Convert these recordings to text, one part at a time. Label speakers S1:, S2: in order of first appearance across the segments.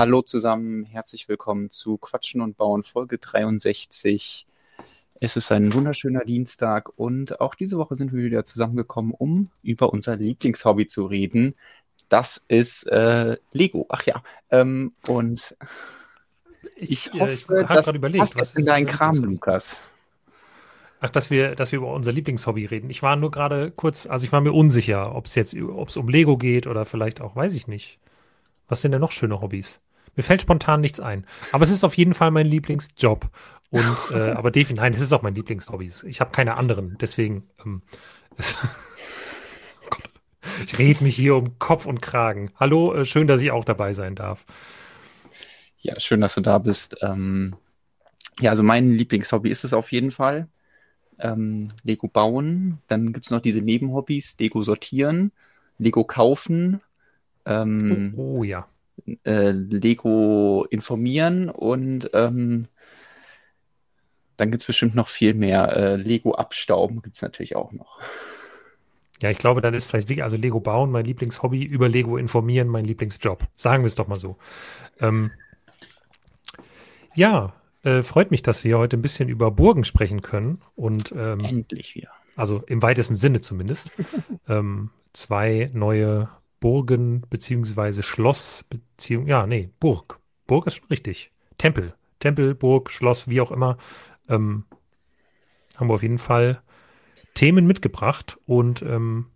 S1: Hallo zusammen, herzlich willkommen zu Quatschen und Bauen Folge 63. Es ist ein wunderschöner Dienstag und auch diese Woche sind wir wieder zusammengekommen, um über unser Lieblingshobby zu reden. Das ist äh, Lego. Ach ja. Ähm, und ich, ich hoffe, ich
S2: dass überlegt,
S1: passt was in deinen Kram, Lukas.
S2: Ach, dass wir, dass wir über unser Lieblingshobby reden. Ich war nur gerade kurz, also ich war mir unsicher, ob es jetzt, ob es um Lego geht oder vielleicht auch, weiß ich nicht. Was sind denn noch schöne Hobbys? Mir fällt spontan nichts ein. Aber es ist auf jeden Fall mein Lieblingsjob. Und äh, aber definitiv, nein, es ist auch mein Lieblingshobby. Ich habe keine anderen. Deswegen, ähm, es, oh ich rede mich hier um Kopf und Kragen. Hallo, äh, schön, dass ich auch dabei sein darf.
S1: Ja, schön, dass du da bist. Ähm, ja, also mein Lieblingshobby ist es auf jeden Fall. Ähm, Lego bauen. Dann gibt es noch diese Nebenhobbys, Lego sortieren, Lego kaufen ähm,
S2: oh, oh, ja.
S1: Äh, Lego informieren und ähm, dann gibt es bestimmt noch viel mehr. Äh, Lego abstauben gibt es natürlich auch noch.
S2: Ja, ich glaube, dann ist vielleicht wirklich, also Lego bauen mein Lieblingshobby, über Lego informieren mein Lieblingsjob. Sagen wir es doch mal so. Ähm, ja, äh, freut mich, dass wir heute ein bisschen über Burgen sprechen können. Und ähm,
S1: endlich wieder.
S2: Also im weitesten Sinne zumindest. ähm, zwei neue Burgen beziehungsweise Schloss, beziehung, ja, nee, Burg. Burg ist schon richtig. Tempel. Tempel, Burg, Schloss, wie auch immer. Ähm, haben wir auf jeden Fall Themen mitgebracht. Und ähm,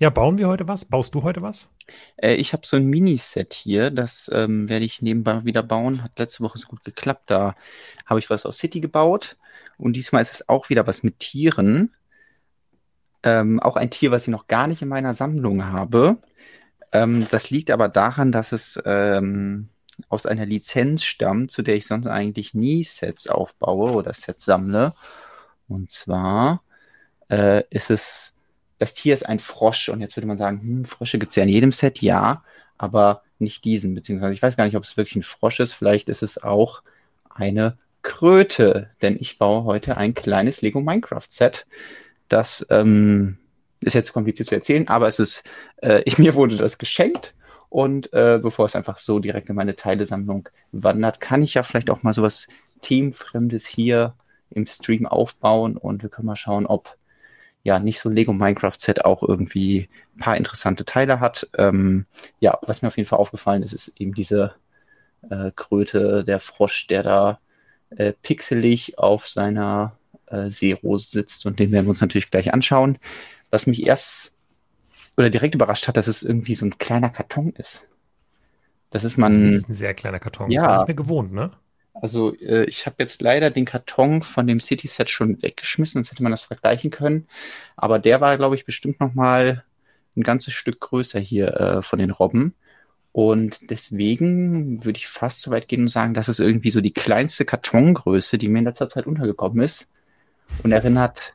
S2: ja, bauen wir heute was? Baust du heute was?
S1: Äh, ich habe so ein Miniset hier, das ähm, werde ich nebenbei wieder bauen. Hat letzte Woche so gut geklappt. Da habe ich was aus City gebaut. Und diesmal ist es auch wieder was mit Tieren. Ähm, auch ein Tier, was ich noch gar nicht in meiner Sammlung habe. Ähm, das liegt aber daran, dass es ähm, aus einer Lizenz stammt, zu der ich sonst eigentlich nie Sets aufbaue oder Sets sammle. Und zwar äh, ist es, das Tier ist ein Frosch. Und jetzt würde man sagen, hm, Frösche gibt es ja in jedem Set, ja, aber nicht diesen. Beziehungsweise ich weiß gar nicht, ob es wirklich ein Frosch ist. Vielleicht ist es auch eine Kröte. Denn ich baue heute ein kleines Lego Minecraft Set, das ähm, ist jetzt kompliziert zu erzählen, aber es ist, äh, ich, mir wurde das geschenkt und äh, bevor es einfach so direkt in meine Teilesammlung wandert, kann ich ja vielleicht auch mal sowas Teamfremdes hier im Stream aufbauen und wir können mal schauen, ob ja nicht so Lego Minecraft Set auch irgendwie ein paar interessante Teile hat. Ähm, ja, was mir auf jeden Fall aufgefallen ist, ist eben diese äh, Kröte, der Frosch, der da äh, pixelig auf seiner äh, Seerose sitzt und den werden wir uns natürlich gleich anschauen was mich erst oder direkt überrascht hat, dass es irgendwie so ein kleiner Karton ist. Das ist man. Das ist
S2: ein sehr kleiner Karton.
S1: Ja. Das war
S2: nicht mehr gewohnt, ne?
S1: Also äh, ich habe jetzt leider den Karton von dem City Set schon weggeschmissen, sonst hätte man das vergleichen können. Aber der war, glaube ich, bestimmt noch mal ein ganzes Stück größer hier äh, von den Robben. Und deswegen würde ich fast so weit gehen und sagen, das ist irgendwie so die kleinste Kartongröße, die mir in letzter Zeit untergekommen ist. Und erinnert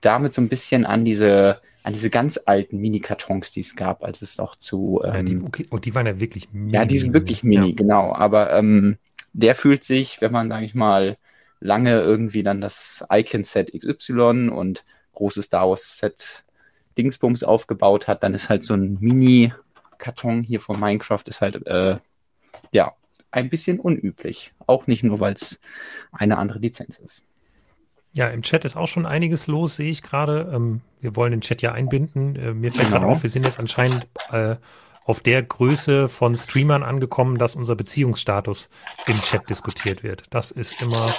S1: damit so ein bisschen an diese, an diese ganz alten Mini-Kartons, die es gab, als es noch zu.
S2: Ähm, ja, die, ähm, okay. Und die waren ja wirklich
S1: mini. Ja, die sind wirklich mini, ja. genau. Aber ähm, der fühlt sich, wenn man, sage ich mal, lange irgendwie dann das Icon-Set XY und großes Star Wars-Set Dingsbums aufgebaut hat, dann ist halt so ein Mini-Karton hier von Minecraft ist halt, äh, ja, ein bisschen unüblich. Auch nicht nur, weil es eine andere Lizenz ist.
S2: Ja, im Chat ist auch schon einiges los, sehe ich gerade. Ähm, wir wollen den Chat ja einbinden. Äh, mir fällt genau. gerade auf, wir sind jetzt anscheinend äh, auf der Größe von Streamern angekommen, dass unser Beziehungsstatus im Chat diskutiert wird. Das ist immer,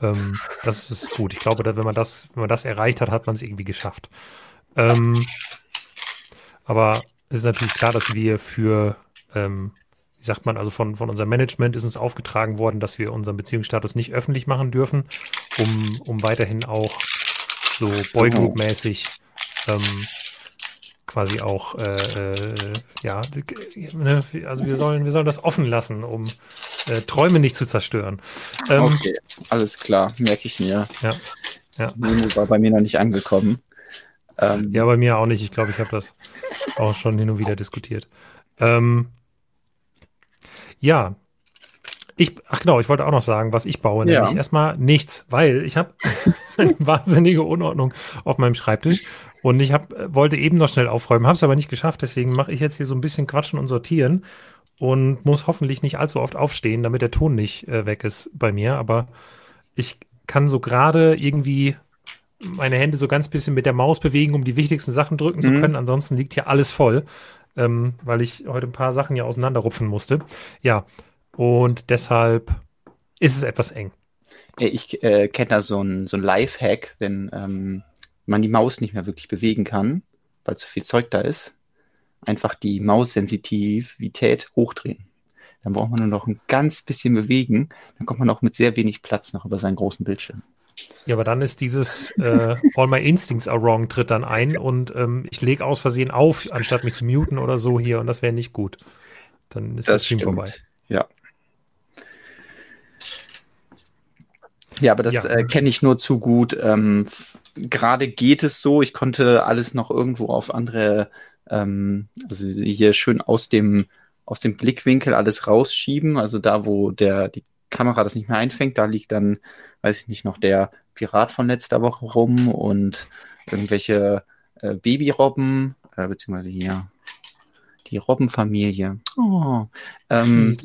S2: ähm, das ist gut. Ich glaube, wenn man das, wenn man das erreicht hat, hat man es irgendwie geschafft. Ähm, aber es ist natürlich klar, dass wir für ähm, wie sagt man, also von, von unserem Management ist uns aufgetragen worden, dass wir unseren Beziehungsstatus nicht öffentlich machen dürfen, um, um weiterhin auch so Boygroup-mäßig ähm, quasi auch, äh, äh, ja, ne, also wir sollen, wir sollen das offen lassen, um äh, Träume nicht zu zerstören.
S1: Ähm, okay, alles klar, merke ich mir.
S2: Ja. ja.
S1: War bei mir noch nicht angekommen.
S2: Ähm, ja, bei mir auch nicht. Ich glaube, ich habe das auch schon hin und wieder diskutiert. Ähm, ja, Ich, ach genau, ich wollte auch noch sagen, was ich baue. Nämlich ja. erstmal nichts, weil ich habe eine wahnsinnige Unordnung auf meinem Schreibtisch und ich hab, wollte eben noch schnell aufräumen, habe es aber nicht geschafft. Deswegen mache ich jetzt hier so ein bisschen Quatschen und sortieren und muss hoffentlich nicht allzu oft aufstehen, damit der Ton nicht äh, weg ist bei mir. Aber ich kann so gerade irgendwie meine Hände so ganz bisschen mit der Maus bewegen, um die wichtigsten Sachen drücken zu mhm. können. Ansonsten liegt hier alles voll, ähm, weil ich heute ein paar Sachen ja auseinanderrupfen musste. Ja, und deshalb ist es etwas eng.
S1: Ich äh, kenne da so ein, so ein Live-Hack, wenn ähm, man die Maus nicht mehr wirklich bewegen kann, weil zu viel Zeug da ist. Einfach die Maussensitivität hochdrehen. Dann braucht man nur noch ein ganz bisschen bewegen. Dann kommt man auch mit sehr wenig Platz noch über seinen großen Bildschirm.
S2: Ja, aber dann ist dieses äh, All My Instincts are wrong tritt dann ein und ähm, ich lege aus Versehen auf, anstatt mich zu muten oder so hier und das wäre nicht gut. Dann ist das, das Stream stimmt. vorbei.
S1: Ja. Ja, aber das ja. äh, kenne ich nur zu gut. Ähm, Gerade geht es so, ich konnte alles noch irgendwo auf andere, ähm, also hier schön aus dem, aus dem Blickwinkel alles rausschieben. Also da, wo der, die Kamera das nicht mehr einfängt, da liegt dann, weiß ich nicht, noch der Pirat von letzter Woche rum und irgendwelche äh, Babyrobben, äh, beziehungsweise hier die Robbenfamilie. Oh, ähm,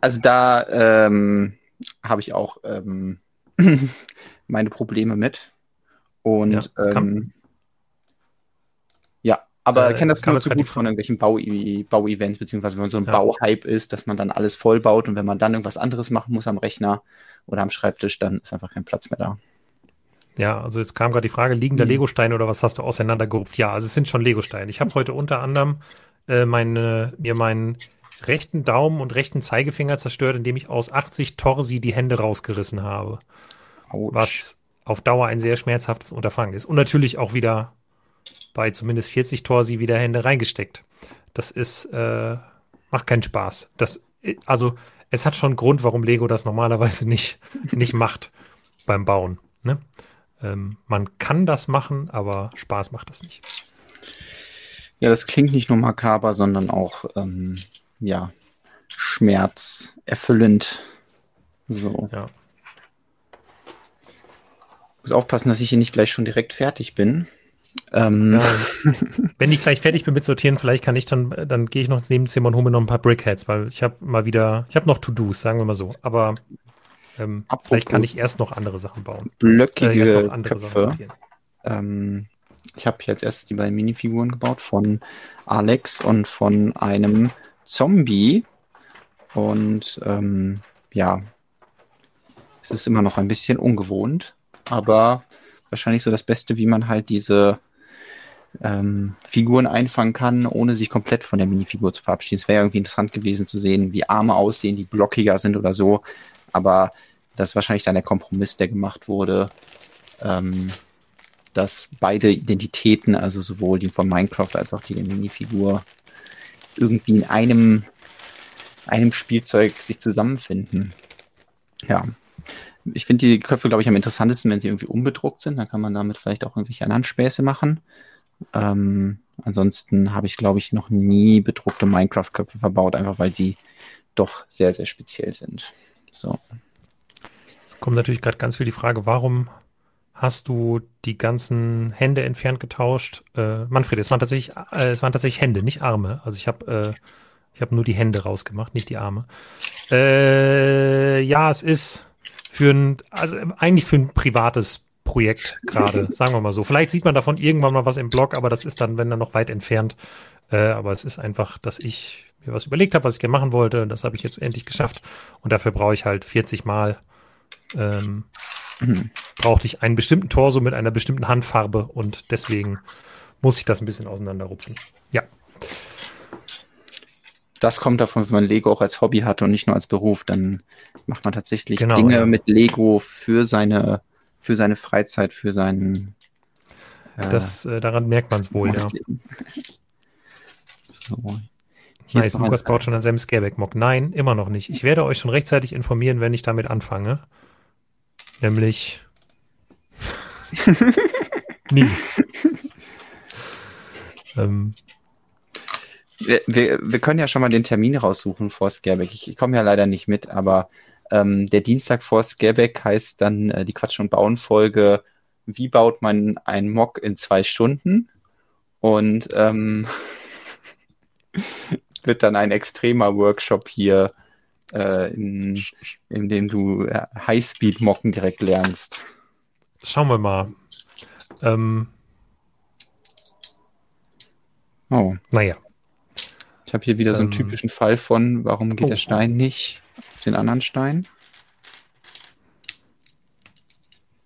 S1: also da ähm, habe ich auch ähm, meine Probleme mit. Und ja, ähm, ja aber äh, kenne das nur zu gut von irgendwelchen Bau-Events, Bau beziehungsweise wenn so ein ja. Bauhype ist, dass man dann alles voll baut und wenn man dann irgendwas anderes machen muss am Rechner oder am Schreibtisch, dann ist einfach kein Platz mehr da.
S2: Ja, also jetzt kam gerade die Frage, liegen da mhm. Legosteine oder was hast du auseinandergerupft? Ja, also es sind schon Legosteine. Ich habe heute unter anderem äh, meine, mir meinen rechten Daumen und rechten Zeigefinger zerstört, indem ich aus 80 Torsi die Hände rausgerissen habe. Ouch. Was auf Dauer ein sehr schmerzhaftes Unterfangen ist. Und natürlich auch wieder bei zumindest 40 Torsi wieder Hände reingesteckt. Das ist, äh, macht keinen Spaß. Das, also, es hat schon Grund, warum Lego das normalerweise nicht, nicht macht beim Bauen. Ne? Ähm, man kann das machen, aber Spaß macht das nicht.
S1: Ja, das klingt nicht nur makaber, sondern auch ähm, ja, schmerzerfüllend. So. Ja. Muss aufpassen, dass ich hier nicht gleich schon direkt fertig bin.
S2: Ähm. Ja, wenn ich gleich fertig bin mit Sortieren, vielleicht kann ich dann, dann gehe ich noch ins Nebenzimmer und hole mir noch ein paar Brickheads, weil ich habe mal wieder, ich habe noch To-Dos, sagen wir mal so. Aber ähm, vielleicht kann ich erst noch andere Sachen bauen.
S1: Blöckige äh, Köpfe. Ähm, ich habe hier als erstes die beiden Minifiguren gebaut von Alex und von einem Zombie. Und ähm, ja, es ist immer noch ein bisschen ungewohnt, aber wahrscheinlich so das Beste, wie man halt diese ähm, Figuren einfangen kann, ohne sich komplett von der Minifigur zu verabschieden. Es wäre irgendwie interessant gewesen zu sehen, wie Arme aussehen, die blockiger sind oder so. Aber das ist wahrscheinlich dann der Kompromiss, der gemacht wurde, ähm, dass beide Identitäten, also sowohl die von Minecraft als auch die der Minifigur, irgendwie in einem, einem Spielzeug sich zusammenfinden. Ja. Ich finde die Köpfe, glaube ich, am interessantesten, wenn sie irgendwie unbedruckt sind. Dann kann man damit vielleicht auch irgendwelche anderen Späße machen. Ähm, ansonsten habe ich, glaube ich, noch nie bedruckte Minecraft-Köpfe verbaut, einfach weil sie doch sehr, sehr speziell sind. So.
S2: Es kommt natürlich gerade ganz viel die Frage, warum hast du die ganzen Hände entfernt getauscht? Äh, Manfred, es waren tatsächlich, äh, es waren tatsächlich Hände, nicht Arme. Also ich habe äh, ich habe nur die Hände rausgemacht, nicht die Arme. Äh, ja, es ist für ein, also eigentlich für ein privates Projekt gerade, sagen wir mal so. Vielleicht sieht man davon irgendwann mal was im Blog, aber das ist dann, wenn dann noch weit entfernt. Äh, aber es ist einfach, dass ich mir was überlegt habe, was ich gerne machen wollte. Das habe ich jetzt endlich geschafft. Und dafür brauche ich halt 40 Mal ähm, mhm. brauchte ich einen bestimmten Torso mit einer bestimmten Handfarbe und deswegen muss ich das ein bisschen auseinanderrupfen. Ja.
S1: Das kommt davon, wenn man Lego auch als Hobby hat und nicht nur als Beruf, dann macht man tatsächlich genau, Dinge ja. mit Lego für seine, für seine Freizeit, für seinen.
S2: Äh, das, äh, daran merkt man es wohl, ja. So. Hier nice, Lukas baut schon an seinem Scareback-Mock. Nein, immer noch nicht. Ich werde euch schon rechtzeitig informieren, wenn ich damit anfange. Nämlich nie.
S1: ähm. Wir, wir können ja schon mal den Termin raussuchen vor Scareback. Ich, ich komme ja leider nicht mit, aber ähm, der Dienstag vor Scareback heißt dann äh, die Quatsch- und Bauen-Folge Wie baut man ein Mock in zwei Stunden? Und ähm, wird dann ein extremer Workshop hier, äh, in, in dem du äh, Highspeed-Mocken direkt lernst.
S2: Schauen wir mal. Ähm,
S1: oh.
S2: Naja.
S1: Ich habe hier wieder so einen
S2: Ähm.
S1: typischen Fall von, warum geht
S2: Oh.
S1: der Stein nicht auf den anderen Stein?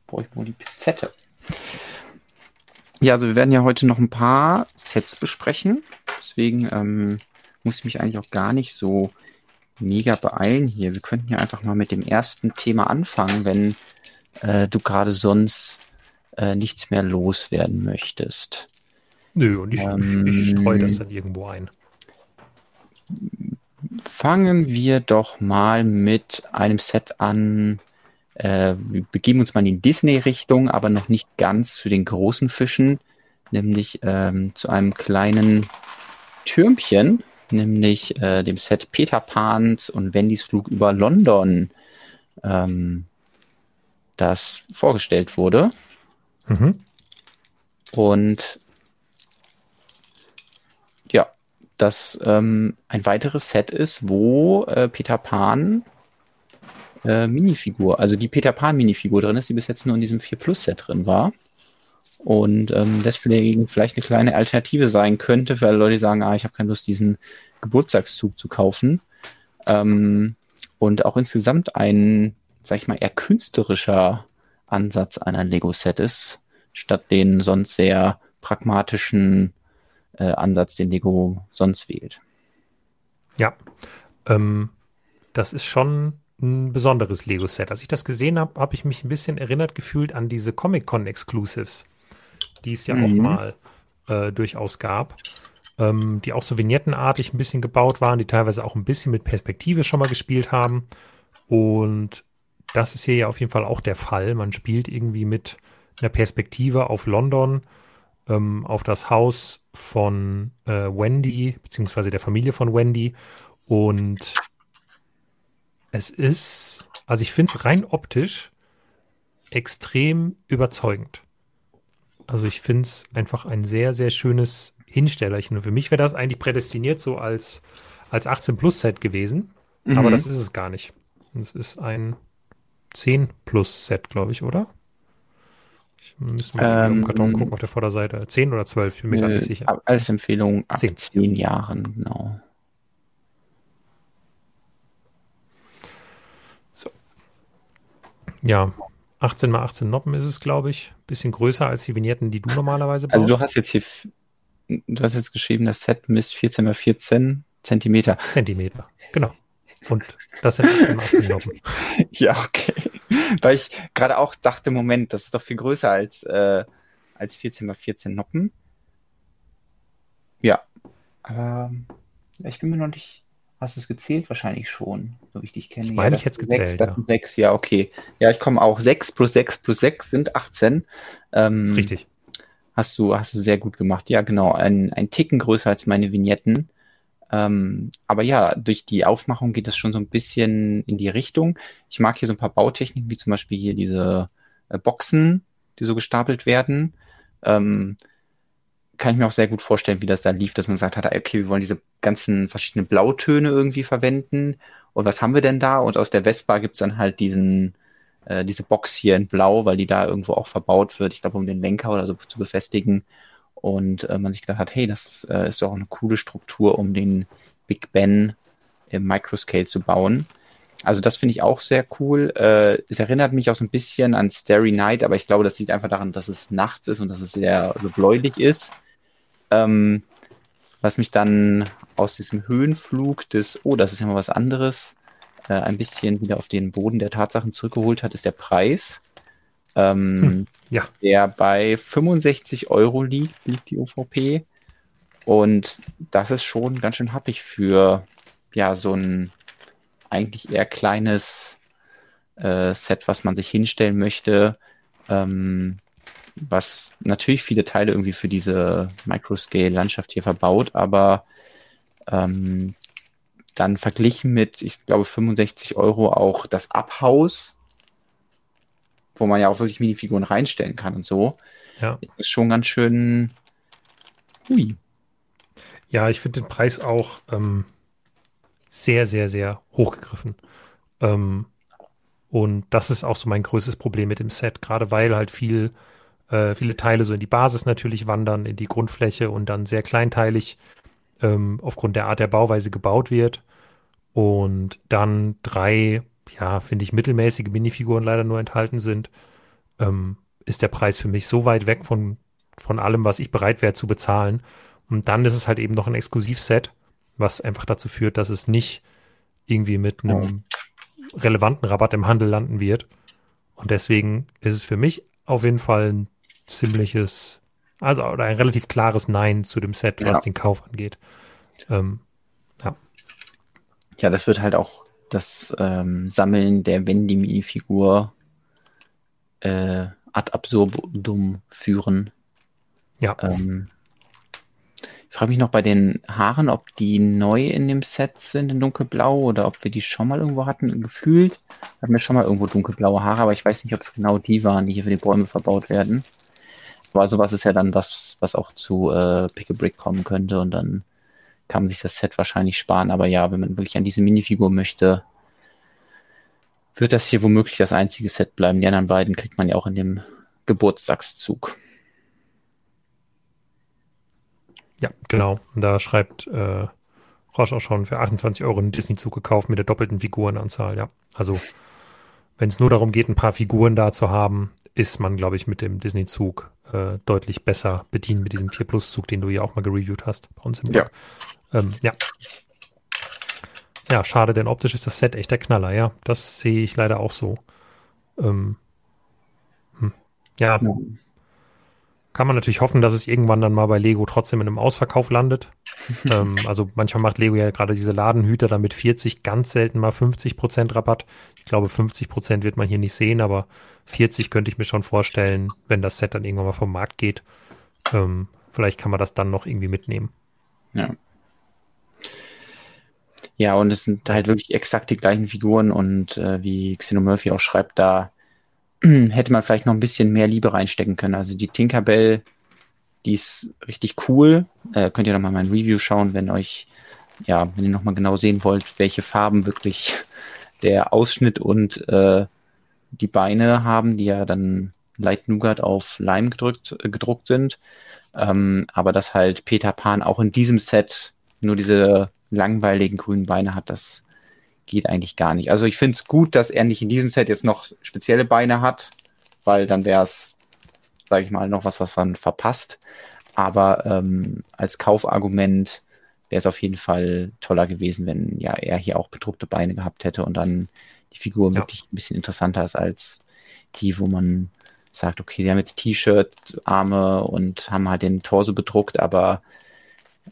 S1: Brauche ich wohl die Pinzette. Ja, also wir werden ja heute noch ein paar Sets besprechen. Deswegen ähm, muss ich mich eigentlich auch gar nicht so mega beeilen hier. Wir könnten ja einfach mal mit dem ersten Thema anfangen, wenn äh, du gerade sonst äh, nichts mehr loswerden möchtest.
S2: Nö, und ich,
S1: Ähm.
S2: ich streue das dann irgendwo ein.
S1: Fangen wir doch mal mit einem Set an. Äh, wir begeben uns mal in die Disney-Richtung, aber noch nicht ganz zu den großen Fischen, nämlich ähm, zu einem kleinen Türmchen, nämlich äh, dem Set Peter Pans und Wendys Flug über London, ähm, das vorgestellt wurde.
S2: Mhm.
S1: Und ja, das ähm, ein weiteres Set ist, wo äh, Peter Pan äh, Minifigur, also die Peter Pan Minifigur drin ist, die bis jetzt nur in diesem 4 Plus Set drin war. Und ähm, deswegen vielleicht eine kleine Alternative sein könnte alle Leute, sagen, ah, ich habe keine Lust, diesen Geburtstagszug zu kaufen. Ähm, und auch insgesamt ein, sag ich mal, eher künstlerischer Ansatz einer Lego-Set ist, statt den sonst sehr pragmatischen äh, Ansatz, den Lego sonst wählt.
S2: Ja, ähm, das ist schon ein besonderes Lego-Set. Als ich das gesehen habe, habe ich mich ein bisschen erinnert gefühlt an diese Comic-Con-Exclusives, die es ja auch
S1: Mhm.
S2: mal äh, durchaus gab, ähm, die auch so vignettenartig ein bisschen gebaut waren, die teilweise auch ein bisschen mit Perspektive schon mal gespielt haben. Und das ist hier ja auf jeden Fall auch der Fall. Man spielt irgendwie mit einer Perspektive auf London, ähm, auf das Haus von äh, Wendy, beziehungsweise der Familie von Wendy. Und es ist, also ich finde es rein optisch extrem überzeugend. Also ich finde es einfach ein sehr, sehr schönes Hinstellerchen. Und für mich wäre das eigentlich prädestiniert so als, als 18-Plus-Set gewesen. Aber
S1: Mhm.
S2: das ist es gar nicht. Es ist ein 10-Plus-Set, glaube ich, oder? Ich müsste mal
S1: Ähm,
S2: im Karton gucken auf der Vorderseite. 10 oder 12, ich bin mir gerade nicht
S1: Äh,
S2: sicher.
S1: Alles Empfehlungen ab
S2: Zehn.
S1: zehn Jahren, genau.
S2: Ja, 18 mal 18 Noppen ist es, glaube ich. Bisschen größer als die Vignetten, die du normalerweise baust.
S1: Also du hast jetzt hier, du hast jetzt geschrieben, das Set misst 14 mal 14 Zentimeter.
S2: Zentimeter. Genau. Und das sind 18 mal 18 Noppen.
S1: Ja, okay. Weil ich gerade auch dachte, Moment, das ist doch viel größer als, äh, als 14 mal 14 Noppen. Ja, aber ich bin mir noch nicht. Hast du es gezählt? Wahrscheinlich schon, so wie ich dich kenne.
S2: Ich meine,
S1: ja,
S2: ich hätte es
S1: das sind
S2: gezählt,
S1: Sechs,
S2: ja.
S1: sechs, ja, okay. Ja, ich komme auch. 6 plus 6 plus 6 sind 18. Ähm,
S2: ist richtig.
S1: Hast du, hast du sehr gut gemacht. Ja, genau. Ein, ein Ticken größer als meine Vignetten. Ähm, aber ja, durch die Aufmachung geht das schon so ein bisschen in die Richtung. Ich mag hier so ein paar Bautechniken, wie zum Beispiel hier diese äh, Boxen, die so gestapelt werden. Ähm, kann ich mir auch sehr gut vorstellen, wie das da lief, dass man gesagt hat, okay, wir wollen diese ganzen verschiedenen Blautöne irgendwie verwenden. Und was haben wir denn da? Und aus der Vespa gibt's dann halt diesen, äh, diese Box hier in Blau, weil die da irgendwo auch verbaut wird, ich glaube, um den Lenker oder so zu befestigen. Und äh, man sich gedacht hat, hey, das äh, ist doch eine coole Struktur, um den Big Ben im Microscale zu bauen. Also das finde ich auch sehr cool. Äh, es erinnert mich auch so ein bisschen an Starry Night, aber ich glaube, das liegt einfach daran, dass es nachts ist und dass es sehr so bläulich ist. Ähm, was mich dann aus diesem Höhenflug des, oh, das ist ja mal was anderes, äh, ein bisschen wieder auf den Boden der Tatsachen zurückgeholt hat, ist der Preis. Ähm,
S2: Hm, ja.
S1: Der bei 65 Euro liegt, liegt die UVP. Und das ist schon ganz schön happig für ja so ein eigentlich eher kleines äh, Set, was man sich hinstellen möchte. Ähm, was natürlich viele Teile irgendwie für diese Microscale-Landschaft hier verbaut, aber Ähm, dann verglichen mit, ich glaube, 65 Euro auch das Abhaus, wo man ja auch wirklich Minifiguren reinstellen kann und so.
S2: Ja.
S1: Ist das schon ganz schön. Hui.
S2: Ja, ich finde den Preis auch ähm, sehr, sehr, sehr hochgegriffen. Ähm, und das ist auch so mein größtes Problem mit dem Set, gerade weil halt viel, äh, viele Teile so in die Basis natürlich wandern, in die Grundfläche und dann sehr kleinteilig ähm, aufgrund der Art der Bauweise gebaut wird. Und dann drei, ja, finde ich, mittelmäßige Minifiguren leider nur enthalten sind, ähm, ist der Preis für mich so weit weg von, von allem, was ich bereit wäre zu bezahlen. Und dann ist es halt eben noch ein Exklusivset, was einfach dazu führt, dass es nicht irgendwie mit einem relevanten Rabatt im Handel landen wird. Und deswegen ist es für mich auf jeden Fall ein ziemliches, also oder ein relativ klares Nein zu dem Set, was den Kauf angeht. Ähm, ja.
S1: Ja, das wird halt auch das ähm, Sammeln der Wendy-Mini-Figur äh, ad absurdum führen.
S2: Ja.
S1: Ähm, ich frage mich noch bei den Haaren, ob die neu in dem Set sind in dunkelblau oder ob wir die schon mal irgendwo hatten. Gefühlt hatten wir schon mal irgendwo dunkelblaue Haare, aber ich weiß nicht, ob es genau die waren, die hier für die Bäume verbaut werden. Aber sowas ist ja dann was, was auch zu äh, Pick a Brick kommen könnte und dann kann man sich das Set wahrscheinlich sparen. Aber ja, wenn man wirklich an diese Minifigur möchte, wird das hier womöglich das einzige Set bleiben. Die anderen beiden kriegt man ja auch in dem Geburtstagszug.
S2: Ja, genau. Da schreibt äh, Roche auch schon für 28 Euro einen Disney-Zug gekauft mit der doppelten Figurenanzahl. Ja, also wenn es nur darum geht, ein paar Figuren da zu haben, ist man, glaube ich, mit dem Disney-Zug äh, deutlich besser bedient mit diesem 4 Plus-Zug, den du ja auch mal gereviewt hast bei uns im Blog. Ja. Ähm, ja. Ja, schade, denn optisch ist das Set echt der Knaller, ja. Das sehe ich leider auch so. Ähm, hm. Ja, ja, kann man natürlich hoffen, dass es irgendwann dann mal bei Lego trotzdem in einem Ausverkauf landet. ähm, also manchmal macht Lego ja gerade diese Ladenhüter damit 40, ganz selten mal 50 Prozent Rabatt. Ich glaube, 50 Prozent wird man hier nicht sehen, aber 40 könnte ich mir schon vorstellen, wenn das Set dann irgendwann mal vom Markt geht. Ähm, vielleicht kann man das dann noch irgendwie mitnehmen.
S1: Ja. Ja, und es sind halt wirklich exakt die gleichen Figuren und äh, wie Xeno Murphy auch schreibt, da hätte man vielleicht noch ein bisschen mehr Liebe reinstecken können. Also die Tinkerbell, die ist richtig cool. Äh, könnt ihr noch mal mein Review schauen, wenn euch, ja, wenn ihr noch mal genau sehen wollt, welche Farben wirklich der Ausschnitt und äh, die Beine haben, die ja dann Light Nougat auf Lime gedrückt, äh, gedruckt sind. Ähm, aber dass halt Peter Pan auch in diesem Set nur diese langweiligen grünen Beine hat, das geht eigentlich gar nicht. Also ich finde es gut, dass er nicht in diesem Set jetzt noch spezielle Beine hat, weil dann wäre es, sage ich mal, noch was, was man verpasst. Aber ähm, als Kaufargument wäre es auf jeden Fall toller gewesen, wenn ja er hier auch bedruckte Beine gehabt hätte und dann die Figur ja. wirklich ein bisschen interessanter ist als die, wo man sagt, okay, sie haben jetzt T-Shirt, Arme und haben halt den Torso bedruckt, aber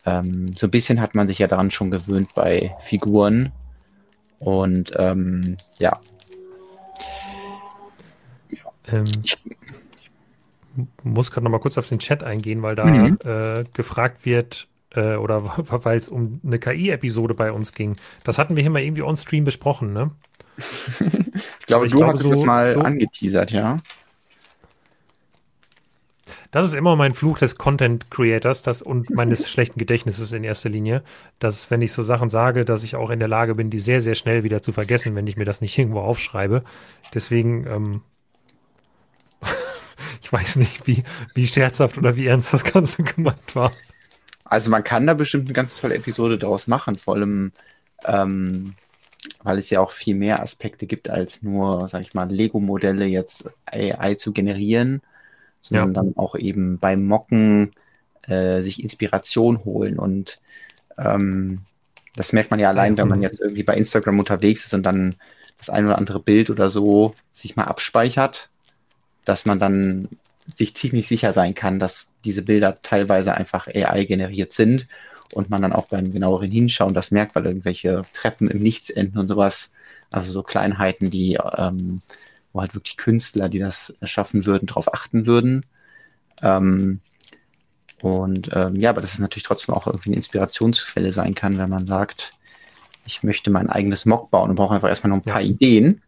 S1: ähm, so ein bisschen hat man sich ja daran schon gewöhnt bei Figuren und ähm, ja.
S2: Ähm, ich muss gerade noch mal kurz auf den Chat eingehen, weil da mhm. äh, gefragt wird, äh, oder weil es um eine KI-Episode bei uns ging. Das hatten wir hier mal irgendwie on-stream besprochen, ne?
S1: Ich glaube, ich du glaube, hast so, das mal so, angeteasert, ja.
S2: Das ist immer mein Fluch des Content Creators das, und meines schlechten Gedächtnisses in erster Linie, dass wenn ich so Sachen sage, dass ich auch in der Lage bin, die sehr, sehr schnell wieder zu vergessen, wenn ich mir das nicht irgendwo aufschreibe. Deswegen, ähm, ich weiß nicht, wie, wie scherzhaft oder wie ernst das Ganze gemeint war.
S1: Also man kann da bestimmt eine ganz tolle Episode daraus machen, vor allem ähm, weil es ja auch viel mehr Aspekte gibt, als nur, sag ich mal, Lego-Modelle jetzt AI zu generieren sondern ja. dann auch eben beim Mocken äh, sich Inspiration holen. Und ähm, das merkt man ja allein, wenn man jetzt irgendwie bei Instagram unterwegs ist und dann das ein oder andere Bild oder so sich mal abspeichert, dass man dann sich ziemlich sicher sein kann, dass diese Bilder teilweise einfach AI generiert sind und man dann auch beim genaueren Hinschauen das merkt, weil irgendwelche Treppen im Nichts enden und sowas, also so Kleinheiten, die ähm, wo halt wirklich Künstler, die das erschaffen würden, darauf achten würden. Ähm, Und ähm, ja, aber dass es natürlich trotzdem auch irgendwie eine Inspirationsquelle sein kann, wenn man sagt, ich möchte mein eigenes Mock bauen und brauche einfach erstmal noch ein paar ja. Ideen.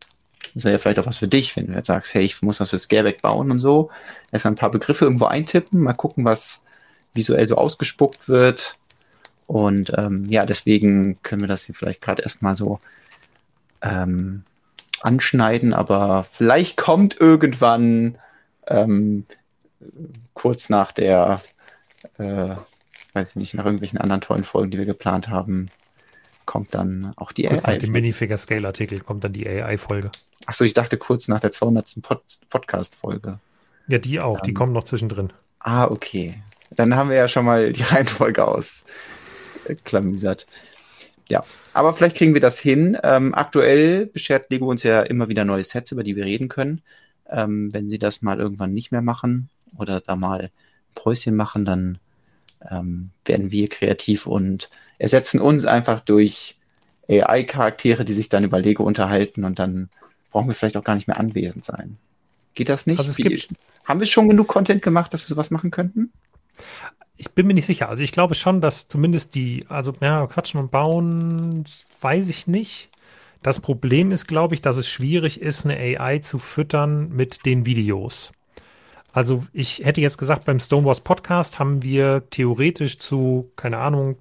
S1: Das wäre ja vielleicht auch was für dich, wenn du jetzt sagst, hey, ich muss was für Scareback bauen und so. Erstmal ein paar Begriffe irgendwo eintippen, mal gucken, was visuell so ausgespuckt wird. Und ähm, ja, deswegen können wir das hier vielleicht gerade erstmal so ähm, anschneiden, aber vielleicht kommt irgendwann ähm, kurz nach der, äh, weiß ich nicht, nach irgendwelchen anderen tollen Folgen, die wir geplant haben, kommt dann auch die
S2: kurz AI. Nach dem Minifigure Scale Artikel kommt dann die AI-Folge.
S1: Achso, ich dachte kurz nach der 200. Pod Podcast-Folge.
S2: Ja, die auch, ähm, die kommen noch zwischendrin.
S1: Ah, okay. Dann haben wir ja schon mal die Reihenfolge ausklamüsert. Ja, aber vielleicht kriegen wir das hin. Ähm, aktuell beschert Lego uns ja immer wieder neue Sets, über die wir reden können. Ähm, wenn sie das mal irgendwann nicht mehr machen oder da mal ein Päuschen machen, dann ähm, werden wir kreativ und ersetzen uns einfach durch AI-Charaktere, die sich dann über Lego unterhalten und dann brauchen wir vielleicht auch gar nicht mehr anwesend sein. Geht das nicht?
S2: Also Wie,
S1: haben wir schon genug Content gemacht, dass wir sowas machen könnten?
S2: Ich bin mir nicht sicher. Also ich glaube schon, dass zumindest die, also ja, quatschen und bauen, weiß ich nicht. Das Problem ist, glaube ich, dass es schwierig ist, eine AI zu füttern mit den Videos. Also ich hätte jetzt gesagt, beim Stonewalls Podcast haben wir theoretisch zu, keine Ahnung,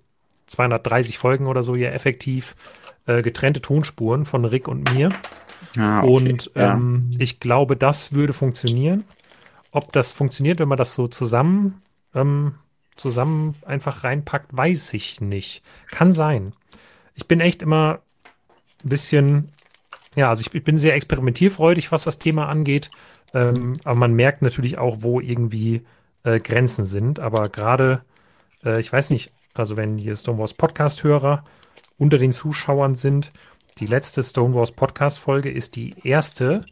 S2: 230 Folgen oder so ja effektiv äh, getrennte Tonspuren von Rick und mir. Ah, okay. Und ähm, ja. ich glaube, das würde funktionieren. Ob das funktioniert, wenn man das so zusammen, ähm, zusammen einfach reinpackt, weiß ich nicht. Kann sein. Ich bin echt immer ein bisschen, ja, also ich, ich bin sehr experimentierfreudig, was das Thema angeht. Ähm, aber man merkt natürlich auch, wo irgendwie äh, Grenzen sind. Aber gerade, äh, ich weiß nicht, also wenn hier Stonewalls Podcast-Hörer unter den Zuschauern sind, die letzte Stonewalls Podcast-Folge ist die erste,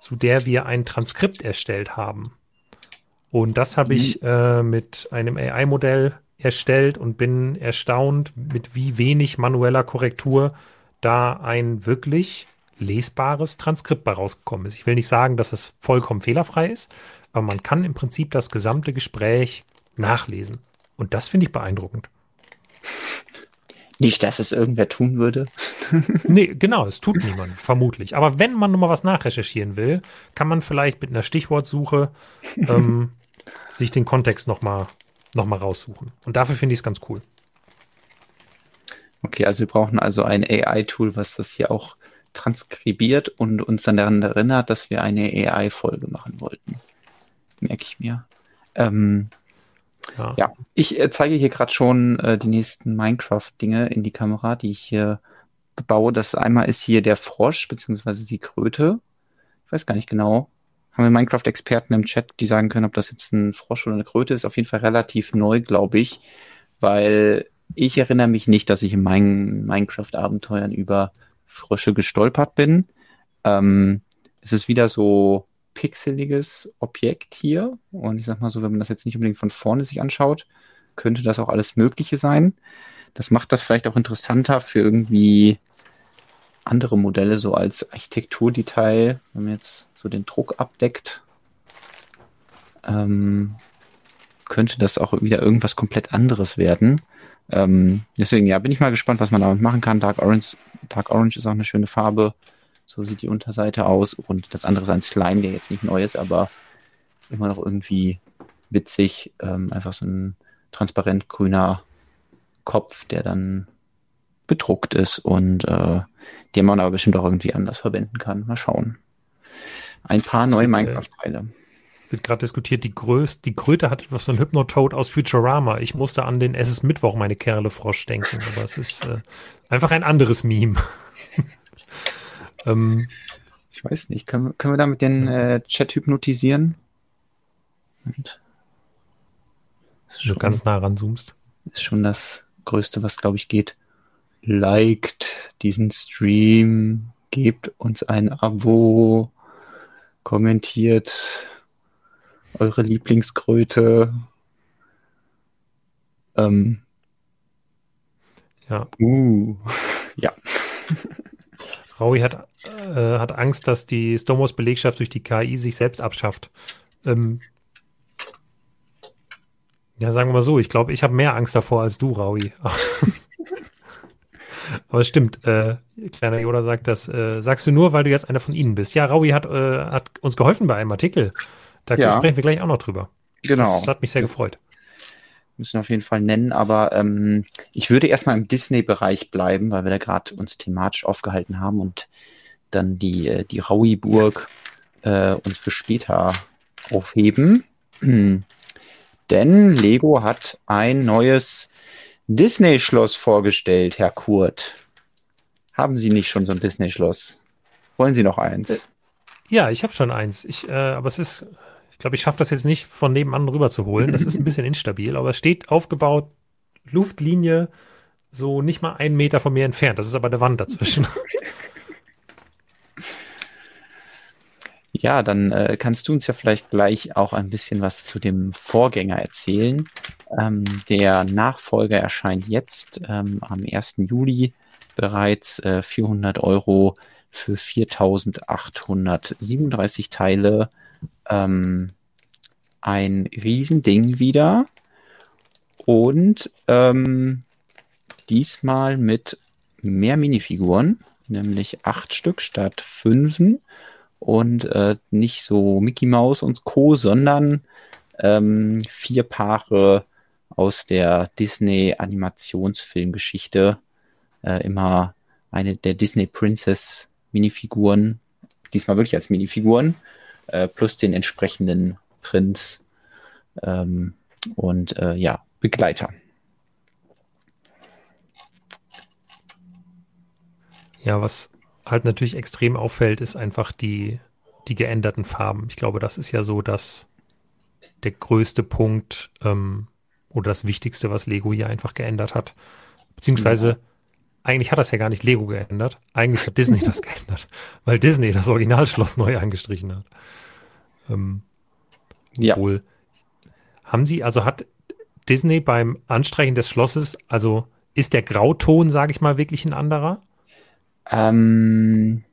S2: zu der wir ein Transkript erstellt haben. Und das habe ich äh, mit einem AI-Modell erstellt und bin erstaunt, mit wie wenig manueller Korrektur da ein wirklich lesbares Transkript bei rausgekommen ist. Ich will nicht sagen, dass es vollkommen fehlerfrei ist, aber man kann im Prinzip das gesamte Gespräch nachlesen. Und das finde ich beeindruckend.
S1: Nicht, dass es irgendwer tun würde.
S2: nee, genau, es tut niemand, vermutlich. Aber wenn man nochmal was nachrecherchieren will, kann man vielleicht mit einer Stichwortsuche ähm, sich den Kontext nochmal noch mal raussuchen. Und dafür finde ich es ganz cool.
S1: Okay, also wir brauchen also ein AI-Tool, was das hier auch transkribiert und uns dann daran erinnert, dass wir eine AI-Folge machen wollten. Merke ich mir. Ähm, ja. ja. ich äh, zeige hier gerade schon äh, die nächsten Minecraft-Dinge in die Kamera, die ich hier baue. Das einmal ist hier der Frosch beziehungsweise die Kröte. Ich weiß gar nicht genau. Haben wir Minecraft-Experten im Chat, die sagen können, ob das jetzt ein Frosch oder eine Kröte ist? Auf jeden Fall relativ neu, glaube ich, weil ich erinnere mich nicht, dass ich in meinen Minecraft-Abenteuern über Frösche gestolpert bin. Ähm, es ist wieder so pixeliges Objekt hier. Und ich sag mal so, wenn man das jetzt nicht unbedingt von vorne sich anschaut, könnte das auch alles Mögliche sein. Das macht das vielleicht auch interessanter für irgendwie andere Modelle, so als Architekturdetail, wenn man jetzt so den Druck abdeckt, ähm, könnte das auch wieder irgendwas komplett anderes werden. Ähm, deswegen, ja, bin ich mal gespannt, was man damit machen kann. Dark Orange, Dark Orange ist auch eine schöne Farbe. So sieht die Unterseite aus. Und das andere ist ein Slime, der jetzt nicht neu ist, aber immer noch irgendwie witzig. Ähm, einfach so ein transparent grüner Kopf, der dann bedruckt ist und äh, den man aber bestimmt auch irgendwie anders verwenden kann. Mal schauen. Ein paar neue Minecraft-Teile.
S2: Wird gerade diskutiert, die, Größ die Kröte hat so ein Hypnotoad aus Futurama. Ich musste an den Es ist Mittwoch, meine Kerle Frosch denken, aber es ist äh, einfach ein anderes Meme.
S1: Ähm, ich weiß nicht, können, können wir da mit den äh, Chat hypnotisieren?
S2: Und du ganz nah ranzoomst.
S1: Ist schon das Größte, was, glaube ich, geht. Liked diesen Stream, gebt uns ein Abo, kommentiert eure Lieblingskröte. Ähm,
S2: ja.
S1: Uh, ja.
S2: Raui hat, äh, hat Angst, dass die Stomos Belegschaft durch die KI sich selbst abschafft. Ähm, Ja, sagen wir mal so, ich glaube, ich habe mehr Angst davor als du, Raui. Aber es stimmt, äh, kleiner Yoda sagt das, äh, sagst du nur, weil du jetzt einer von ihnen bist. Ja, Raui hat, äh, hat uns geholfen bei einem Artikel. Da ja. sprechen wir gleich auch noch drüber.
S1: Genau.
S2: Das hat mich sehr gefreut.
S1: Müssen wir auf jeden Fall nennen, aber ähm, ich würde erstmal im Disney-Bereich bleiben, weil wir da gerade uns thematisch aufgehalten haben und dann die, äh, die Raui-Burg äh, uns für später aufheben. Denn Lego hat ein neues Disney-Schloss vorgestellt, Herr Kurt. Haben Sie nicht schon so ein Disney-Schloss? Wollen Sie noch eins? Äh,
S2: ja, ich habe schon eins. Ich, äh, aber es ist, ich glaube, ich schaffe das jetzt nicht von nebenan rüber zu holen. Das ist ein bisschen instabil, aber es steht aufgebaut, Luftlinie, so nicht mal einen Meter von mir entfernt. Das ist aber eine Wand dazwischen.
S1: Ja, dann äh, kannst du uns ja vielleicht gleich auch ein bisschen was zu dem Vorgänger erzählen. Ähm, der Nachfolger erscheint jetzt ähm, am 1. Juli bereits äh, 400 Euro für 4837 Teile. Ähm, ein Riesending wieder. Und ähm, diesmal mit mehr Minifiguren, nämlich acht Stück statt fünfen und äh, nicht so Mickey Mouse und Co., sondern ähm, vier Paare aus der Disney Animationsfilmgeschichte. Äh, immer eine der Disney Princess Minifiguren, diesmal wirklich als Minifiguren, äh, plus den entsprechenden Prinz ähm, und äh, ja, Begleiter.
S2: Ja, was halt natürlich extrem auffällt, ist einfach die, die geänderten Farben. Ich glaube, das ist ja so, dass der größte Punkt ähm, oder das Wichtigste, was Lego hier einfach geändert hat. Beziehungsweise, ja. eigentlich hat das ja gar nicht Lego geändert. Eigentlich hat Disney das geändert, weil Disney das Originalschloss neu angestrichen hat. Ähm, ja. Obwohl, haben sie, also hat Disney beim Anstreichen des Schlosses, also ist der Grauton, sage ich mal, wirklich ein anderer?
S1: Ähm,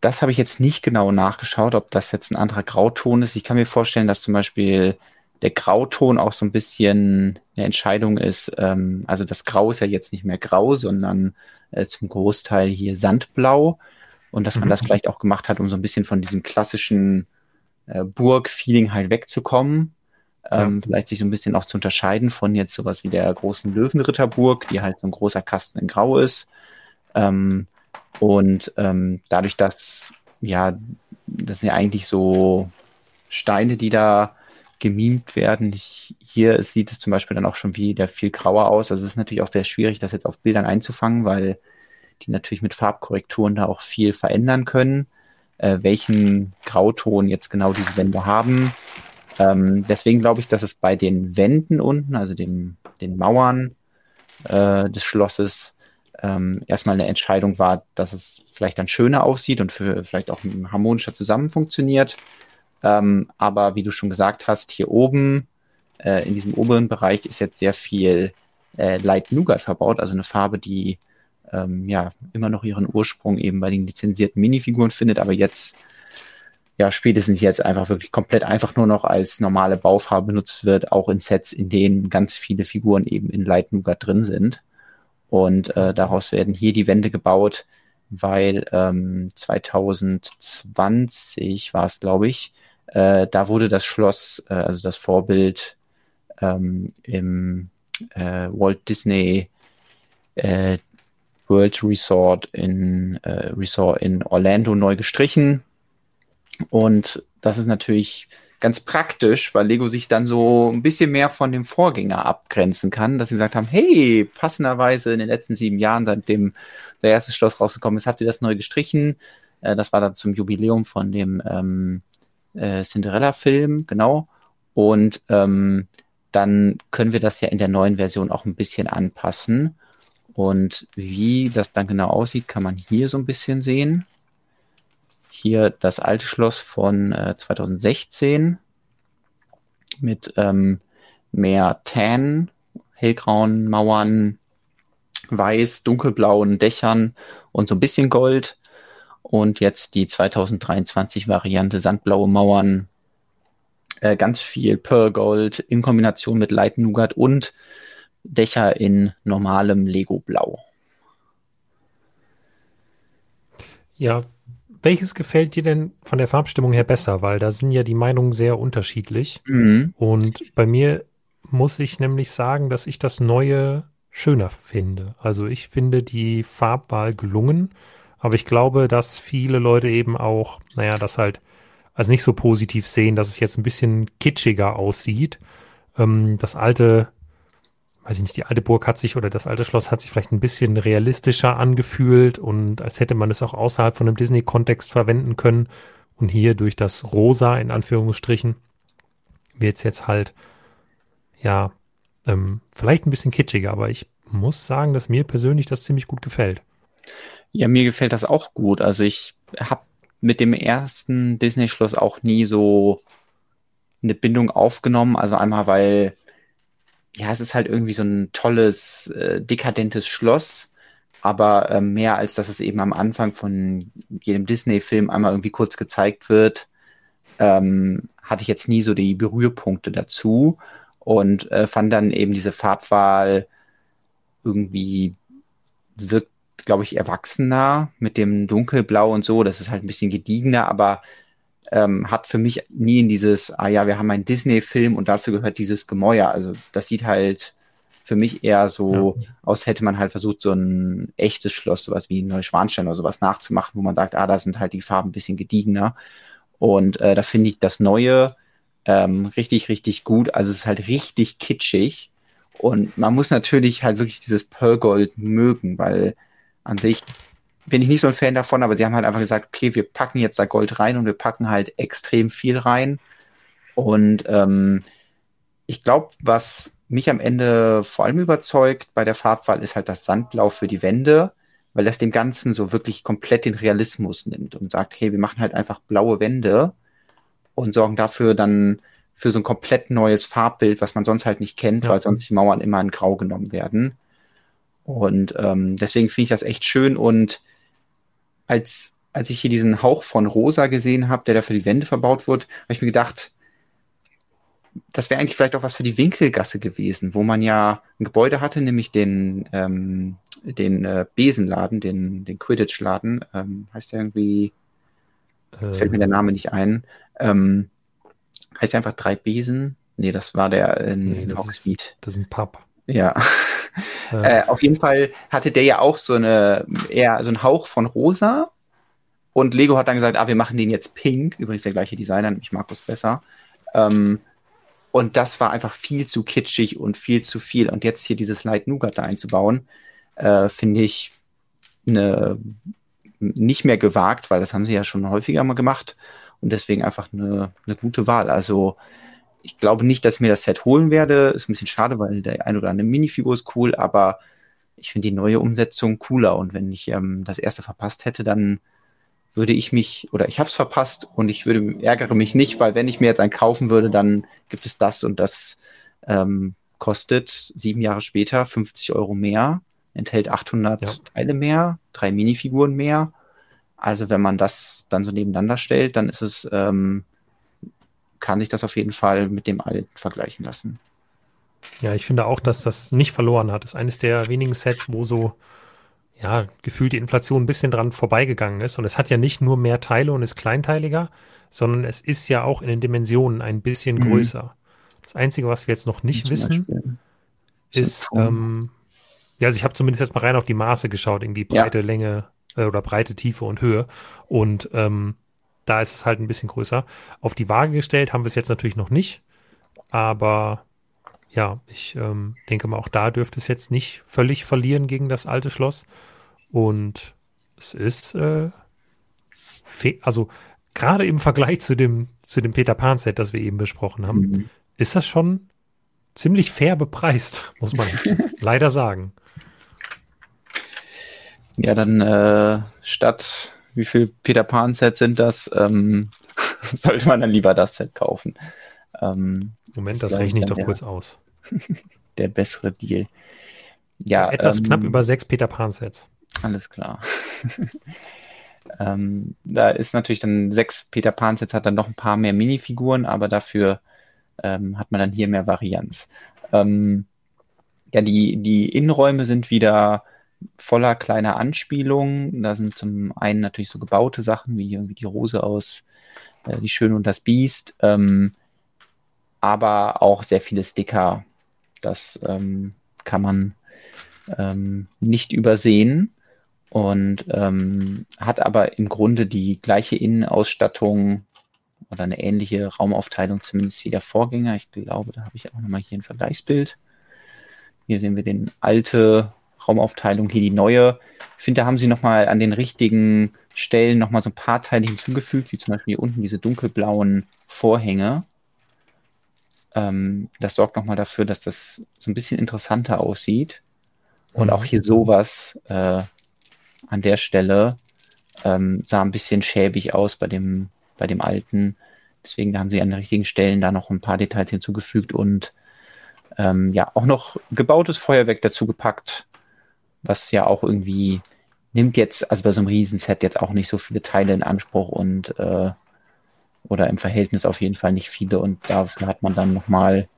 S1: das habe ich jetzt nicht genau nachgeschaut, ob das jetzt ein anderer Grauton ist. Ich kann mir vorstellen, dass zum Beispiel der Grauton auch so ein bisschen eine Entscheidung ist. Ähm, also das Grau ist ja jetzt nicht mehr grau, sondern äh, zum Großteil hier Sandblau. Und dass man mhm. das vielleicht auch gemacht hat, um so ein bisschen von diesem klassischen äh, Burg-Feeling halt wegzukommen. Ähm, ja. Vielleicht sich so ein bisschen auch zu unterscheiden von jetzt sowas wie der großen Löwenritterburg, die halt so ein großer Kasten in Grau ist. Ähm, und ähm, dadurch, dass, ja, das sind ja eigentlich so Steine, die da gemimt werden. Ich, hier sieht es zum Beispiel dann auch schon wieder viel grauer aus. Also es ist natürlich auch sehr schwierig, das jetzt auf Bildern einzufangen, weil die natürlich mit Farbkorrekturen da auch viel verändern können, äh, welchen Grauton jetzt genau diese Wände haben. Ähm, deswegen glaube ich, dass es bei den Wänden unten, also dem, den Mauern äh, des Schlosses, ähm, erstmal eine Entscheidung war, dass es vielleicht dann schöner aussieht und für vielleicht auch harmonischer zusammen funktioniert. Ähm, aber wie du schon gesagt hast, hier oben äh, in diesem oberen Bereich ist jetzt sehr viel äh, Light Nougat verbaut, also eine Farbe, die ähm, ja immer noch ihren Ursprung eben bei den lizenzierten Minifiguren findet, aber jetzt ja spätestens jetzt einfach wirklich komplett einfach nur noch als normale Baufarbe benutzt wird, auch in Sets, in denen ganz viele Figuren eben in Light Nougat drin sind. Und äh, daraus werden hier die Wände gebaut, weil ähm, 2020 war es, glaube ich, äh, da wurde das Schloss, äh, also das Vorbild ähm, im äh, Walt Disney äh, World Resort in, äh, Resort in Orlando neu gestrichen. Und das ist natürlich ganz praktisch, weil Lego sich dann so ein bisschen mehr von dem Vorgänger abgrenzen kann, dass sie gesagt haben, hey, passenderweise in den letzten sieben Jahren, seitdem der erste Schloss rausgekommen ist, habt ihr das neu gestrichen. Äh, das war dann zum Jubiläum von dem ähm, äh, Cinderella-Film, genau. Und ähm, dann können wir das ja in der neuen Version auch ein bisschen anpassen. Und wie das dann genau aussieht, kann man hier so ein bisschen sehen hier das alte Schloss von äh, 2016 mit ähm, mehr Tan, hellgrauen Mauern, weiß, dunkelblauen Dächern und so ein bisschen Gold. Und jetzt die 2023 Variante sandblaue Mauern, äh, ganz viel Pearl Gold in Kombination mit Light Nougat und Dächer in normalem Lego Blau.
S2: Ja, welches gefällt dir denn von der Farbstimmung her besser? Weil da sind ja die Meinungen sehr unterschiedlich. Mhm. Und bei mir muss ich nämlich sagen, dass ich das Neue schöner finde. Also ich finde die Farbwahl gelungen, aber ich glaube, dass viele Leute eben auch, naja, das halt als nicht so positiv sehen, dass es jetzt ein bisschen kitschiger aussieht. Ähm, das alte, weiß ich nicht, die alte Burg hat sich oder das alte Schloss hat sich vielleicht ein bisschen realistischer angefühlt und als hätte man es auch außerhalb von einem Disney-Kontext verwenden können. Und hier durch das Rosa in Anführungsstrichen wird es jetzt halt ja, ähm, vielleicht ein bisschen kitschiger, aber ich muss sagen, dass mir persönlich das ziemlich gut gefällt.
S1: Ja, mir gefällt das auch gut. Also ich habe mit dem ersten Disney-Schloss auch nie so eine Bindung aufgenommen. Also einmal, weil ja, es ist halt irgendwie so ein tolles, äh, dekadentes Schloss, aber äh, mehr als dass es eben am Anfang von jedem Disney-Film einmal irgendwie kurz gezeigt wird, ähm, hatte ich jetzt nie so die Berührpunkte dazu und äh, fand dann eben diese Farbwahl irgendwie wirkt, glaube ich, erwachsener mit dem Dunkelblau und so. Das ist halt ein bisschen gediegener, aber ähm, hat für mich nie in dieses, ah ja, wir haben einen Disney-Film und dazu gehört dieses Gemäuer. Also das sieht halt für mich eher so ja. aus, hätte man halt versucht, so ein echtes Schloss, sowas wie Neuschwanstein oder sowas nachzumachen, wo man sagt, ah, da sind halt die Farben ein bisschen gediegener. Und äh, da finde ich das Neue ähm, richtig, richtig gut. Also es ist halt richtig kitschig. Und man muss natürlich halt wirklich dieses Pearl Gold mögen, weil an sich bin ich nicht so ein Fan davon, aber sie haben halt einfach gesagt, okay, wir packen jetzt da Gold rein und wir packen halt extrem viel rein. Und ähm, ich glaube, was mich am Ende vor allem überzeugt bei der Farbwahl ist halt das Sandblau für die Wände, weil das dem Ganzen so wirklich komplett den Realismus nimmt und sagt, hey, wir machen halt einfach blaue Wände und sorgen dafür dann für so ein komplett neues Farbbild, was man sonst halt nicht kennt, ja. weil sonst die Mauern immer in Grau genommen werden. Und ähm, deswegen finde ich das echt schön. Und als, als ich hier diesen Hauch von Rosa gesehen habe, der da für die Wände verbaut wird, habe ich mir gedacht, das wäre eigentlich vielleicht auch was für die Winkelgasse gewesen, wo man ja ein Gebäude hatte, nämlich den, ähm, den äh, Besenladen, den, den Quidditch-Laden, ähm, heißt der irgendwie, jetzt fällt mir der Name nicht ein, ähm, heißt einfach drei Besen? Nee, das war der in, nee, in
S2: Hogsmeade. Das ist ein Pub.
S1: Ja. ja. äh, auf jeden Fall hatte der ja auch so eine, eher so einen Hauch von rosa. Und Lego hat dann gesagt, ah, wir machen den jetzt pink. Übrigens der gleiche Designer, nämlich Markus Besser. Ähm, und das war einfach viel zu kitschig und viel zu viel. Und jetzt hier dieses Light Nougat da einzubauen, äh, finde ich eine, nicht mehr gewagt, weil das haben sie ja schon häufiger mal gemacht und deswegen einfach eine, eine gute Wahl. Also ich glaube nicht, dass ich mir das Set holen werde. Ist ein bisschen schade, weil der ein oder andere Minifigur ist cool, aber ich finde die neue Umsetzung cooler. Und wenn ich ähm, das erste verpasst hätte, dann würde ich mich, oder ich habe es verpasst und ich würde ärgere mich nicht, weil wenn ich mir jetzt einen kaufen würde, dann gibt es das und das ähm, kostet sieben Jahre später 50 Euro mehr, enthält 800 ja. Teile mehr, drei Minifiguren mehr also wenn man das dann so nebeneinander stellt, dann ist es, ähm, kann sich das auf jeden Fall mit dem alten vergleichen lassen.
S2: Ja, ich finde auch, dass das nicht verloren hat. Das ist eines der wenigen Sets, wo so, ja, gefühlt die Inflation ein bisschen dran vorbeigegangen ist. Und es hat ja nicht nur mehr Teile und ist kleinteiliger, sondern es ist ja auch in den Dimensionen ein bisschen mhm. größer. Das Einzige, was wir jetzt noch nicht wissen, ist, ähm, ja, also ich habe zumindest jetzt mal rein auf die Maße geschaut, irgendwie Breite, ja. Länge, äh, oder Breite, Tiefe und Höhe. Und ähm, da ist es halt ein bisschen größer. Auf die Waage gestellt haben wir es jetzt natürlich noch nicht, aber ja, ich ähm, denke mal, auch da dürfte es jetzt nicht völlig verlieren gegen das alte Schloss. Und es ist, äh, also gerade im Vergleich zu dem, zu dem Peter Pan-Set, das wir eben besprochen haben, mhm. ist das schon ziemlich fair bepreist, muss man leider sagen.
S1: Ja, dann äh, statt wie viel Peter Pan Sets sind das, ähm, sollte man dann lieber das Set kaufen.
S2: Ähm, Moment, das, das rechne ich doch der, kurz aus.
S1: der bessere Deal.
S2: Ja, etwas ähm, knapp über sechs Peter Pan Sets.
S1: Alles klar. Ähm, da ist natürlich dann sechs Peter Pan Sets hat dann noch ein paar mehr Minifiguren, aber dafür ähm, hat man dann hier mehr Varianz. Ähm, ja, die, die Innenräume sind wieder voller kleiner Anspielungen. Da sind zum einen natürlich so gebaute Sachen, wie irgendwie die Rose aus äh, Die Schöne und das Biest, ähm, aber auch sehr viele Sticker. Das ähm, kann man ähm, nicht übersehen und ähm, hat aber im Grunde die gleiche Innenausstattung oder eine ähnliche Raumaufteilung zumindest wie der Vorgänger. Ich glaube, da habe ich auch nochmal hier ein Vergleichsbild. Hier sehen wir den alte Raumaufteilung, hier die neue. Ich finde, da haben sie nochmal an den richtigen Stellen nochmal so ein paar Teile hinzugefügt, wie zum Beispiel hier unten diese dunkelblauen Vorhänge. Ähm, das sorgt nochmal dafür, dass das so ein bisschen interessanter aussieht. Und auch hier sowas äh, an der Stelle ähm, sah ein bisschen schäbig aus bei dem, bei dem alten. Deswegen haben sie an den richtigen Stellen da noch ein paar Details hinzugefügt und ähm, ja, auch noch gebautes Feuerwerk dazu gepackt, was ja auch irgendwie nimmt jetzt, also bei so einem Riesenset jetzt auch nicht so viele Teile in Anspruch und äh, oder im Verhältnis auf jeden Fall nicht viele und dafür hat man dann nochmal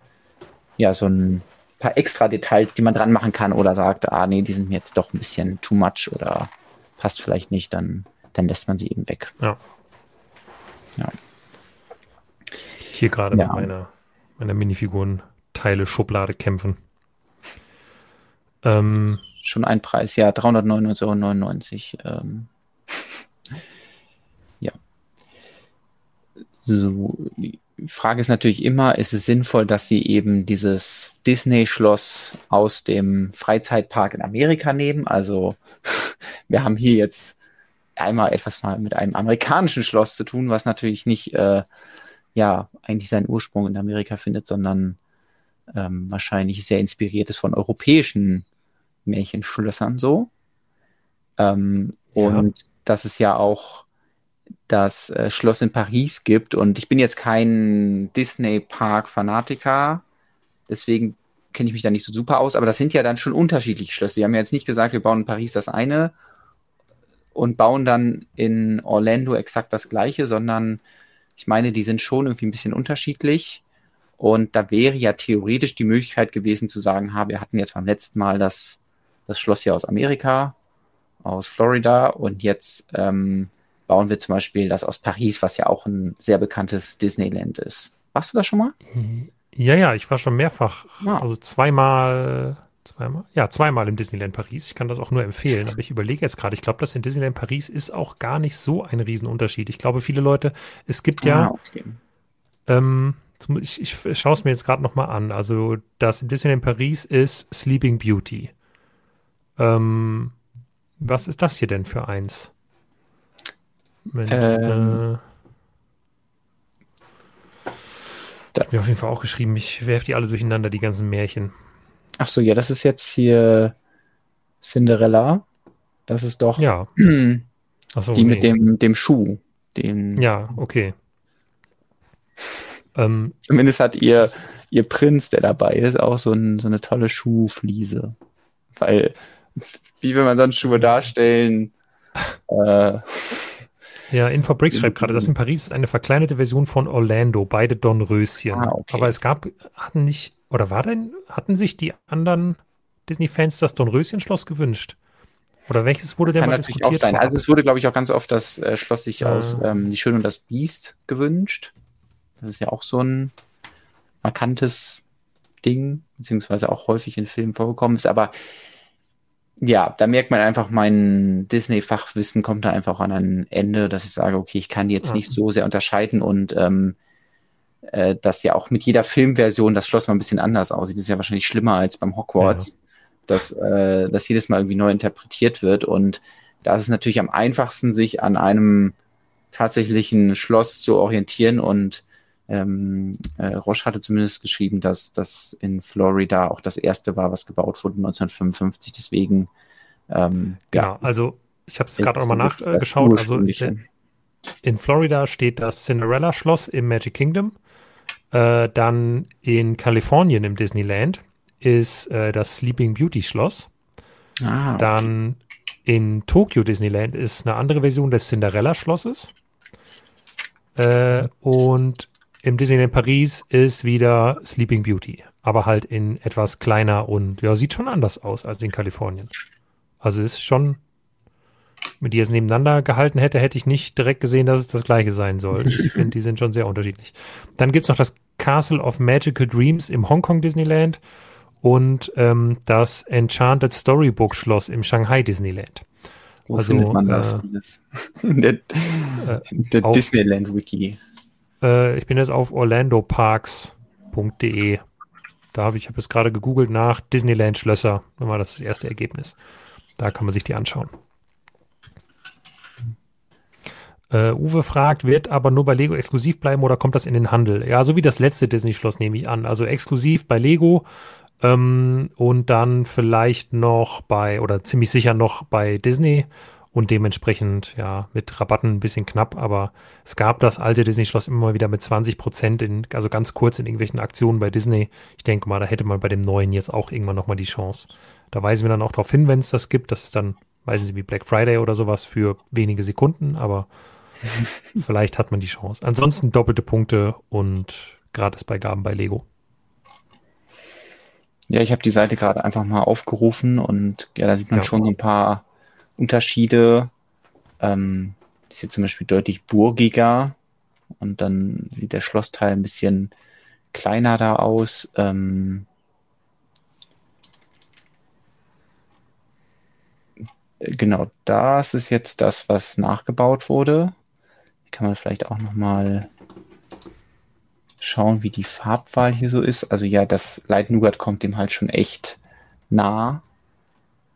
S1: ja so ein paar extra Details, die man dran machen kann oder sagt, ah nee, die sind mir jetzt doch ein bisschen too much oder passt vielleicht nicht, dann, dann lässt man sie eben weg.
S2: Ja. Ja. Hier gerade ja. mit meiner, meiner Minifiguren-Teile-Schublade kämpfen.
S1: Ähm, Schon ein Preis, ja, 399,99 Euro. Ähm, ja. So, die Frage ist natürlich immer, ist es sinnvoll, dass sie eben dieses Disney-Schloss aus dem Freizeitpark in Amerika nehmen? Also, wir haben hier jetzt einmal etwas mal mit einem amerikanischen Schloss zu tun, was natürlich nicht, äh, ja, eigentlich seinen Ursprung in Amerika findet, sondern ähm, wahrscheinlich sehr inspiriert ist von europäischen Märchenschlössern so. Ähm, ja. Und dass es ja auch das äh, Schloss in Paris gibt. Und ich bin jetzt kein Disney-Park-Fanatiker, deswegen kenne ich mich da nicht so super aus, aber das sind ja dann schon unterschiedliche Schlösser. Sie haben ja jetzt nicht gesagt, wir bauen in Paris das eine und bauen dann in Orlando exakt das gleiche, sondern ich meine, die sind schon irgendwie ein bisschen unterschiedlich. Und da wäre ja theoretisch die Möglichkeit gewesen zu sagen, ha, wir hatten jetzt beim letzten Mal das, das Schloss hier aus Amerika, aus Florida und jetzt ähm, bauen wir zum Beispiel das aus Paris, was ja auch ein sehr bekanntes Disneyland ist. Warst du da schon mal?
S2: Ja, ja, ich war schon mehrfach, ah. also zweimal Zweimal? Ja, zweimal im Disneyland Paris. Ich kann das auch nur empfehlen, aber ich überlege jetzt gerade, ich glaube, das in Disneyland Paris ist auch gar nicht so ein Riesenunterschied. Ich glaube, viele Leute, es gibt ja, ah, okay. ähm, ich, ich schaue es mir jetzt gerade nochmal an. Also, das in Disneyland Paris ist Sleeping Beauty. Ähm, was ist das hier denn für eins? Moment, ähm, äh, da ich auf jeden Fall auch geschrieben, ich werfe die alle durcheinander, die ganzen Märchen.
S1: Ach so, ja, das ist jetzt hier Cinderella. Das ist doch
S2: ja.
S1: so, die nee. mit dem, dem Schuh. Den,
S2: ja, okay.
S1: Ähm, Zumindest hat ihr, ihr Prinz, der dabei ist, auch so, ein, so eine tolle Schuhfliese. Weil, wie will man sonst Schuhe darstellen?
S2: äh, ja, Infobricks schreibt gerade, das in Paris ist eine verkleinerte Version von Orlando, beide Dornröschen. Ah, okay. Aber es gab, hatten nicht oder war denn, hatten sich die anderen Disney-Fans das Dornröschen-Schloss gewünscht? Oder welches wurde denn
S1: mal diskutiert? Auch sein. Also es wurde, glaube ich, auch ganz oft das äh, Schloss sich äh. aus ähm, Die Schöne und das Biest gewünscht. Das ist ja auch so ein markantes Ding, beziehungsweise auch häufig in Filmen vorgekommen ist. Aber ja, da merkt man einfach, mein Disney-Fachwissen kommt da einfach an ein Ende, dass ich sage, okay, ich kann die jetzt nicht so sehr unterscheiden und ähm, äh, dass ja auch mit jeder Filmversion das Schloss mal ein bisschen anders aussieht. Das ist ja wahrscheinlich schlimmer als beim Hogwarts, ja. dass äh, das jedes Mal irgendwie neu interpretiert wird. Und da ist es natürlich am einfachsten, sich an einem tatsächlichen Schloss zu orientieren. Und ähm, äh, Roche hatte zumindest geschrieben, dass das in Florida auch das erste war, was gebaut wurde 1955. Deswegen
S2: ähm, genau, ja, also ich habe es gerade nochmal nachgeschaut. Also in, in Florida steht das Cinderella-Schloss im Magic Kingdom. Äh, dann in Kalifornien im Disneyland ist äh, das Sleeping Beauty Schloss. Ah, okay. Dann in Tokyo Disneyland ist eine andere Version des Cinderella-Schlosses. Äh, und im Disneyland Paris ist wieder Sleeping Beauty, aber halt in etwas kleiner und ja, sieht schon anders aus als in Kalifornien. Also ist schon, wenn die es nebeneinander gehalten hätte, hätte ich nicht direkt gesehen, dass es das gleiche sein soll. Ich finde, die sind schon sehr unterschiedlich. Dann gibt es noch das Castle of Magical Dreams im Hongkong Disneyland und ähm, das Enchanted Storybook Schloss im Shanghai Disneyland.
S1: Wo also, findet man das? Äh, der, äh, der Disneyland Wiki.
S2: Äh, ich bin jetzt auf orlandoparks.de. Da habe ich habe es gerade gegoogelt nach Disneyland Schlösser. Das war das erste Ergebnis. Da kann man sich die anschauen. Uh, Uwe fragt, wird aber nur bei Lego exklusiv bleiben oder kommt das in den Handel? Ja, so wie das letzte Disney-Schloss nehme ich an. Also exklusiv bei Lego ähm, und dann vielleicht noch bei, oder ziemlich sicher noch bei Disney und dementsprechend ja mit Rabatten ein bisschen knapp, aber es gab das alte Disney-Schloss immer wieder mit 20 Prozent, in, also ganz kurz in irgendwelchen Aktionen bei Disney. Ich denke mal, da hätte man bei dem neuen jetzt auch irgendwann nochmal die Chance. Da weisen wir dann auch darauf hin, wenn es das gibt. Das ist dann, weiß ich wie Black Friday oder sowas für wenige Sekunden, aber Vielleicht hat man die Chance. Ansonsten doppelte Punkte und Gratisbeigaben bei Lego.
S1: Ja, ich habe die Seite gerade einfach mal aufgerufen und ja, da sieht man ja. schon so ein paar Unterschiede. Ähm, ist hier zum Beispiel deutlich burgiger und dann sieht der Schlossteil ein bisschen kleiner da aus. Ähm, genau, das ist jetzt das, was nachgebaut wurde kann man vielleicht auch noch mal schauen, wie die Farbwahl hier so ist. Also ja, das Light Nougat kommt dem halt schon echt nah.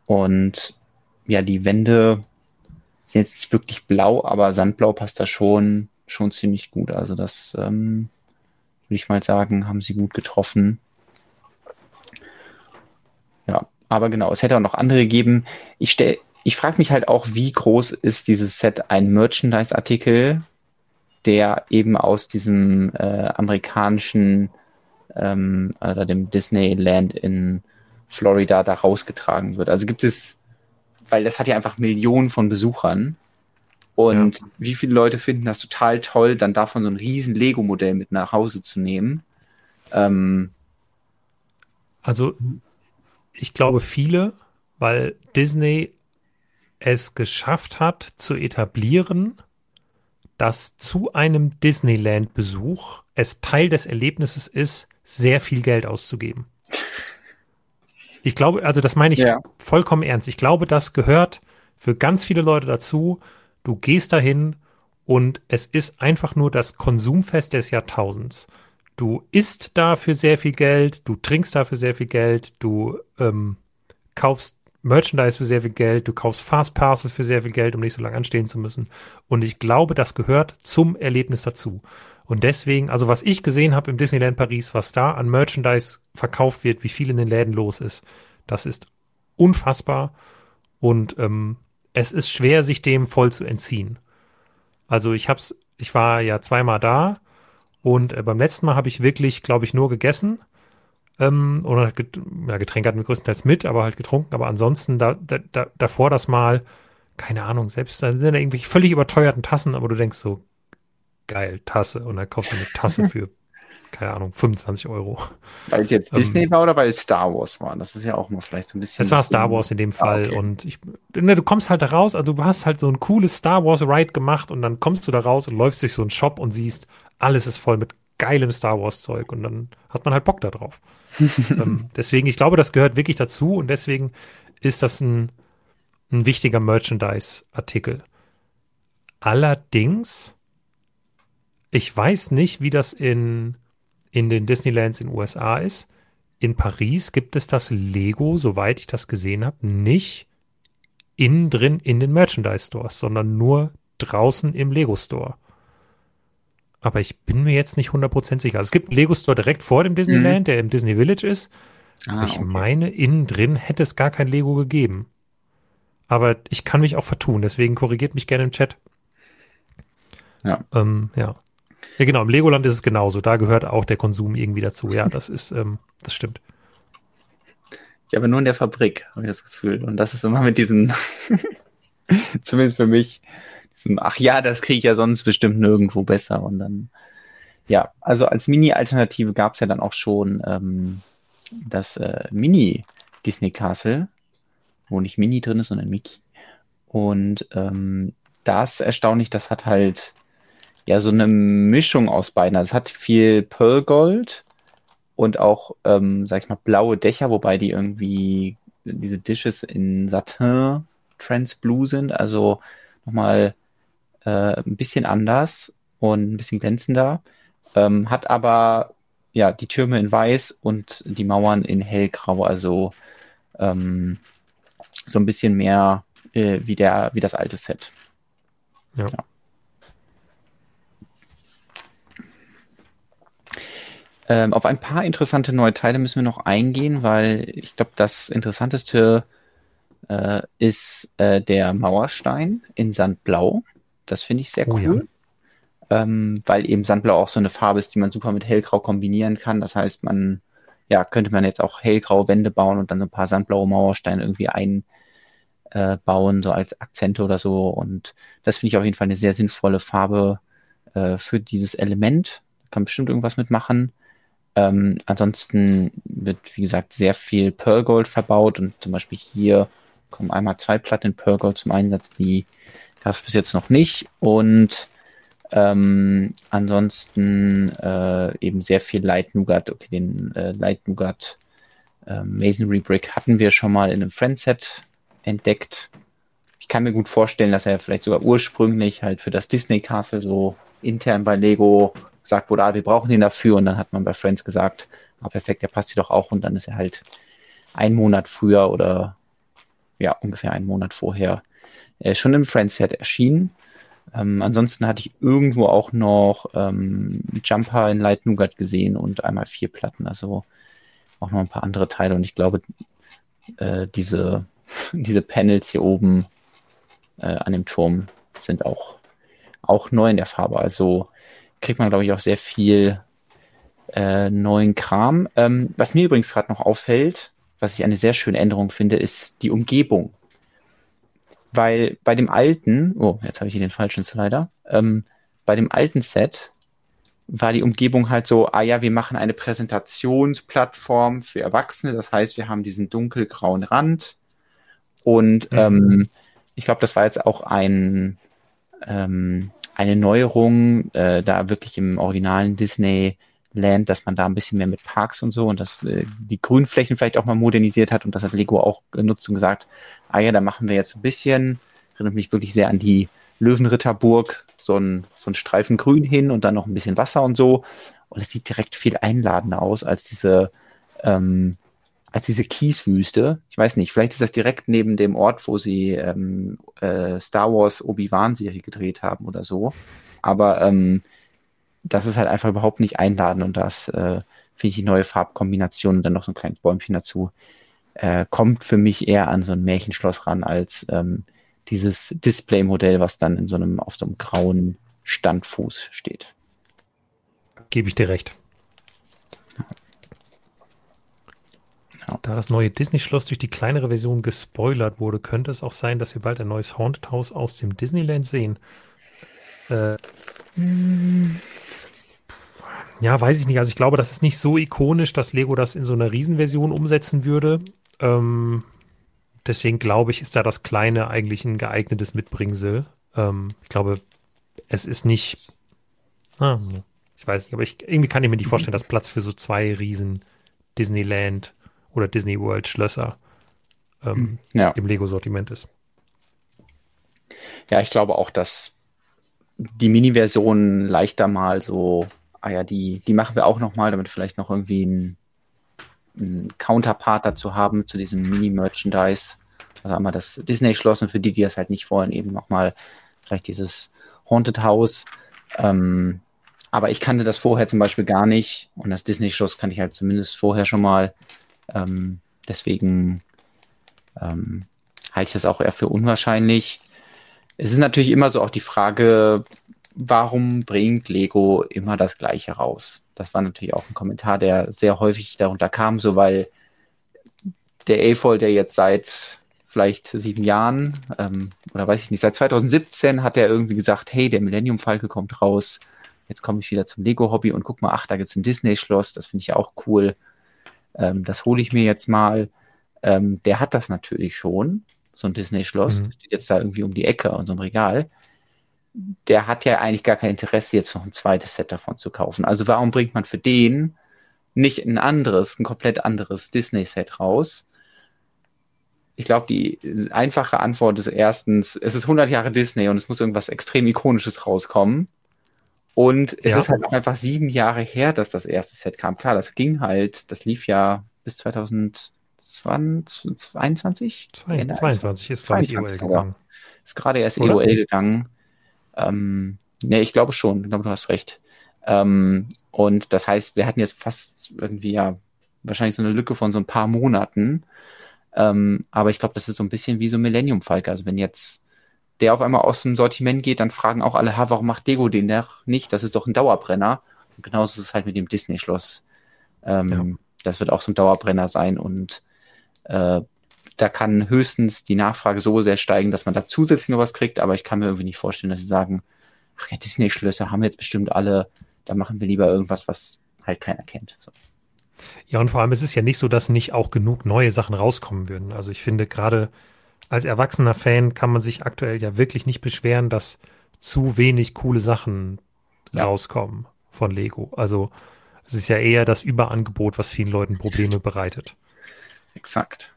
S1: Und ja, die Wände sind jetzt nicht wirklich blau, aber Sandblau passt da schon, schon ziemlich gut. Also das ähm, würde ich mal sagen, haben sie gut getroffen. Ja, aber genau, es hätte auch noch andere gegeben. Ich stelle ich frage mich halt auch, wie groß ist dieses Set ein Merchandise-Artikel, der eben aus diesem äh, amerikanischen ähm, oder dem Disneyland in Florida da rausgetragen wird. Also gibt es, weil das hat ja einfach Millionen von Besuchern. Und ja. wie viele Leute finden das total toll, dann davon so ein riesen Lego-Modell mit nach Hause zu nehmen? Ähm,
S2: also ich glaube viele, weil Disney es geschafft hat zu etablieren, dass zu einem Disneyland-Besuch es Teil des Erlebnisses ist, sehr viel Geld auszugeben. Ich glaube, also das meine ich ja. vollkommen ernst. Ich glaube, das gehört für ganz viele Leute dazu. Du gehst dahin und es ist einfach nur das Konsumfest des Jahrtausends. Du isst dafür sehr viel Geld, du trinkst dafür sehr viel Geld, du ähm, kaufst Merchandise für sehr viel Geld, du kaufst Fastpasses für sehr viel Geld, um nicht so lange anstehen zu müssen. Und ich glaube, das gehört zum Erlebnis dazu. Und deswegen, also was ich gesehen habe im Disneyland Paris, was da an Merchandise verkauft wird, wie viel in den Läden los ist, das ist unfassbar. Und ähm, es ist schwer, sich dem voll zu entziehen. Also ich hab's, ich war ja zweimal da und äh, beim letzten Mal habe ich wirklich, glaube ich, nur gegessen ähm, oder get ja, Getränke hatten wir größtenteils mit, aber halt getrunken. Aber ansonsten da, da, da, davor das Mal, keine Ahnung, selbst da sind da irgendwelche völlig überteuerten Tassen, aber du denkst so, geil, Tasse. Und dann kaufst du eine Tasse für, keine Ahnung, 25 Euro.
S1: Weil es jetzt ähm, Disney war oder weil es Star Wars war? Das ist ja auch mal vielleicht so ein bisschen.
S2: Es war Star Wars in dem ah, Fall. Ah, okay. Und ich, ne, du kommst halt da raus, also du hast halt so ein cooles Star Wars Ride gemacht und dann kommst du da raus und läufst durch so einen Shop und siehst, alles ist voll mit geilem Star Wars Zeug und dann hat man halt Bock da drauf. ähm, deswegen, ich glaube, das gehört wirklich dazu und deswegen ist das ein, ein wichtiger Merchandise-Artikel. Allerdings, ich weiß nicht, wie das in, in den Disneylands in USA ist. In Paris gibt es das Lego, soweit ich das gesehen habe, nicht innen drin in den Merchandise-Stores, sondern nur draußen im Lego-Store. Aber ich bin mir jetzt nicht 100% sicher. Also es gibt einen Lego Store direkt vor dem Disneyland, mhm. der im Disney Village ist. Ah, ich okay. meine, innen drin hätte es gar kein Lego gegeben. Aber ich kann mich auch vertun, deswegen korrigiert mich gerne im Chat. Ja. Ähm, ja. Ja, genau, im Legoland ist es genauso. Da gehört auch der Konsum irgendwie dazu. Ja, das ist, ähm, das stimmt.
S1: Ja, aber nur in der Fabrik, habe ich das Gefühl. Und das ist immer mit diesem, zumindest für mich, diesem, ach ja, das kriege ich ja sonst bestimmt nirgendwo besser. Und dann, ja, also als Mini-Alternative gab es ja dann auch schon ähm, das äh, Mini-Disney Castle, wo nicht Mini drin ist, sondern Mickey. Und ähm, das erstaunlich, das hat halt ja so eine Mischung aus beiden. Also es hat viel Pearl Gold und auch, ähm, sag ich mal, blaue Dächer, wobei die irgendwie diese Dishes in Satin Trans Blue sind, also nochmal äh, ein bisschen anders und ein bisschen glänzender. Ähm, hat aber ja die Türme in weiß und die Mauern in hellgrau, also ähm, so ein bisschen mehr äh, wie der wie das alte Set. ja. ja. Ähm, auf ein paar interessante neue Teile müssen wir noch eingehen, weil ich glaube, das Interessanteste äh, ist äh, der Mauerstein in Sandblau. Das finde ich sehr oh, cool. Ja. Ähm, weil eben Sandblau auch so eine Farbe ist, die man super mit Hellgrau kombinieren kann. Das heißt, man, ja, könnte man jetzt auch hellgraue Wände bauen und dann so ein paar sandblaue Mauersteine irgendwie einbauen, äh, so als Akzente oder so. Und das finde ich auf jeden Fall eine sehr sinnvolle Farbe äh, für dieses Element. Kann bestimmt irgendwas mitmachen. Ähm, ansonsten wird, wie gesagt, sehr viel Pearl Gold verbaut und zum Beispiel hier kommen einmal zwei Platten in Pearl Gold zum Einsatz, die gab es bis jetzt noch nicht und ähm, ansonsten äh, eben sehr viel Light Nougat. Okay, den äh, Light Nougat äh, Masonry Brick hatten wir schon mal in einem Friendset entdeckt. Ich kann mir gut vorstellen, dass er vielleicht sogar ursprünglich halt für das Disney Castle so intern bei Lego gesagt wurde, ah, wir brauchen den dafür. Und dann hat man bei Friends gesagt, ah, perfekt, der passt hier doch auch. Und dann ist er halt einen Monat früher oder ja, ungefähr einen Monat vorher äh, schon im Friends-Set erschienen. Ähm, ansonsten hatte ich irgendwo auch noch ähm, Jumper in Light Nougat gesehen und einmal vier Platten, also auch noch ein paar andere Teile. Und ich glaube, äh, diese, diese Panels hier oben äh, an dem Turm sind auch, auch neu in der Farbe. Also kriegt man, glaube ich, auch sehr viel äh, neuen Kram. Ähm, was mir übrigens gerade noch auffällt, was ich eine sehr schöne Änderung finde, ist die Umgebung. Weil bei dem alten, oh, jetzt habe ich hier den falschen Slider, ähm, bei dem alten Set war die Umgebung halt so, ah ja, wir machen eine Präsentationsplattform für Erwachsene, das heißt, wir haben diesen dunkelgrauen Rand und mhm. ähm, ich glaube, das war jetzt auch ein, ähm, eine Neuerung, äh, da wirklich im originalen Disneyland, dass man da ein bisschen mehr mit Parks und so und dass äh, die Grünflächen vielleicht auch mal modernisiert hat und das hat Lego auch genutzt und gesagt, ah ja, da machen wir jetzt ein bisschen, erinnert mich wirklich sehr an die Löwenritterburg, so ein, so ein Streifen Grün hin und dann noch ein bisschen Wasser und so. Und es sieht direkt viel einladender aus als diese ähm, als diese Kieswüste. Ich weiß nicht, vielleicht ist das direkt neben dem Ort, wo sie ähm, äh, Star Wars Obi-Wan-Serie gedreht haben oder so. Aber ähm, das ist halt einfach überhaupt nicht einladend und das äh, finde ich die neue Farbkombination und dann noch so ein kleines Bäumchen dazu. Äh, kommt für mich eher an so ein Märchenschloss ran als ähm, dieses Display-Modell, was dann in so einem, auf so einem grauen Standfuß steht.
S2: Gebe ich dir recht. Da das neue Disney-Schloss durch die kleinere Version gespoilert wurde, könnte es auch sein, dass wir bald ein neues Haunted House aus dem Disneyland sehen. Äh, ja, weiß ich nicht. Also ich glaube, das ist nicht so ikonisch, dass Lego das in so einer Riesenversion umsetzen würde. Ähm, deswegen glaube ich, ist da das Kleine eigentlich ein geeignetes Mitbringsel. Ähm, ich glaube, es ist nicht. Ah, ich weiß nicht, aber ich, irgendwie kann ich mir nicht vorstellen, dass Platz für so zwei Riesen Disneyland oder Disney World Schlösser ähm, hm, ja. im Lego-Sortiment ist.
S1: Ja, ich glaube auch, dass die Mini-Version leichter mal so, ah ja, die, die machen wir auch nochmal, damit vielleicht noch irgendwie ein, ein Counterpart dazu haben zu diesem Mini-Merchandise. Also einmal das Disney-Schloss und für die, die das halt nicht wollen, eben nochmal vielleicht dieses Haunted House. Ähm, aber ich kannte das vorher zum Beispiel gar nicht und das Disney-Schloss kannte ich halt zumindest vorher schon mal. Ähm, deswegen ähm, halte ich das auch eher für unwahrscheinlich. Es ist natürlich immer so auch die Frage, warum bringt Lego immer das Gleiche raus? Das war natürlich auch ein Kommentar, der sehr häufig darunter kam, so weil der A-Fold, der jetzt seit vielleicht sieben Jahren ähm, oder weiß ich nicht, seit 2017 hat er irgendwie gesagt, hey, der Millennium Falke kommt raus. Jetzt komme ich wieder zum Lego-Hobby und guck mal, ach, da gibt's ein Disney-Schloss, das finde ich auch cool. Ähm, das hole ich mir jetzt mal. Ähm, der hat das natürlich schon, so ein Disney-Schloss. Mhm. steht jetzt da irgendwie um die Ecke und so ein Regal. Der hat ja eigentlich gar kein Interesse, jetzt noch ein zweites Set davon zu kaufen. Also warum bringt man für den nicht ein anderes, ein komplett anderes Disney-Set raus? Ich glaube, die einfache Antwort ist erstens, es ist 100 Jahre Disney und es muss irgendwas extrem Ikonisches rauskommen. Und es ja. ist halt auch einfach sieben Jahre her, dass das erste Set kam. Klar, das ging halt, das lief ja bis 2020, 22?
S2: 22 ist, glaube ich, EOL gegangen.
S1: Ist gerade erst Oder? EOL gegangen. Ähm, ne, ich glaube schon. Ich glaube, du hast recht. Ähm, und das heißt, wir hatten jetzt fast irgendwie ja wahrscheinlich so eine Lücke von so ein paar Monaten. Ähm, aber ich glaube, das ist so ein bisschen wie so Millennium Falke. Also wenn jetzt der auf einmal aus dem Sortiment geht, dann fragen auch alle, ha, warum macht Lego den nicht? Das ist doch ein Dauerbrenner. Und genauso ist es halt mit dem Disney-Schloss. Ähm, ja. Das wird auch so ein Dauerbrenner sein und äh, da kann höchstens die Nachfrage so sehr steigen, dass man da zusätzlich noch was kriegt, aber ich kann mir irgendwie nicht vorstellen, dass sie sagen, ach ja, Disney-Schlösser haben jetzt bestimmt alle, da machen wir lieber irgendwas, was halt keiner kennt. So.
S2: Ja, und vor allem es ist ja nicht so, dass nicht auch genug neue Sachen rauskommen würden. Also ich finde gerade als erwachsener Fan kann man sich aktuell ja wirklich nicht beschweren, dass zu wenig coole Sachen ja. rauskommen von Lego. Also es ist ja eher das Überangebot, was vielen Leuten Probleme bereitet.
S1: Exakt.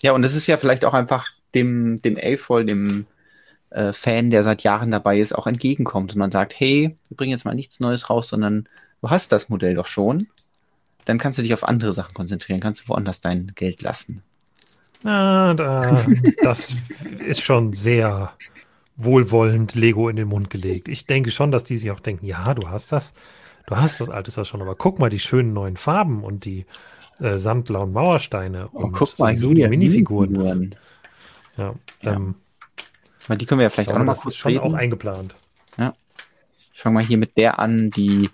S1: Ja, und es ist ja vielleicht auch einfach dem, dem Elfvoll, dem äh, Fan, der seit Jahren dabei ist, auch entgegenkommt und man sagt, hey, wir bringen jetzt mal nichts Neues raus, sondern du hast das Modell doch schon. Dann kannst du dich auf andere Sachen konzentrieren, kannst du woanders dein Geld lassen.
S2: Na, da, das ist schon sehr wohlwollend Lego in den Mund gelegt. Ich denke schon, dass die sich auch denken, ja, du hast das, du hast das alte schon, aber guck mal die schönen neuen Farben und die äh, sandblauen Mauersteine
S1: oh, und guck mal hier, die Minifiguren. Minifiguren.
S2: Ja, ja. Ähm,
S1: die können wir ja vielleicht auch noch mal kurz
S2: schon reden. auch eingeplant.
S1: Ja. Ich fange mal hier mit der an, die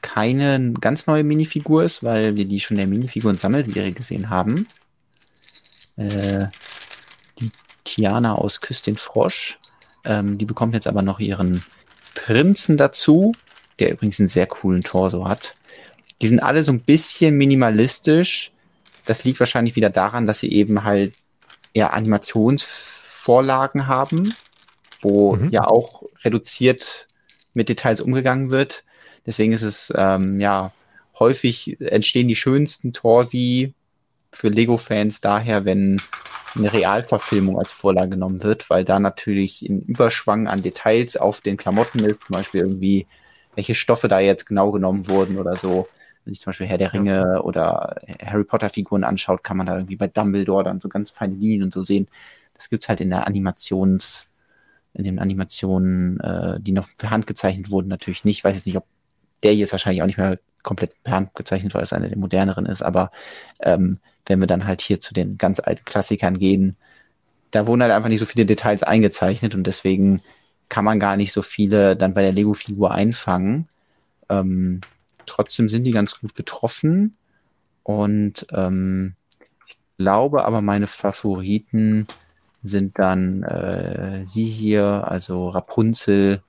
S1: keine ganz neue Minifigur ist, weil wir die schon der Minifiguren-Sammelserie gesehen haben äh, die Tiana aus Küss den Frosch. Ähm, die bekommt jetzt aber noch ihren Prinzen dazu, der übrigens einen sehr coolen Torso hat. Die sind alle so ein bisschen minimalistisch. Das liegt wahrscheinlich wieder daran, dass sie eben halt eher Animationsvorlagen haben, wo mhm. ja auch reduziert mit Details umgegangen wird. Deswegen ist es ähm, ja häufig entstehen die schönsten Torsi für Lego-Fans daher, wenn eine Realverfilmung als Vorlage genommen wird, weil da natürlich ein Überschwang an Details auf den Klamotten ist, zum Beispiel irgendwie, welche Stoffe da jetzt genau genommen wurden oder so. Wenn sich zum Beispiel Herr der Ringe oder Harry Potter-Figuren anschaut, kann man da irgendwie bei Dumbledore dann so ganz feine Linien und so sehen. Das gibt's halt in der Animations, in den Animationen, äh, die noch per Hand gezeichnet wurden, natürlich nicht. Ich weiß jetzt nicht, ob der hier ist wahrscheinlich auch nicht mehr komplett per Hand gezeichnet, weil es einer der moderneren ist, aber ähm, wenn wir dann halt hier zu den ganz alten Klassikern gehen, da wurden halt einfach nicht so viele Details eingezeichnet und deswegen kann man gar nicht so viele dann bei der Lego-Figur einfangen. Ähm, trotzdem sind die ganz gut getroffen und ähm, ich glaube aber meine Favoriten sind dann äh, sie hier, also Rapunzel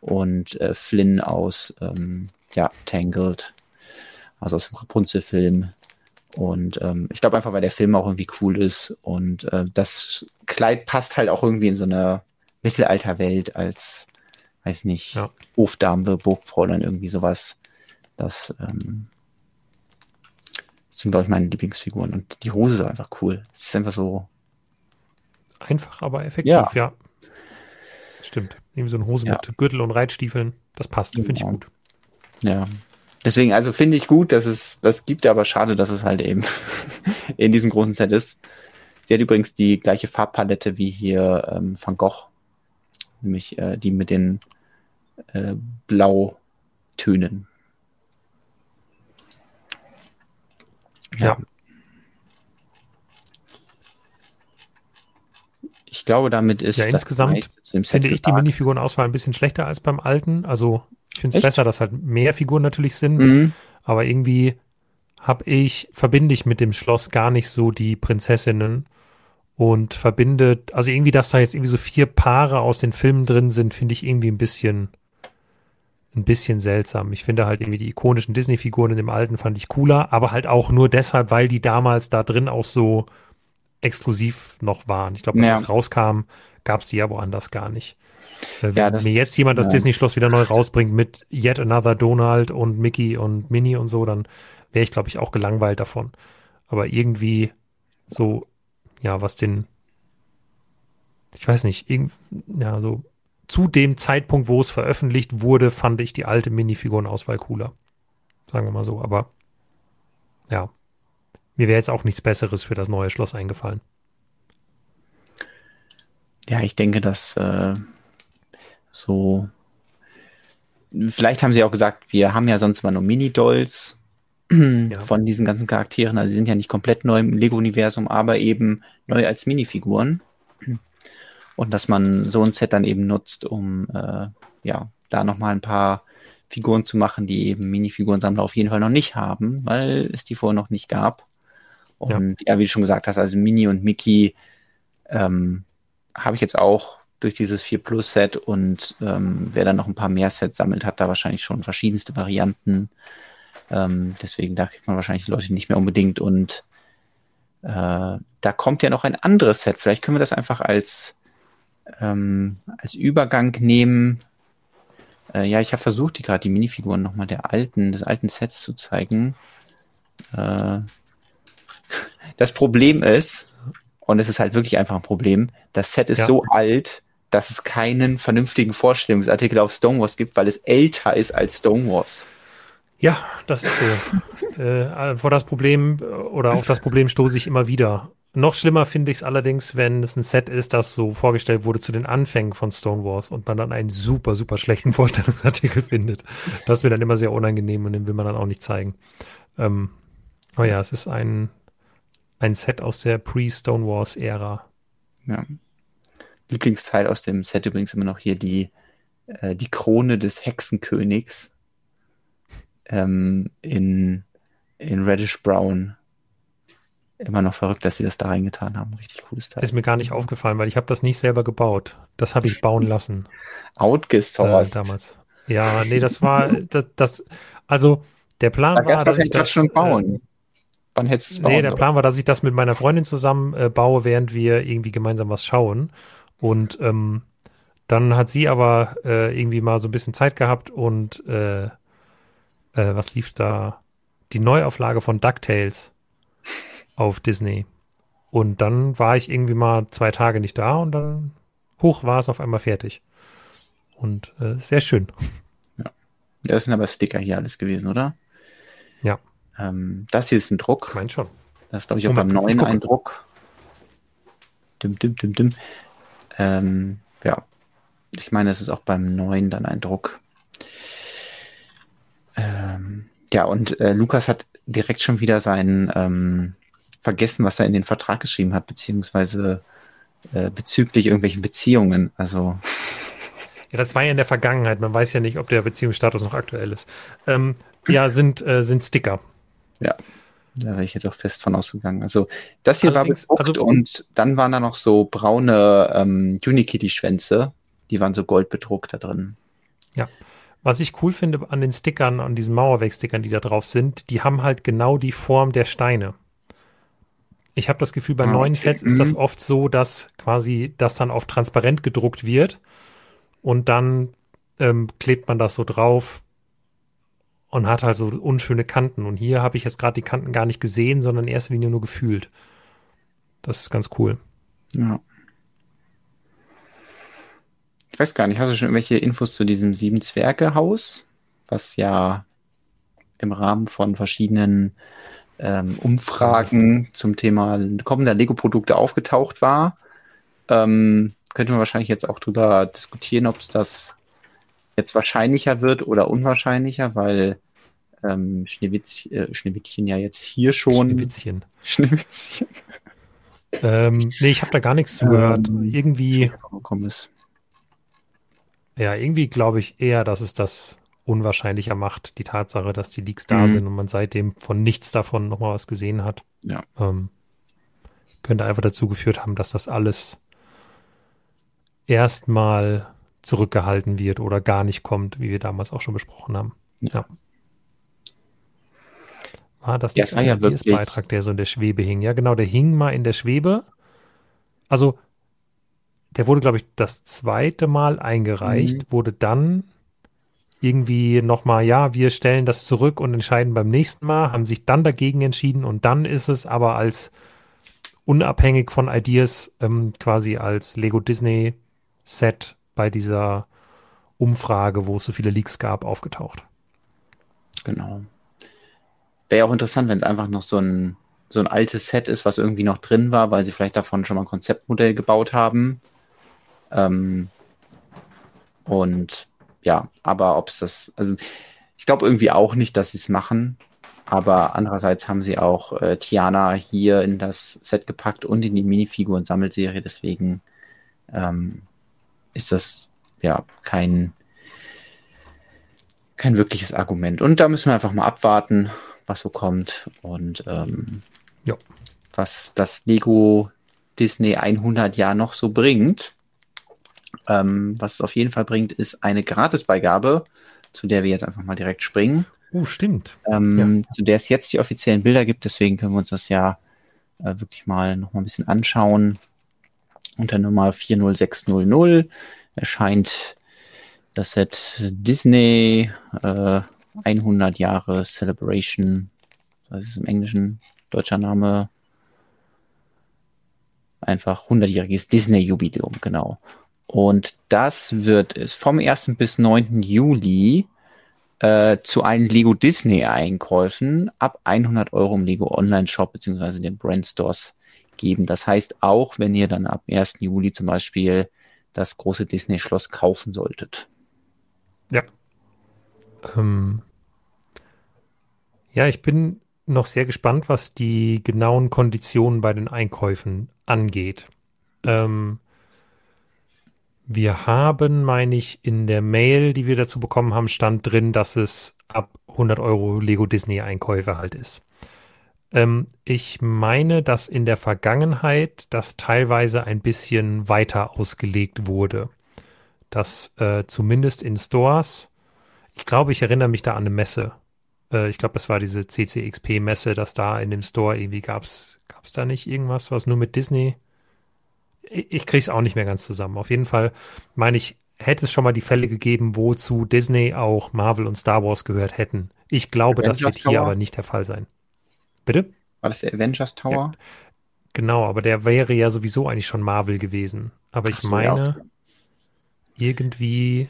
S1: und äh, Flynn aus ähm, ja, Tangled, also aus dem Rapunzel-Film. Und ähm, ich glaube einfach, weil der Film auch irgendwie cool ist und äh, das Kleid passt halt auch irgendwie in so eine Mittelalterwelt als, weiß nicht, ja. Hofdame, Burgfräulein, irgendwie sowas. Das, ähm, das sind, glaube ich, meine Lieblingsfiguren. Und die Hose ist einfach cool. Es ist einfach so.
S2: Einfach, aber effektiv, ja. ja. Stimmt. Irgendwie so eine Hose ja. mit Gürtel und Reitstiefeln. Das passt, finde ich genau. gut.
S1: Ja. Deswegen, also finde ich gut, dass es das gibt, aber schade, dass es halt eben in diesem großen Set ist. Sie hat übrigens die gleiche Farbpalette wie hier ähm, Van Gogh, nämlich äh, die mit den äh, Blautönen.
S2: Ja. ja.
S1: Ich glaube, damit ist
S2: ja, insgesamt finde ich die Minifigurenauswahl ein bisschen schlechter als beim alten. Also ich finde es besser, dass halt mehr Figuren natürlich sind, mhm. aber irgendwie habe ich, verbinde ich mit dem Schloss gar nicht so die Prinzessinnen und verbindet, also irgendwie, dass da jetzt irgendwie so vier Paare aus den Filmen drin sind, finde ich irgendwie ein bisschen, ein bisschen seltsam. Ich finde halt irgendwie die ikonischen Disney-Figuren in dem alten fand ich cooler, aber halt auch nur deshalb, weil die damals da drin auch so exklusiv noch waren. Ich glaube, als ja. das rauskam, gab es die ja woanders gar nicht. Äh, ja, Wenn mir jetzt jemand das ja. Disney-Schloss wieder neu rausbringt mit Yet Another Donald und Mickey und Minnie und so, dann wäre ich, glaube ich, auch gelangweilt davon. Aber irgendwie so, ja, was den, ich weiß nicht, irgend, ja, so zu dem Zeitpunkt, wo es veröffentlicht wurde, fand ich die alte Minifigurenauswahl cooler. Sagen wir mal so. Aber ja, mir wäre jetzt auch nichts Besseres für das neue Schloss eingefallen.
S1: Ja, ich denke, dass äh, so. Vielleicht haben sie auch gesagt, wir haben ja sonst immer nur Mini-Dolls ja. von diesen ganzen Charakteren. Also sie sind ja nicht komplett neu im Lego-Universum, aber eben neu als Minifiguren. Und dass man so ein Set dann eben nutzt, um äh, ja, da nochmal ein paar Figuren zu machen, die eben Minifigurensammler auf jeden Fall noch nicht haben, weil es die vorher noch nicht gab. Und ja, ja wie du schon gesagt hast, also Mini und Mickey ähm, habe ich jetzt auch durch dieses 4 Plus Set und ähm, wer dann noch ein paar mehr Sets sammelt, hat da wahrscheinlich schon verschiedenste Varianten. Ähm, deswegen da kriegt man wahrscheinlich Leute nicht mehr unbedingt und äh, da kommt ja noch ein anderes Set. Vielleicht können wir das einfach als, ähm, als Übergang nehmen. Äh, ja, ich habe versucht, die gerade die Minifiguren nochmal der alten, des alten Sets zu zeigen. Äh, das Problem ist, und es ist halt wirklich einfach ein Problem, das Set ist ja. so alt, dass es keinen vernünftigen Vorstellungsartikel auf Stonewalls gibt, weil es älter ist als Stonewalls.
S2: Ja, das ist so. äh, vor das Problem oder auf das Problem stoße ich immer wieder. Noch schlimmer finde ich es allerdings, wenn es ein Set ist, das so vorgestellt wurde zu den Anfängen von Stonewalls und man dann einen super, super schlechten Vorstellungsartikel findet. Das ist mir dann immer sehr unangenehm und den will man dann auch nicht zeigen. Ähm, aber ja, es ist ein, ein Set aus der Pre-Stonewalls-Ära.
S1: Ja. Lieblingsteil aus dem Set übrigens immer noch hier die, äh, die Krone des Hexenkönigs ähm, in, in Reddish Brown. Immer noch verrückt, dass sie das da reingetan haben. Richtig cooles Teil.
S2: Ist mir gar nicht aufgefallen, weil ich habe das nicht selber gebaut. Das habe ich bauen lassen.
S1: Outgesourced.
S2: Äh, damals. Ja, nee, das war das, das also der Plan da war, dass ich das
S1: schon bauen. Äh, Wann hättest
S2: du Nee, der Plan war, dass ich das mit meiner Freundin zusammen äh, baue, während wir irgendwie gemeinsam was schauen. Und ähm, dann hat sie aber äh, irgendwie mal so ein bisschen Zeit gehabt und äh, äh, was lief da? Die Neuauflage von DuckTales auf Disney. Und dann war ich irgendwie mal zwei Tage nicht da und dann hoch war es auf einmal fertig. Und äh, sehr schön.
S1: Ja. Das sind aber Sticker hier alles gewesen, oder?
S2: Ja.
S1: Ähm, das hier ist ein Druck.
S2: Ich meine schon.
S1: Das ist, glaube ich, auch beim neuen ein Druck. Dim, dim, dim, dim. Ähm, ja. Ich meine, es ist auch beim neuen dann ein Druck. Ähm, ja, und äh, Lukas hat direkt schon wieder sein ähm, vergessen, was er in den Vertrag geschrieben hat, beziehungsweise äh, bezüglich irgendwelchen Beziehungen. Also.
S2: Ja, das war ja in der Vergangenheit. Man weiß ja nicht, ob der Beziehungsstatus noch aktuell ist. Ähm, ja, sind, äh, sind Sticker.
S1: Ja, da wäre ich jetzt auch fest von ausgegangen. Also das hier Allerdings, war bedruckt also, und dann waren da noch so braune ähm, Unikitty-Schwänze. Die waren so goldbedruckt da drin.
S2: Ja, was ich cool finde an den Stickern, an diesen Mauerwerkstickern, die da drauf sind, die haben halt genau die Form der Steine. Ich habe das Gefühl, bei ah, neuen Sets ist das mhm. oft so, dass quasi das dann auf transparent gedruckt wird und dann ähm, klebt man das so drauf und hat halt so unschöne Kanten. Und hier habe ich jetzt gerade die Kanten gar nicht gesehen, sondern in erster Linie nur gefühlt. Das ist ganz cool.
S1: Ja. Ich weiß gar nicht, hast du schon irgendwelche Infos zu diesem Sieben-Zwerge-Haus, was ja im Rahmen von verschiedenen ähm, Umfragen zum Thema kommender Lego-Produkte aufgetaucht war? Ähm, könnte man wahrscheinlich jetzt auch drüber diskutieren, ob es das jetzt wahrscheinlicher wird oder unwahrscheinlicher, weil ähm, Schneewitz, äh, Schneewittchen ja jetzt hier schon.
S2: Schneewitzchen.
S1: Schneewitzchen.
S2: ähm, nee, ich habe da gar nichts zugehört. Ähm, Irgendwie.
S1: Ist.
S2: Ja, irgendwie glaube ich eher, dass es das unwahrscheinlicher macht, die Tatsache, dass die Leaks da mhm. sind und man seitdem von nichts davon nochmal was gesehen hat.
S1: Ja.
S2: Ähm, könnte einfach dazu geführt haben, dass das alles erstmal zurückgehalten wird oder gar nicht kommt, wie wir damals auch schon besprochen haben. Ja. War das,
S1: war ja wirklich
S2: Beitrag, der so in der Schwebe hing? Ja, genau, der hing mal in der Schwebe. Also, der wurde, glaube ich, das zweite Mal eingereicht, mhm. wurde dann irgendwie nochmal, ja, wir stellen das zurück und entscheiden beim nächsten Mal, haben sich dann dagegen entschieden und dann ist es aber als unabhängig von Ideas ähm, quasi als Lego Disney Set bei dieser Umfrage, wo es so viele Leaks gab, aufgetaucht.
S1: Genau. Wäre auch interessant, wenn es einfach noch so ein, so ein altes Set ist, was irgendwie noch drin war, weil sie vielleicht davon schon mal ein Konzeptmodell gebaut haben. Ähm, und ja, aber ob es das, also ich glaube irgendwie auch nicht, dass sie es machen. Aber andererseits haben sie auch äh, Tiana hier in das Set gepackt und in die Minifiguren-Sammelserie. Deswegen ähm, ist das ja kein, kein wirkliches Argument. Und da müssen wir einfach mal abwarten, was so kommt und ähm,
S2: ja.
S1: was das Lego Disney 100 Jahr noch so bringt. Ähm, was es auf jeden Fall bringt, ist eine Gratisbeigabe, zu der wir jetzt einfach mal direkt springen.
S2: Oh, stimmt.
S1: Ähm, ja. Zu der es jetzt die offiziellen Bilder gibt, deswegen können wir uns das ja äh, wirklich mal noch mal ein bisschen anschauen. Unter Nummer 40600 erscheint das Set Disney äh, 100 Jahre Celebration. Das ist im Englischen deutscher Name. Einfach 100-jähriges Disney-Jubiläum, genau. Und das wird es vom 1. bis 9. Juli äh, zu allen Lego Disney Einkäufen ab 100 Euro im Lego Online Shop beziehungsweise den Brand Stores geben. Das heißt, auch wenn ihr dann ab 1. Juli zum Beispiel das große Disney Schloss kaufen solltet.
S2: Ja. Ähm, ja, ich bin noch sehr gespannt, was die genauen Konditionen bei den Einkäufen angeht. Ähm, wir haben, meine ich, in der Mail, die wir dazu bekommen haben, stand drin, dass es ab 100 Euro Lego Disney Einkäufe halt ist. Ähm, ich meine, dass in der Vergangenheit das teilweise ein bisschen weiter ausgelegt wurde. Dass äh, zumindest in Stores, ich glaube, ich erinnere mich da an eine Messe. Äh, ich glaube, das war diese CCXP-Messe, dass da in dem Store irgendwie gab es da nicht irgendwas, was nur mit Disney ich kriege es auch nicht mehr ganz zusammen. Auf jeden Fall meine ich, hätte es schon mal die Fälle gegeben, wo zu Disney auch Marvel und Star Wars gehört hätten. Ich glaube, Avengers das wird hier aber nicht der Fall sein. Bitte?
S1: War das der Avengers Tower? Ja,
S2: genau, aber der wäre ja sowieso eigentlich schon Marvel gewesen. Aber ich so, meine, ja, irgendwie.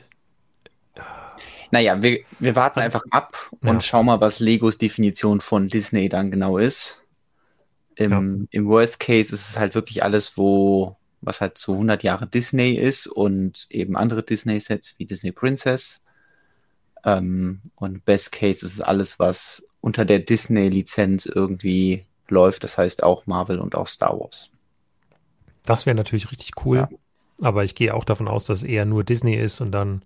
S1: Naja, wir, wir warten also, einfach ab und ja. schauen mal, was Legos Definition von Disney dann genau ist. Im, Im Worst Case ist es halt wirklich alles, wo was halt zu 100 Jahre Disney ist und eben andere Disney-Sets wie Disney Princess. Ähm, und Best Case ist alles, was unter der Disney-Lizenz irgendwie läuft. Das heißt auch Marvel und auch Star Wars.
S2: Das wäre natürlich richtig cool. Ja. Aber ich gehe auch davon aus, dass es eher nur Disney ist und dann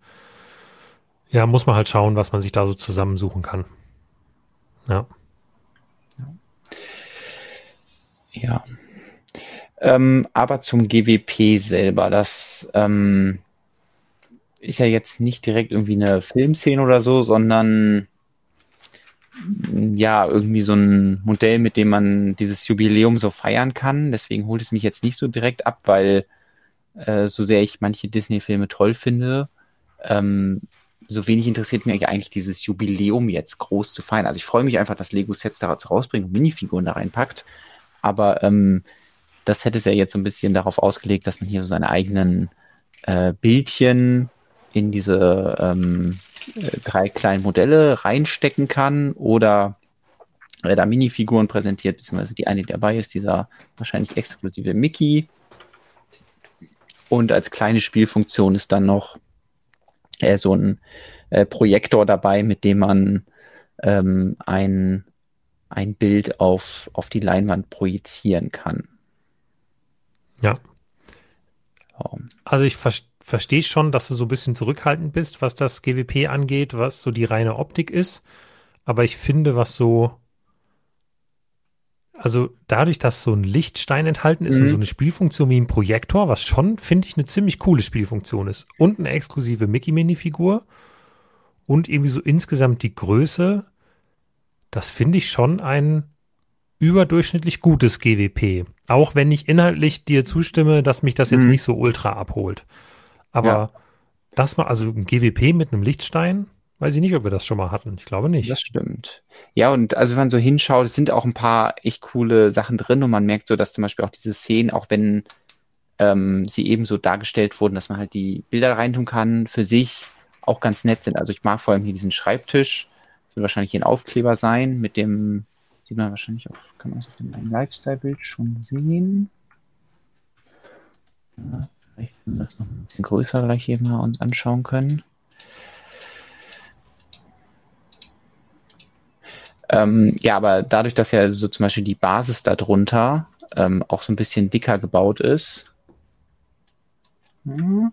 S2: ja, muss man halt schauen, was man sich da so zusammensuchen kann. Ja.
S1: Ja. Ähm, aber zum GWP selber, das ähm, ist ja jetzt nicht direkt irgendwie eine Filmszene oder so, sondern ja, irgendwie so ein Modell, mit dem man dieses Jubiläum so feiern kann. Deswegen holt es mich jetzt nicht so direkt ab, weil äh, so sehr ich manche Disney-Filme toll finde, ähm, so wenig interessiert mich eigentlich dieses Jubiläum jetzt groß zu feiern. Also ich freue mich einfach, dass Lego Sets da rausbringt und Minifiguren da reinpackt. Aber ähm, das hätte es ja jetzt so ein bisschen darauf ausgelegt, dass man hier so seine eigenen äh, Bildchen in diese ähm, äh, drei kleinen Modelle reinstecken kann oder da Minifiguren präsentiert, beziehungsweise die eine, die dabei ist, dieser wahrscheinlich exklusive Mickey. Und als kleine Spielfunktion ist dann noch äh, so ein äh, Projektor dabei, mit dem man ähm, ein, ein Bild auf, auf die Leinwand projizieren kann.
S2: Ja. Also ich ver verstehe schon, dass du so ein bisschen zurückhaltend bist, was das GWP angeht, was so die reine Optik ist. Aber ich finde, was so, also dadurch, dass so ein Lichtstein enthalten ist mhm. und so eine Spielfunktion wie ein Projektor, was schon, finde ich, eine ziemlich coole Spielfunktion ist. Und eine exklusive Mickey-Mini-Figur und irgendwie so insgesamt die Größe, das finde ich schon ein überdurchschnittlich gutes GWP. Auch wenn ich inhaltlich dir zustimme, dass mich das jetzt mhm. nicht so ultra abholt. Aber ja. das mal, also ein GWP mit einem Lichtstein, weiß ich nicht, ob wir das schon mal hatten. Ich glaube nicht.
S1: Das stimmt. Ja, und also wenn man so hinschaut, es sind auch ein paar echt coole Sachen drin und man merkt so, dass zum Beispiel auch diese Szenen, auch wenn ähm, sie eben so dargestellt wurden, dass man halt die Bilder reintun kann, für sich auch ganz nett sind. Also ich mag vor allem hier diesen Schreibtisch. Das wird wahrscheinlich hier ein Aufkleber sein mit dem Sieht man wahrscheinlich auf, kann man es auf dem Lifestyle-Bild schon sehen. Ja, vielleicht wir das noch ein bisschen größer gleich hier mal uns anschauen können. Ähm, ja, aber dadurch, dass ja so zum Beispiel die Basis darunter ähm, auch so ein bisschen dicker gebaut ist, hm,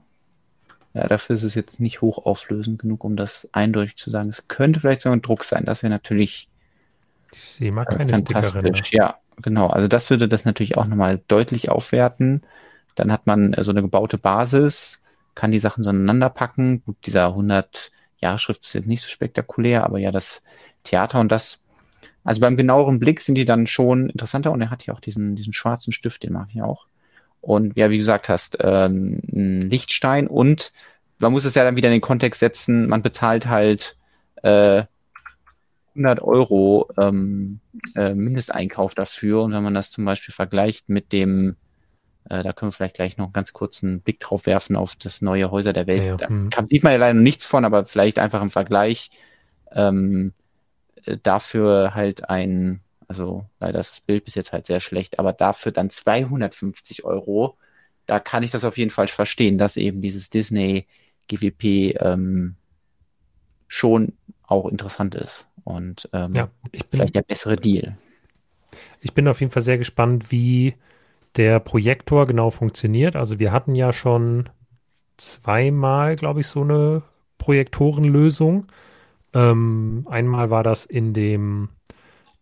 S1: ja, dafür ist es jetzt nicht hochauflösend genug, um das eindeutig zu sagen. Es könnte vielleicht sogar ein Druck sein. Das wäre natürlich
S2: ich sehe mal keine Fantastisch,
S1: ja, genau. Also das würde das natürlich auch nochmal deutlich aufwerten. Dann hat man äh, so eine gebaute Basis, kann die Sachen so aneinander packen. Gut, dieser 100 Jahre Schrift ist jetzt nicht so spektakulär, aber ja, das Theater und das, also beim genaueren Blick sind die dann schon interessanter und er hat hier auch diesen, diesen schwarzen Stift, den mag ich auch. Und ja, wie gesagt hast, äh, ein Lichtstein und man muss es ja dann wieder in den Kontext setzen, man bezahlt halt äh, 100 Euro ähm, äh, Mindesteinkauf dafür. Und wenn man das zum Beispiel vergleicht mit dem, äh, da können wir vielleicht gleich noch einen ganz kurzen Blick drauf werfen auf das neue Häuser der Welt. Ja. Da kann, sieht man ja leider noch nichts von, aber vielleicht einfach im Vergleich ähm, äh, dafür halt ein, also leider ist das Bild bis jetzt halt sehr schlecht, aber dafür dann 250 Euro. Da kann ich das auf jeden Fall verstehen, dass eben dieses Disney GWP ähm, schon auch interessant ist und ähm, ja, bin, vielleicht der bessere Deal.
S2: Ich bin auf jeden Fall sehr gespannt, wie der Projektor genau funktioniert. Also wir hatten ja schon zweimal, glaube ich, so eine Projektorenlösung. Ähm, einmal war das in dem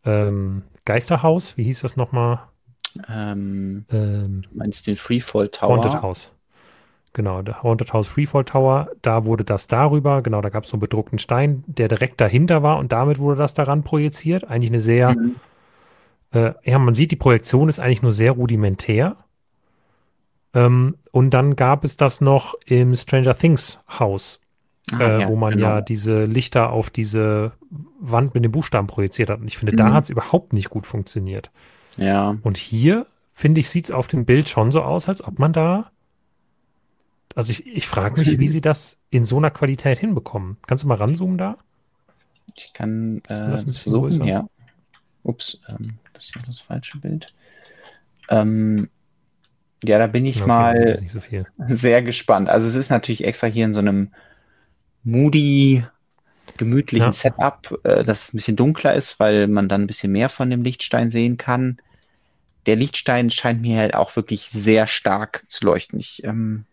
S2: ähm, Geisterhaus, wie hieß das nochmal?
S1: Ähm, ähm, du meinst den Freefall Tower?
S2: Haunted House. Genau, der Haunted House Freefall Tower, da wurde das darüber, genau, da gab es so einen bedruckten Stein, der direkt dahinter war und damit wurde das daran projiziert. Eigentlich eine sehr, mhm. Äh, ja, man sieht, die Projektion ist eigentlich nur sehr rudimentär. Ähm, und dann gab es das noch im Stranger Things Haus, ah, äh, ja, wo man genau. ja diese Lichter auf diese Wand mit den Buchstaben projiziert hat. Und ich finde, mhm. da hat es überhaupt nicht gut funktioniert.
S1: Ja.
S2: Und hier, finde ich, sieht es auf dem Bild schon so aus, als ob man da also ich, ich frage mich, wie sie das in so einer Qualität hinbekommen. Kannst du mal ranzoomen da?
S1: Ich kann äh, das versuchen, ja. Ups, ähm, das ist das falsche Bild. Ähm, ja, da bin ich okay, mal so sehr gespannt. Also es ist natürlich extra hier in so einem moody, gemütlichen ja. Setup, äh, das ein bisschen dunkler ist, weil man dann ein bisschen mehr von dem Lichtstein sehen kann. Der Lichtstein scheint mir halt auch wirklich sehr stark zu leuchten. Ich ähm,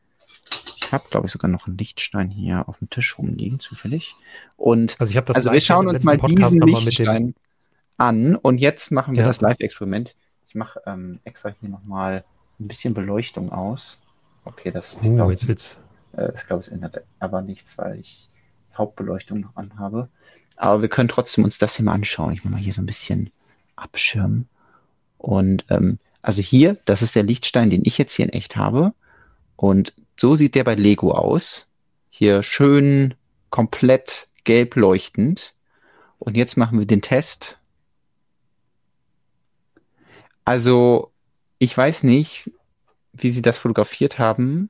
S1: ich habe, glaube ich, sogar noch einen Lichtstein hier auf dem Tisch rumliegen, zufällig. Und
S2: also, ich das
S1: also wir schauen uns mal diesen Lichtstein an und jetzt machen wir ja. das Live-Experiment. Ich mache ähm, extra hier nochmal ein bisschen Beleuchtung aus. Okay, das
S2: oh, glaub, jetzt wird's.
S1: Äh, ich glaube, es ändert aber nichts, weil ich Hauptbeleuchtung noch anhabe. Aber wir können trotzdem uns das hier mal anschauen. Ich mache mal hier so ein bisschen abschirmen. Und ähm, also hier, das ist der Lichtstein, den ich jetzt hier in echt habe. Und so sieht der bei Lego aus. Hier schön komplett gelb leuchtend. Und jetzt machen wir den Test. Also, ich weiß nicht, wie sie das fotografiert haben.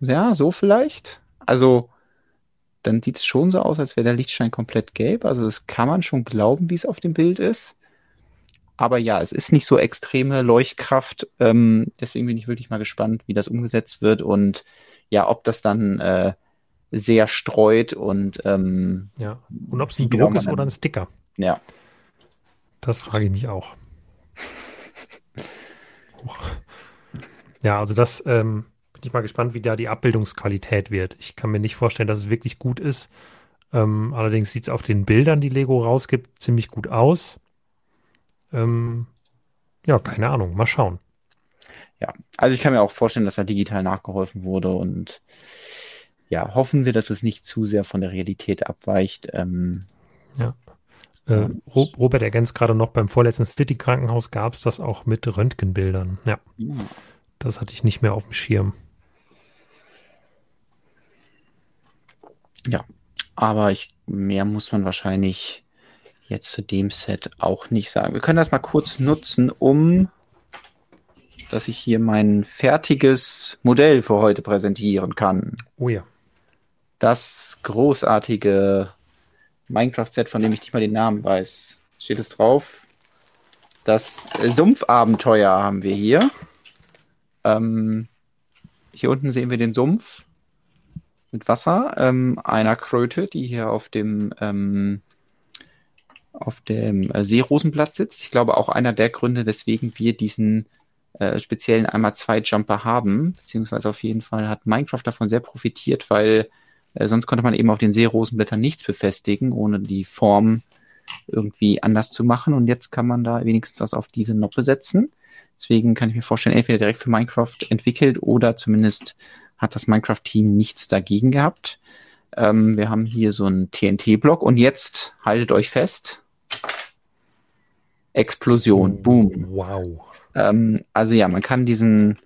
S1: Ja, so vielleicht. Also, dann sieht es schon so aus, als wäre der Lichtschein komplett gelb. Also, das kann man schon glauben, wie es auf dem Bild ist. Aber ja, es ist nicht so extreme Leuchtkraft. Ähm, deswegen bin ich wirklich mal gespannt, wie das umgesetzt wird und ja, ob das dann äh, sehr streut und ähm,
S2: ja, und ob es ein Druck ist oder ein Sticker.
S1: Ja.
S2: Das frage ich mich auch. Ja, also das, ähm, bin ich mal gespannt, wie da die Abbildungsqualität wird. Ich kann mir nicht vorstellen, dass es wirklich gut ist. Ähm, allerdings sieht es auf den Bildern, die Lego rausgibt, ziemlich gut aus. Ähm, ja, keine Ahnung. Mal schauen.
S1: Ja, also ich kann mir auch vorstellen, dass da digital nachgeholfen wurde und ja, hoffen wir, dass es nicht zu sehr von der Realität abweicht. Ähm,
S2: ja. Äh, Robert ergänzt gerade noch, beim vorletzten City-Krankenhaus gab es das auch mit Röntgenbildern. Ja. ja. Das hatte ich nicht mehr auf dem Schirm.
S1: Ja, aber ich, mehr muss man wahrscheinlich jetzt zu dem Set auch nicht sagen. Wir können das mal kurz nutzen, um dass ich hier mein fertiges Modell für heute präsentieren kann.
S2: Oh ja.
S1: Das großartige Minecraft-Set, von dem ich nicht mal den Namen weiß. Steht es drauf? Das Sumpfabenteuer haben wir hier. Ähm, hier unten sehen wir den Sumpf mit Wasser ähm, einer Kröte, die hier auf dem ähm, auf dem äh, Seerosenblatt sitzt. Ich glaube auch einer der Gründe, weswegen wir diesen äh, speziellen einmal zwei Jumper haben, beziehungsweise auf jeden Fall hat Minecraft davon sehr profitiert, weil äh, sonst konnte man eben auf den Seerosenblättern nichts befestigen, ohne die Form irgendwie anders zu machen. Und jetzt kann man da wenigstens was auf diese Noppe setzen. Deswegen kann ich mir vorstellen, entweder direkt für Minecraft entwickelt oder zumindest hat das Minecraft-Team nichts dagegen gehabt. Ähm, wir haben hier so einen TNT-Block und jetzt haltet euch fest. Explosion, boom.
S2: Wow.
S1: Ähm, also ja, man kann diesen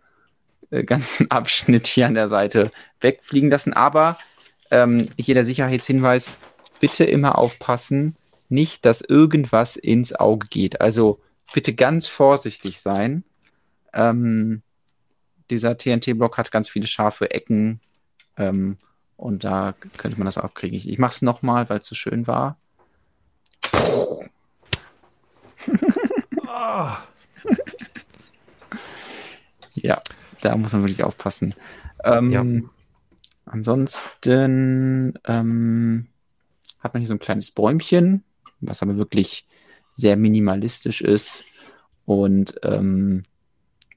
S1: äh, ganzen Abschnitt hier an der Seite wegfliegen lassen, aber ähm, hier der Sicherheitshinweis, bitte immer aufpassen, nicht, dass irgendwas ins Auge geht. Also bitte ganz vorsichtig sein. Ähm, dieser TNT-Block hat ganz viele scharfe Ecken ähm, und da könnte man das auch kriegen. Ich, ich mache es nochmal, weil es so schön war. ja, da muss man wirklich aufpassen. Ähm, ja. Ansonsten ähm, hat man hier so ein kleines Bäumchen, was aber wirklich sehr minimalistisch ist und ähm,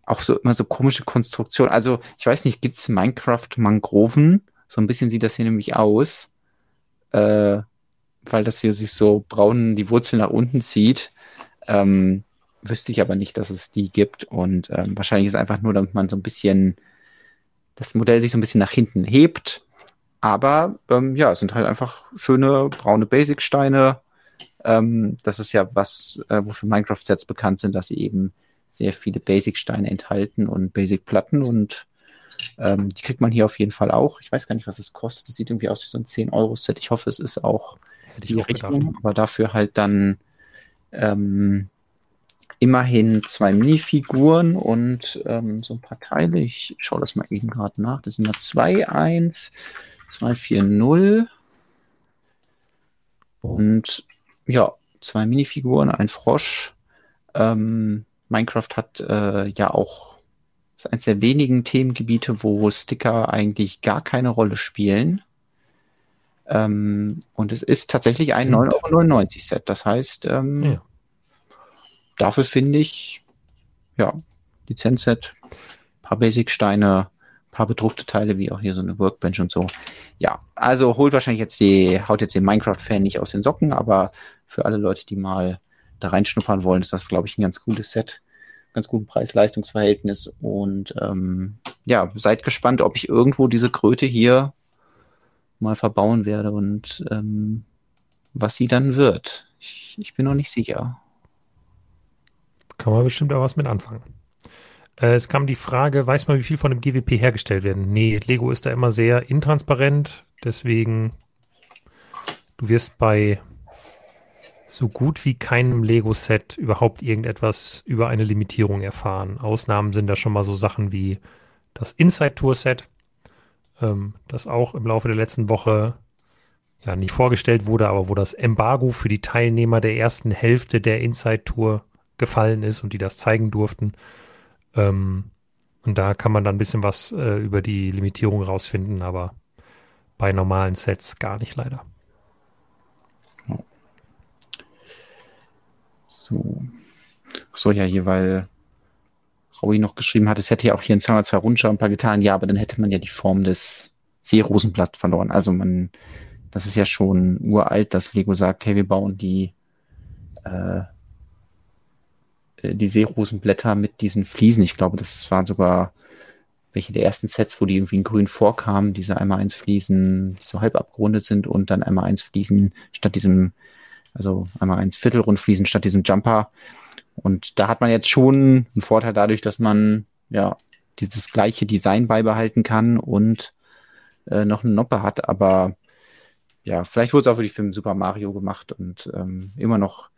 S1: auch so immer so komische Konstruktion. Also ich weiß nicht, gibt es Minecraft Mangroven? So ein bisschen sieht das hier nämlich aus, äh, weil das hier sich so braun die Wurzel nach unten zieht. Ähm, wüsste ich aber nicht, dass es die gibt und ähm, wahrscheinlich ist einfach nur, damit man so ein bisschen das Modell sich so ein bisschen nach hinten hebt. Aber ähm, ja, es sind halt einfach schöne braune Basic-Steine. Ähm, das ist ja was, äh, wofür Minecraft-Sets bekannt sind, dass sie eben sehr viele Basic-Steine enthalten und Basic-Platten und ähm, die kriegt man hier auf jeden Fall auch. Ich weiß gar nicht, was es kostet. Das sieht irgendwie aus wie so ein 10-Euro-Set. Ich hoffe, es ist auch Hätte die Richtung, aber dafür halt dann ähm, immerhin zwei Minifiguren und ähm, so ein paar Teile. Ich schaue das mal eben gerade nach. Das sind ja 2, 1, 2, 4, 0. Und ja, zwei Minifiguren, ein Frosch. Ähm, Minecraft hat äh, ja auch ist eines der wenigen Themengebiete, wo Sticker eigentlich gar keine Rolle spielen. Ähm, und es ist tatsächlich ein 9,99 Euro Set. Das heißt, ähm, ja dafür finde ich, ja, Lizenzset, paar Basic-Steine, paar bedruckte Teile, wie auch hier so eine Workbench und so. Ja, also holt wahrscheinlich jetzt die, haut jetzt den Minecraft-Fan nicht aus den Socken, aber für alle Leute, die mal da reinschnuppern wollen, ist das, glaube ich, ein ganz gutes Set. Ganz guten Preis-Leistungs-Verhältnis. Und ähm, ja, seid gespannt, ob ich irgendwo diese Kröte hier mal verbauen werde und ähm, was sie dann wird. Ich, ich bin noch nicht sicher.
S2: Kann man bestimmt auch was mit anfangen. Äh, es kam die Frage, weiß man, wie viel von dem GWP hergestellt werden? Nee, Lego ist da immer sehr intransparent, deswegen du wirst bei so gut wie keinem Lego-Set überhaupt irgendetwas über eine Limitierung erfahren. Ausnahmen sind da schon mal so Sachen wie das Inside-Tour-Set, ähm, das auch im Laufe der letzten Woche ja nicht vorgestellt wurde, aber wo das Embargo für die Teilnehmer der ersten Hälfte der Inside-Tour gefallen ist und die das zeigen durften. Ähm, und da kann man dann ein bisschen was äh, über die Limitierung rausfinden, aber bei normalen Sets gar nicht leider.
S1: So. So, ja, hier, weil Raui noch geschrieben hat, es hätte ja auch hier in Summer 2 Rundschau ein paar getan, ja, aber dann hätte man ja die Form des Seerosenblatt verloren. Also man, das ist ja schon uralt, dass Lego sagt, hey, wir bauen die, äh die Seerosenblätter mit diesen Fliesen. Ich glaube, das waren sogar welche der ersten Sets, wo die irgendwie in grün vorkamen, diese einmal eins Fliesen, die so halb abgerundet sind und dann einmal eins Fliesen statt diesem, also einmal eins Viertelrund Fliesen statt diesem Jumper. Und da hat man jetzt schon einen Vorteil dadurch, dass man ja dieses gleiche Design beibehalten kann und äh, noch eine Noppe hat. Aber ja, vielleicht wurde es auch für die Film Super Mario gemacht und ähm, immer noch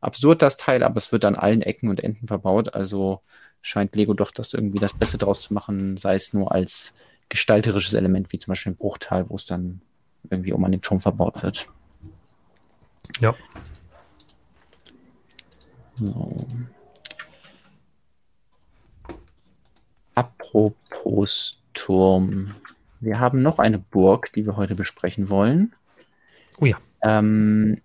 S1: absurd das Teil, aber es wird an allen Ecken und Enden verbaut. Also scheint Lego doch das irgendwie das Beste draus zu machen, sei es nur als gestalterisches Element, wie zum Beispiel ein Bruchteil, wo es dann irgendwie um an den Turm verbaut wird.
S2: Ja.
S1: So. Apropos Turm. Wir haben noch eine Burg, die wir heute besprechen wollen.
S2: Oh ja.
S1: Ähm,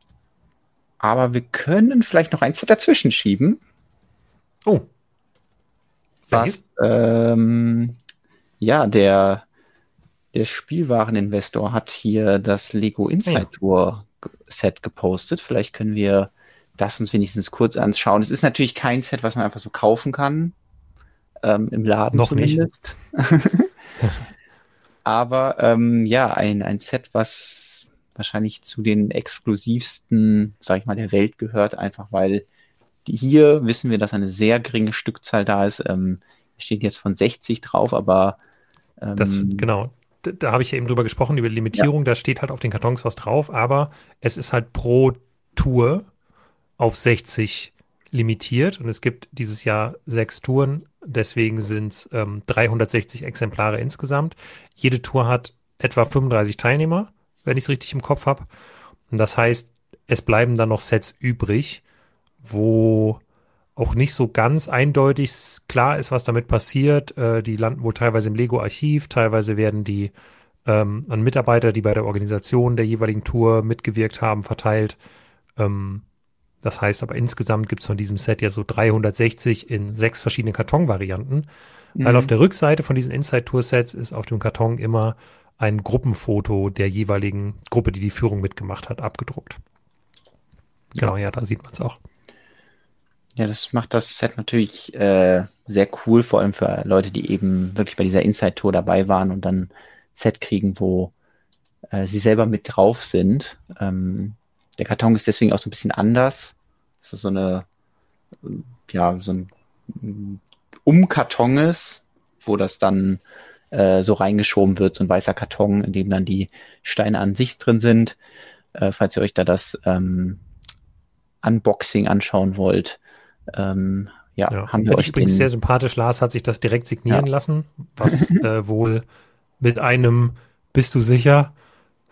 S1: aber wir können vielleicht noch eins dazwischen schieben.
S2: Oh.
S1: Was, ähm, ja, der, der Spielwareninvestor hat hier das Lego Inside Tour Set gepostet. Vielleicht können wir das uns wenigstens kurz anschauen. Es ist natürlich kein Set, was man einfach so kaufen kann. Ähm, Im Laden
S2: Noch zumindest. Nicht.
S1: Aber ähm, ja, ein, ein Set, was wahrscheinlich zu den exklusivsten, sag ich mal, der Welt gehört, einfach weil die, hier wissen wir, dass eine sehr geringe Stückzahl da ist. Ähm, steht jetzt von 60 drauf, aber
S2: ähm, das, genau, da, da habe ich ja eben drüber gesprochen, über Limitierung, ja. da steht halt auf den Kartons was drauf, aber es ist halt pro Tour auf 60 limitiert und es gibt dieses Jahr sechs Touren, deswegen sind es ähm, 360 Exemplare insgesamt. Jede Tour hat etwa 35 Teilnehmer, wenn ich es richtig im Kopf habe. Und das heißt, es bleiben dann noch Sets übrig, wo auch nicht so ganz eindeutig klar ist, was damit passiert. Äh, die landen wohl teilweise im Lego-Archiv, teilweise werden die ähm, an Mitarbeiter, die bei der Organisation der jeweiligen Tour mitgewirkt haben, verteilt. Ähm, das heißt aber insgesamt gibt es von diesem Set ja so 360 in sechs verschiedene Kartonvarianten. Mhm. Weil auf der Rückseite von diesen Inside-Tour-Sets ist auf dem Karton immer ein Gruppenfoto der jeweiligen Gruppe, die die Führung mitgemacht hat, abgedruckt. Genau, ja, da sieht man es auch.
S1: Ja, das macht das Set natürlich äh, sehr cool, vor allem für Leute, die eben wirklich bei dieser Inside-Tour dabei waren und dann Set kriegen, wo äh, sie selber mit drauf sind. Ähm, der Karton ist deswegen auch so ein bisschen anders. Das ist so eine, ja, so ein Umkarton ist, wo das dann äh, so reingeschoben wird, so ein weißer Karton, in dem dann die Steine an sich drin sind. Äh, falls ihr euch da das ähm, Unboxing anschauen wollt, ähm, ja,
S2: ja, haben wir euch übrigens sehr sympathisch. Lars hat sich das direkt signieren ja. lassen, was äh, wohl mit einem Bist du sicher?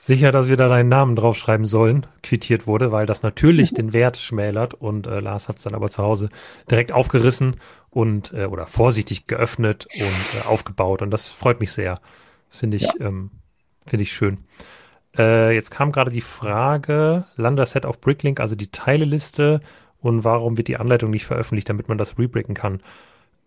S2: sicher, dass wir da deinen Namen draufschreiben sollen, quittiert wurde, weil das natürlich den Wert schmälert und äh, Lars hat es dann aber zu Hause direkt aufgerissen und äh, oder vorsichtig geöffnet und äh, aufgebaut und das freut mich sehr. Das finde ich, ja. ähm, finde ich schön. Äh, jetzt kam gerade die Frage, Lander-Set auf Bricklink, also die Teileliste und warum wird die Anleitung nicht veröffentlicht, damit man das rebricken kann.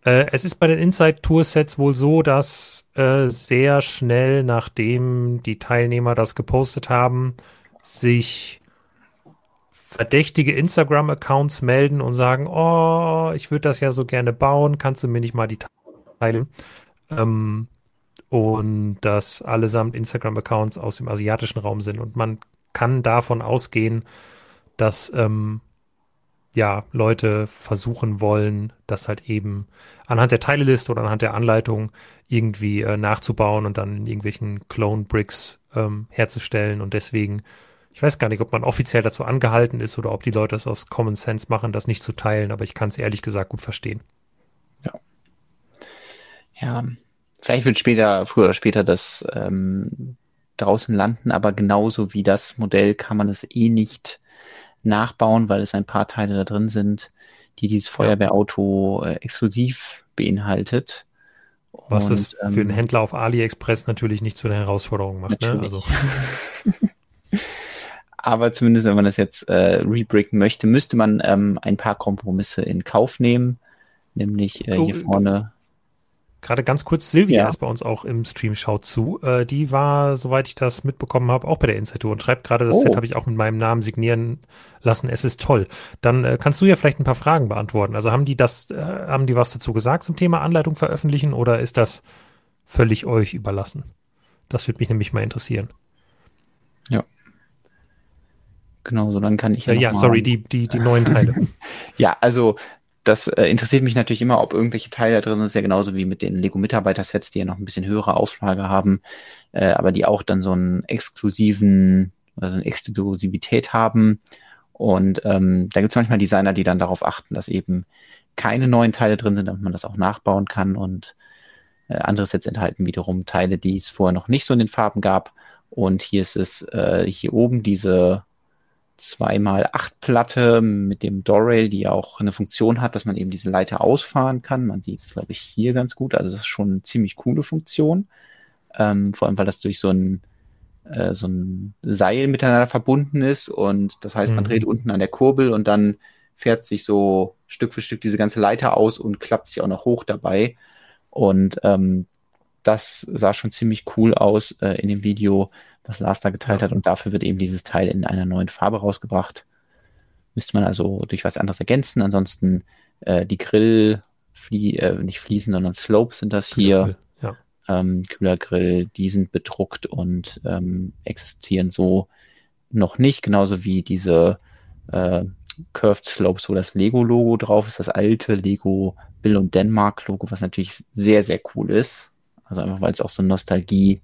S2: Äh, es ist bei den Inside Tour Sets wohl so, dass äh, sehr schnell, nachdem die Teilnehmer das gepostet haben, sich verdächtige Instagram-Accounts melden und sagen, oh, ich würde das ja so gerne bauen, kannst du mir nicht mal die Teile? Ähm, und dass allesamt Instagram-Accounts aus dem asiatischen Raum sind. Und man kann davon ausgehen, dass ähm, ja, Leute versuchen wollen, das halt eben anhand der Teileliste oder anhand der Anleitung irgendwie äh, nachzubauen und dann in irgendwelchen Clone-Bricks ähm, herzustellen. Und deswegen, ich weiß gar nicht, ob man offiziell dazu angehalten ist oder ob die Leute es aus Common Sense machen, das nicht zu teilen, aber ich kann es ehrlich gesagt gut verstehen.
S1: Ja. Ja, vielleicht wird später, früher oder später das ähm, draußen landen, aber genauso wie das Modell kann man es eh nicht nachbauen, weil es ein paar Teile da drin sind, die dieses Feuerwehrauto äh, exklusiv beinhaltet.
S2: Was es für einen ähm, Händler auf AliExpress natürlich nicht zu einer Herausforderung macht. Ne? Also.
S1: Aber zumindest, wenn man das jetzt äh, rebricken möchte, müsste man ähm, ein paar Kompromisse in Kauf nehmen. Nämlich äh, oh, hier vorne
S2: Gerade ganz kurz, Silvia ja. ist bei uns auch im Stream, schaut zu. Äh, die war, soweit ich das mitbekommen habe, auch bei der Inside und schreibt gerade, das oh. Set habe ich auch mit meinem Namen signieren lassen. Es ist toll. Dann äh, kannst du ja vielleicht ein paar Fragen beantworten. Also haben die das, äh, haben die was dazu gesagt zum Thema Anleitung veröffentlichen oder ist das völlig euch überlassen? Das würde mich nämlich mal interessieren.
S1: Ja. Genau, so dann kann ich ja.
S2: Äh, ja, sorry, die, die, die neuen Teile.
S1: ja, also das äh, interessiert mich natürlich immer, ob irgendwelche Teile da drin sind. ist ja genauso wie mit den Lego-Mitarbeiter-Sets, die ja noch ein bisschen höhere Auflage haben, äh, aber die auch dann so einen exklusiven, also eine Exklusivität haben. Und ähm, da gibt es manchmal Designer, die dann darauf achten, dass eben keine neuen Teile drin sind, damit man das auch nachbauen kann. Und äh, andere Sets enthalten wiederum Teile, die es vorher noch nicht so in den Farben gab. Und hier ist es äh, hier oben diese 2x8 Platte mit dem Doorrail, die auch eine Funktion hat, dass man eben diese Leiter ausfahren kann. Man sieht es, glaube ich, hier ganz gut. Also das ist schon eine ziemlich coole Funktion. Ähm, vor allem, weil das durch so ein, äh, so ein Seil miteinander verbunden ist. Und das heißt, man mhm. dreht unten an der Kurbel und dann fährt sich so Stück für Stück diese ganze Leiter aus und klappt sich auch noch hoch dabei. Und ähm, das sah schon ziemlich cool aus äh, in dem Video was Lars da geteilt hat. Und dafür wird eben dieses Teil in einer neuen Farbe rausgebracht. Müsste man also durch was anderes ergänzen. Ansonsten äh, die Grill, Flie äh, nicht Fliesen, sondern Slopes sind das hier. Ja. Ähm, Kühlergrill, die sind bedruckt und ähm, existieren so noch nicht, genauso wie diese äh, Curved Slopes, wo das Lego-Logo drauf ist, das alte Lego Bill und Denmark-Logo, was natürlich sehr, sehr cool ist. Also einfach, weil es auch so Nostalgie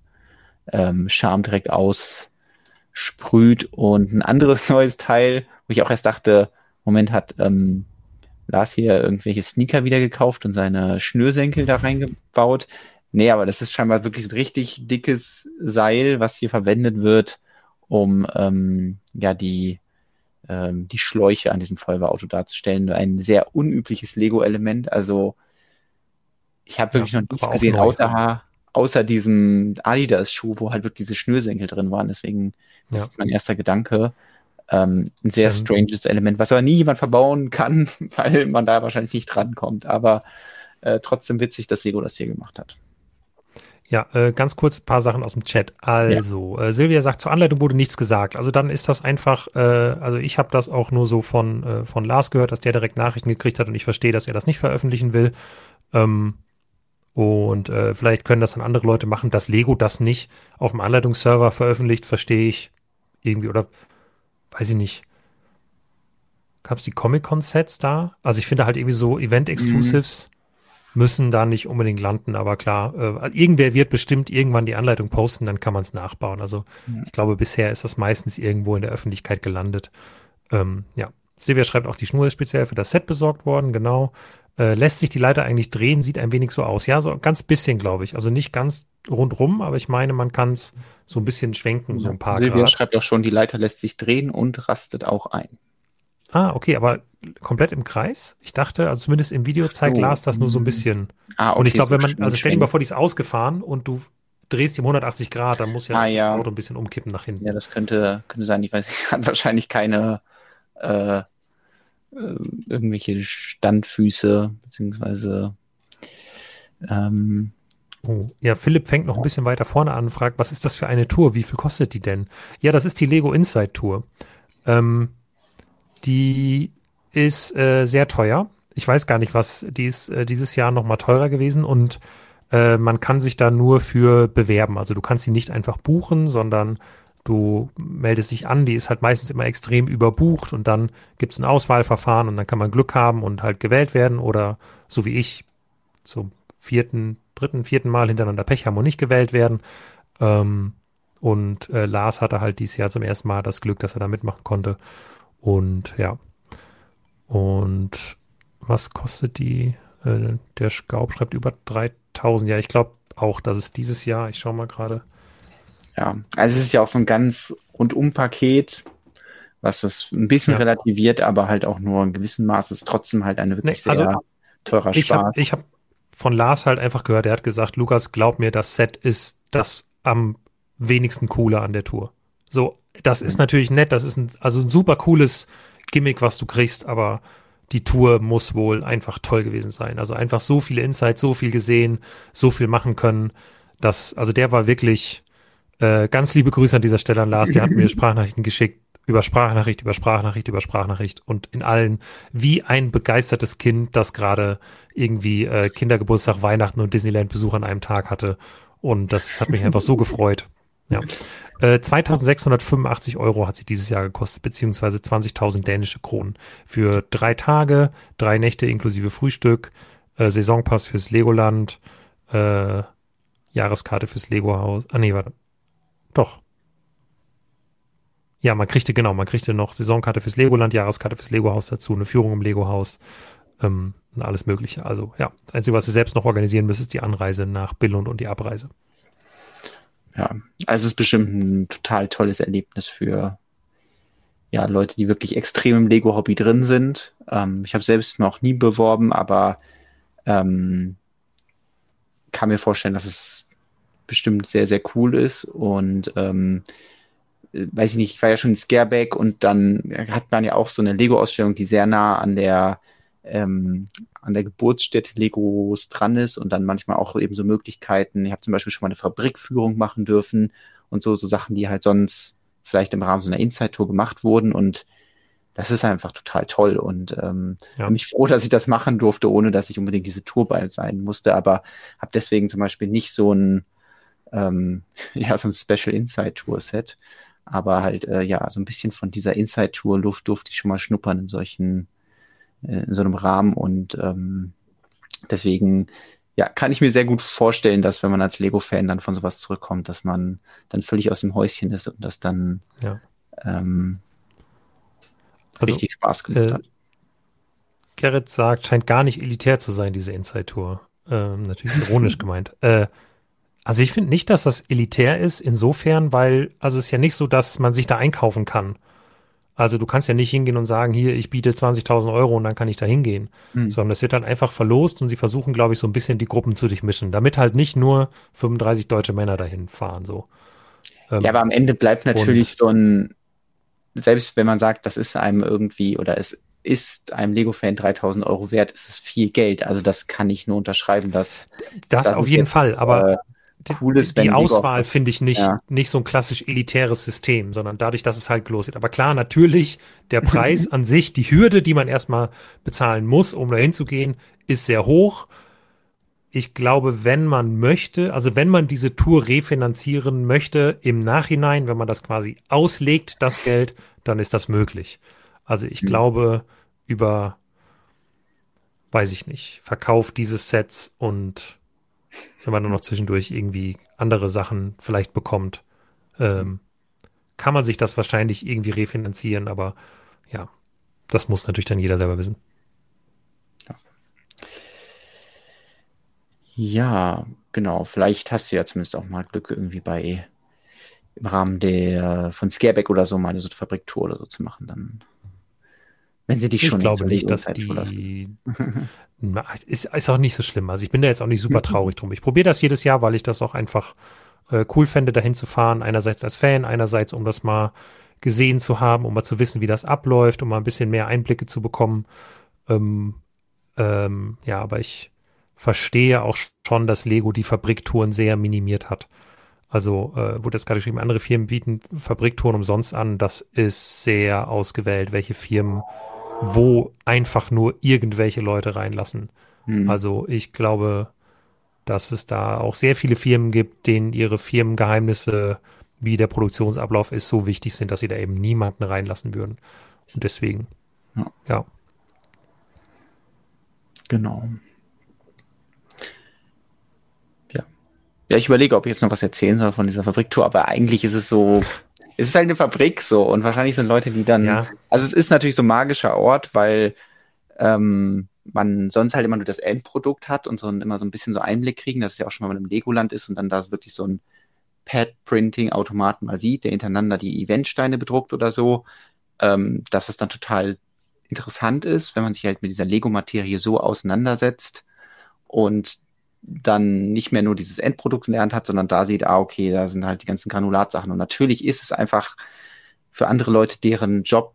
S1: ähm, Charme direkt aussprüht. Und ein anderes neues Teil, wo ich auch erst dachte, Moment, hat ähm, Lars hier irgendwelche Sneaker wieder gekauft und seine Schnürsenkel da reingebaut. Nee, aber das ist scheinbar wirklich ein richtig dickes Seil, was hier verwendet wird, um ähm, ja die ähm, die Schläuche an diesem Feuerwehrauto darzustellen. Ein sehr unübliches Lego-Element. Also ich habe wirklich ja, noch nichts gesehen, außer, außer diesem Adidas-Schuh, wo halt wirklich diese Schnürsenkel drin waren. Deswegen ja. das ist mein erster Gedanke. Ähm, ein sehr ähm. stranges Element, was aber nie jemand verbauen kann, weil man da wahrscheinlich nicht drankommt. Aber äh, trotzdem witzig, dass Lego das hier gemacht hat.
S2: Ja, äh, ganz kurz ein paar Sachen aus dem Chat. Also, ja. äh, Silvia sagt, zur Anleitung wurde nichts gesagt. Also dann ist das einfach, äh, also ich habe das auch nur so von, äh, von Lars gehört, dass der direkt Nachrichten gekriegt hat und ich verstehe, dass er das nicht veröffentlichen will. Ähm, und äh, vielleicht können das dann andere Leute machen, dass Lego das nicht auf dem Anleitungsserver veröffentlicht, verstehe ich irgendwie. Oder weiß ich nicht. Gab es die Comic-Con-Sets da? Also ich finde halt irgendwie so Event-Exclusives mhm. müssen da nicht unbedingt landen, aber klar, äh, irgendwer wird bestimmt irgendwann die Anleitung posten, dann kann man es nachbauen. Also mhm. ich glaube, bisher ist das meistens irgendwo in der Öffentlichkeit gelandet. Ähm, ja. Silvia schreibt auch, die Schnur ist speziell für das Set besorgt worden, genau. Äh, lässt sich die Leiter eigentlich drehen, sieht ein wenig so aus. Ja, so ganz bisschen, glaube ich. Also nicht ganz rundrum, aber ich meine, man kann es so ein bisschen schwenken, so ein paar
S1: Silvia Grad. schreibt auch schon, die Leiter lässt sich drehen und rastet auch ein.
S2: Ah, okay, aber komplett im Kreis? Ich dachte, also zumindest im Video zeigt so. Lars das nur so ein bisschen. Ah, okay, und ich glaube, wenn man, also stell dir mal vor, die ist ausgefahren und du drehst die um 180 Grad, dann muss ja ah, das ja. Auto ein bisschen umkippen nach hinten.
S1: Ja, das könnte, könnte sein. Ich weiß, ich hat wahrscheinlich keine äh, irgendwelche Standfüße, beziehungsweise
S2: ähm, Oh. Ja, Philipp fängt noch ein bisschen weiter vorne an und fragt, was ist das für eine Tour? Wie viel kostet die denn? Ja, das ist die Lego Inside Tour. Ähm, die ist äh, sehr teuer. Ich weiß gar nicht, was, die ist äh, dieses Jahr noch mal teurer gewesen und äh, man kann sich da nur für bewerben. Also du kannst sie nicht einfach buchen, sondern du meldest dich an, die ist halt meistens immer extrem überbucht und dann gibt es ein Auswahlverfahren und dann kann man Glück haben und halt gewählt werden oder so wie ich zum vierten, dritten, vierten Mal hintereinander Pech haben und nicht gewählt werden. Ähm, und äh, Lars hatte halt dieses Jahr zum ersten Mal das Glück, dass er da mitmachen konnte. Und ja. Und was kostet die? Äh, der Schaub schreibt über 3000. Ja, ich glaube auch, dass es dieses Jahr, ich schaue mal gerade,
S1: ja, also es ist ja auch so ein ganz rundum-Paket, was das ein bisschen ja. relativiert, aber halt auch nur in gewissem Maß ist trotzdem halt eine wirklich nee, also sehr teurer
S2: ich
S1: Spaß.
S2: Hab, ich habe von Lars halt einfach gehört, er hat gesagt, Lukas, glaub mir, das Set ist das am wenigsten coole an der Tour. So, das mhm. ist natürlich nett, das ist ein, also ein super cooles Gimmick, was du kriegst, aber die Tour muss wohl einfach toll gewesen sein. Also einfach so viele Insights, so viel gesehen, so viel machen können. Das, also der war wirklich äh, ganz liebe Grüße an dieser Stelle an Lars. Der hat mir Sprachnachrichten geschickt über Sprachnachricht, über Sprachnachricht, über Sprachnachricht und in allen wie ein begeistertes Kind, das gerade irgendwie äh, Kindergeburtstag, Weihnachten und Disneyland-Besuch an einem Tag hatte. Und das hat mich einfach so gefreut. Ja. Äh, 2685 Euro hat sie dieses Jahr gekostet, beziehungsweise 20.000 dänische Kronen. Für drei Tage, drei Nächte inklusive Frühstück, äh, Saisonpass fürs Legoland, äh, Jahreskarte fürs Lego-Haus. Ah, nee, warte. Doch. Ja, man kriegte, genau, man kriegte noch Saisonkarte fürs Legoland, Jahreskarte fürs Lego-Haus dazu, eine Führung im Lego-Haus ähm, und alles Mögliche. Also ja, das Einzige, was ihr selbst noch organisieren müsst, ist die Anreise nach Billund und die Abreise.
S1: Ja, also es ist bestimmt ein total tolles Erlebnis für ja, Leute, die wirklich extrem im Lego-Hobby drin sind. Ähm, ich habe selbst noch nie beworben, aber ähm, kann mir vorstellen, dass es bestimmt sehr, sehr cool ist und ähm, weiß ich nicht, ich war ja schon in Scareback und dann hat man ja auch so eine Lego-Ausstellung, die sehr nah an der ähm, an der Geburtsstätte Legos dran ist und dann manchmal auch eben so Möglichkeiten. Ich habe zum Beispiel schon mal eine Fabrikführung machen dürfen und so, so Sachen, die halt sonst vielleicht im Rahmen so einer Inside-Tour gemacht wurden und das ist einfach total toll und ähm, ja. bin ich froh, dass ich das machen durfte, ohne dass ich unbedingt diese Tour bei sein musste, aber habe deswegen zum Beispiel nicht so ein ähm, ja so ein Special Inside Tour Set, aber halt äh, ja so ein bisschen von dieser Inside Tour Luft durfte ich schon mal schnuppern in solchen äh, in so einem Rahmen und ähm, deswegen ja, kann ich mir sehr gut vorstellen, dass wenn man als Lego-Fan dann von sowas zurückkommt, dass man dann völlig aus dem Häuschen ist und das dann ja. ähm, also, richtig Spaß gemacht äh, hat.
S2: Gerrit sagt, scheint gar nicht elitär zu sein, diese Inside-Tour. Ähm, natürlich ironisch gemeint. Äh, also ich finde nicht, dass das elitär ist, insofern, weil, also es ist ja nicht so, dass man sich da einkaufen kann. Also du kannst ja nicht hingehen und sagen, hier, ich biete 20.000 Euro und dann kann ich da hingehen. Mhm. Sondern es wird dann einfach verlost und sie versuchen, glaube ich, so ein bisschen die Gruppen zu durchmischen, damit halt nicht nur 35 deutsche Männer dahin fahren. So.
S1: Ähm, ja, aber am Ende bleibt natürlich so ein, selbst wenn man sagt, das ist einem irgendwie oder es ist einem Lego-Fan 3000 Euro wert, ist es viel Geld. Also das kann ich nur unterschreiben, dass
S2: das, das auf jeden Fall. Aber äh, cool ist, die, die Auswahl finde ich nicht, ja. nicht so ein klassisch elitäres System, sondern dadurch, dass es halt ist. Aber klar, natürlich, der Preis an sich, die Hürde, die man erstmal bezahlen muss, um dahin zu gehen, ist sehr hoch. Ich glaube, wenn man möchte, also wenn man diese Tour refinanzieren möchte im Nachhinein, wenn man das quasi auslegt, das Geld, dann ist das möglich. Also ich mhm. glaube, über, weiß ich nicht, Verkauf dieses Sets und wenn man dann noch zwischendurch irgendwie andere Sachen vielleicht bekommt, ähm, kann man sich das wahrscheinlich irgendwie refinanzieren, aber ja, das muss natürlich dann jeder selber wissen.
S1: Ja, genau. Vielleicht hast du ja zumindest auch mal Glück, irgendwie bei im Rahmen der von Scareback oder so mal eine so Fabriktour oder so zu machen. Dann wenn sie dich
S2: ich
S1: schon
S2: glaube nicht, dass die ist, ist auch nicht so schlimm. Also ich bin da jetzt auch nicht super traurig drum. Ich probiere das jedes Jahr, weil ich das auch einfach äh, cool fände, dahin zu fahren. Einerseits als Fan, einerseits um das mal gesehen zu haben, um mal zu wissen, wie das abläuft, um mal ein bisschen mehr Einblicke zu bekommen. Ähm, ähm, ja, aber ich verstehe auch schon, dass Lego die Fabriktouren sehr minimiert hat. Also äh, wurde jetzt gerade geschrieben, andere Firmen bieten Fabriktouren umsonst an. Das ist sehr ausgewählt, welche Firmen wo einfach nur irgendwelche Leute reinlassen. Mhm. Also ich glaube, dass es da auch sehr viele Firmen gibt, denen ihre Firmengeheimnisse, wie der Produktionsablauf ist, so wichtig sind, dass sie da eben niemanden reinlassen würden. Und deswegen, ja. ja.
S1: Genau. Ja. Ja, ich überlege, ob ich jetzt noch was erzählen soll von dieser Fabriktour, aber eigentlich ist es so, es ist halt eine Fabrik so und wahrscheinlich sind Leute, die dann, ja. also es ist natürlich so ein magischer Ort, weil ähm, man sonst halt immer nur das Endprodukt hat und so ein, immer so ein bisschen so Einblick kriegen, dass es ja auch schon mal einem Legoland ist und dann da wirklich so ein Pad-Printing-Automaten mal sieht, der hintereinander die Eventsteine bedruckt oder so, ähm, dass es dann total interessant ist, wenn man sich halt mit dieser Lego-Materie so auseinandersetzt und dann nicht mehr nur dieses Endprodukt gelernt hat, sondern da sieht, ah, okay, da sind halt die ganzen Granulatsachen. Und natürlich ist es einfach für andere Leute, deren Job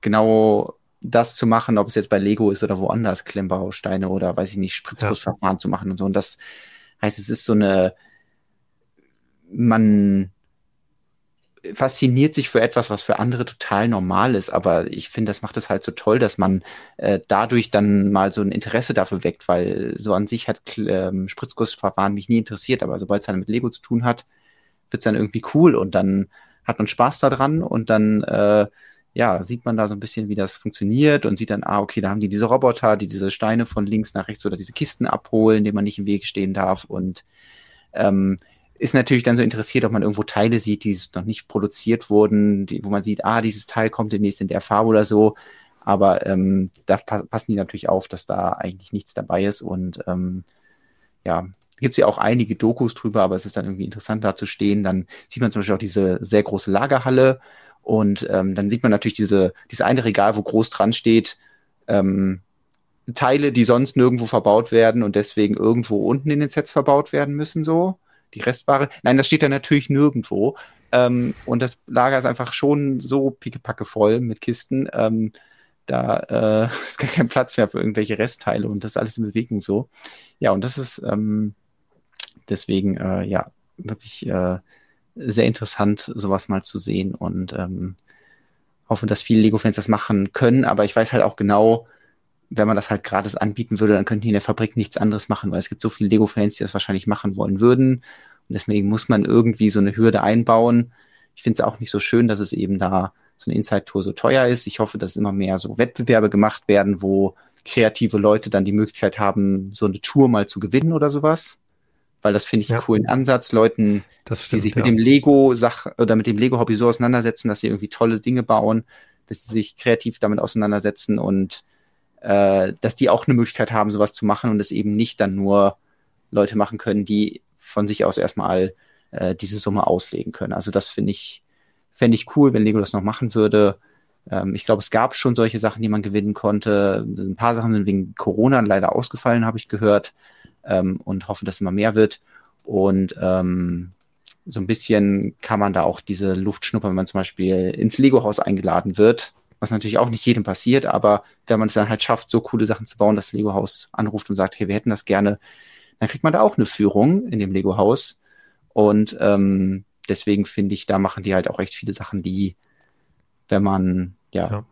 S1: genau das zu machen, ob es jetzt bei Lego ist oder woanders, Klemmbausteine oder weiß ich nicht, Spritzgussverfahren ja. zu machen und so. Und das heißt, es ist so eine, man fasziniert sich für etwas, was für andere total normal ist. Aber ich finde, das macht es halt so toll, dass man äh, dadurch dann mal so ein Interesse dafür weckt, weil so an sich hat ähm, Spritzgussverfahren mich nie interessiert, aber sobald es dann mit Lego zu tun hat, wird es dann irgendwie cool und dann hat man Spaß daran und dann äh, ja, sieht man da so ein bisschen, wie das funktioniert und sieht dann, ah, okay, da haben die diese Roboter, die diese Steine von links nach rechts oder diese Kisten abholen, denen man nicht im Weg stehen darf und ähm, ist natürlich dann so interessiert, ob man irgendwo Teile sieht, die noch nicht produziert wurden, die, wo man sieht, ah, dieses Teil kommt demnächst in der Farbe oder so. Aber ähm, da pa passen die natürlich auf, dass da eigentlich nichts dabei ist. Und ähm, ja, gibt es ja auch einige Dokus drüber, aber es ist dann irgendwie interessant da zu stehen. Dann sieht man zum Beispiel auch diese sehr große Lagerhalle und ähm, dann sieht man natürlich diese, diese eine Regal, wo groß dran steht, ähm, Teile, die sonst nirgendwo verbaut werden und deswegen irgendwo unten in den Sets verbaut werden müssen, so die Restware. Nein, das steht da natürlich nirgendwo. Ähm, und das Lager ist einfach schon so pickepacke voll mit Kisten. Ähm, da äh, ist gar kein Platz mehr für irgendwelche Restteile und das ist alles in Bewegung so. Ja, und das ist ähm, deswegen äh, ja wirklich äh, sehr interessant, sowas mal zu sehen und ähm, hoffe, dass viele Lego-Fans das machen können, aber ich weiß halt auch genau, wenn man das halt gratis anbieten würde, dann könnten die in der Fabrik nichts anderes machen, weil es gibt so viele Lego-Fans, die das wahrscheinlich machen wollen würden. Und deswegen muss man irgendwie so eine Hürde einbauen. Ich finde es auch nicht so schön, dass es eben da so eine Inside-Tour so teuer ist. Ich hoffe, dass immer mehr so Wettbewerbe gemacht werden, wo kreative Leute dann die Möglichkeit haben, so eine Tour mal zu gewinnen oder sowas. Weil das finde ich ja. einen coolen Ansatz, Leuten, stimmt, die sich ja. mit dem Lego-Sach oder mit dem Lego-Hobby so auseinandersetzen, dass sie irgendwie tolle Dinge bauen, dass sie sich kreativ damit auseinandersetzen und äh, dass die auch eine Möglichkeit haben, sowas zu machen und es eben nicht dann nur Leute machen können, die von sich aus erstmal äh, diese Summe auslegen können. Also das finde ich, fände ich cool, wenn Lego das noch machen würde. Ähm, ich glaube, es gab schon solche Sachen, die man gewinnen konnte. Ein paar Sachen sind wegen Corona leider ausgefallen, habe ich gehört. Ähm, und hoffe, dass immer mehr wird. Und ähm, so ein bisschen kann man da auch diese Luft schnuppern, wenn man zum Beispiel ins Lego-Haus eingeladen wird was natürlich auch nicht jedem passiert, aber wenn man es dann halt schafft, so coole Sachen zu bauen, dass das Lego-Haus anruft und sagt, hey, wir hätten das gerne, dann kriegt man da auch eine Führung in dem Lego-Haus. Und ähm, deswegen finde ich, da machen die halt auch echt viele Sachen, die, wenn man, ja, ja,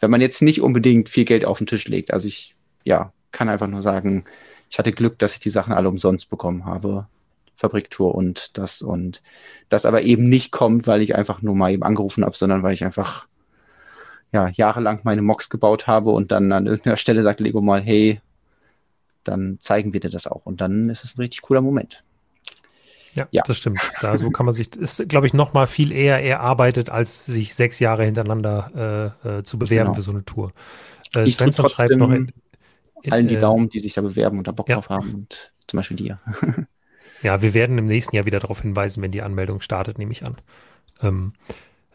S1: wenn man jetzt nicht unbedingt viel Geld auf den Tisch legt. Also ich, ja, kann einfach nur sagen, ich hatte Glück, dass ich die Sachen alle umsonst bekommen habe. Fabriktour und das und das aber eben nicht kommt, weil ich einfach nur mal eben angerufen habe, sondern weil ich einfach ja, jahrelang meine Mocks gebaut habe und dann an irgendeiner Stelle sagt Lego mal, hey, dann zeigen wir dir das auch. Und dann ist es ein richtig cooler Moment.
S2: Ja, ja, das stimmt. Da so kann man sich, ist, glaube ich, noch mal viel eher erarbeitet, als sich sechs Jahre hintereinander äh, äh, zu bewerben genau. für so eine Tour.
S1: Äh, ich Svensson schreibt noch in, in, allen die äh, Daumen, die sich da bewerben und da Bock ja. drauf haben und zum Beispiel dir.
S2: ja, wir werden im nächsten Jahr wieder darauf hinweisen, wenn die Anmeldung startet, nehme ich an. Ähm,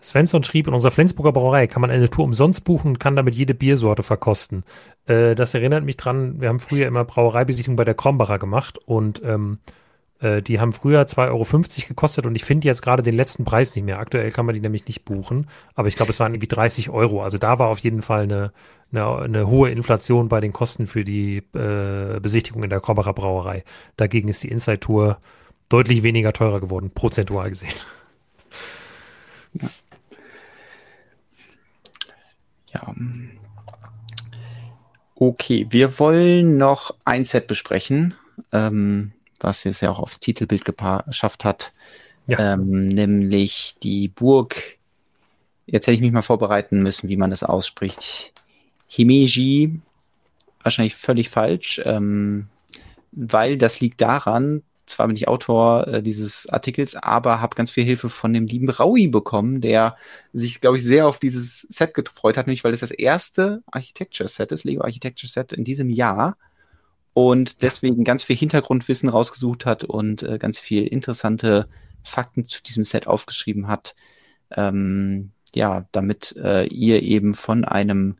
S2: Svensson schrieb, in unserer Flensburger Brauerei kann man eine Tour umsonst buchen und kann damit jede Biersorte verkosten. Äh, das erinnert mich dran, wir haben früher immer Brauereibesichtigung bei der Krombacher gemacht und ähm, äh, die haben früher 2,50 Euro gekostet und ich finde jetzt gerade den letzten Preis nicht mehr. Aktuell kann man die nämlich nicht buchen, aber ich glaube, es waren irgendwie 30 Euro. Also da war auf jeden Fall eine, eine, eine hohe Inflation bei den Kosten für die äh, Besichtigung in der Krombacher Brauerei. Dagegen ist die Inside-Tour deutlich weniger teurer geworden, prozentual gesehen.
S1: Ja. Ja. Okay, wir wollen noch ein Set besprechen, ähm, was es ja auch aufs Titelbild geschafft hat, ja. ähm, nämlich die Burg. Jetzt hätte ich mich mal vorbereiten müssen, wie man das ausspricht. Himeji, wahrscheinlich völlig falsch, ähm, weil das liegt daran, zwar bin ich Autor äh, dieses Artikels, aber habe ganz viel Hilfe von dem lieben Raui bekommen, der sich, glaube ich, sehr auf dieses Set gefreut hat, nämlich weil es das erste Architecture-Set ist, Lego Architecture-Set in diesem Jahr und deswegen ganz viel Hintergrundwissen rausgesucht hat und äh, ganz viel interessante Fakten zu diesem Set aufgeschrieben hat. Ähm, ja, damit äh, ihr eben von einem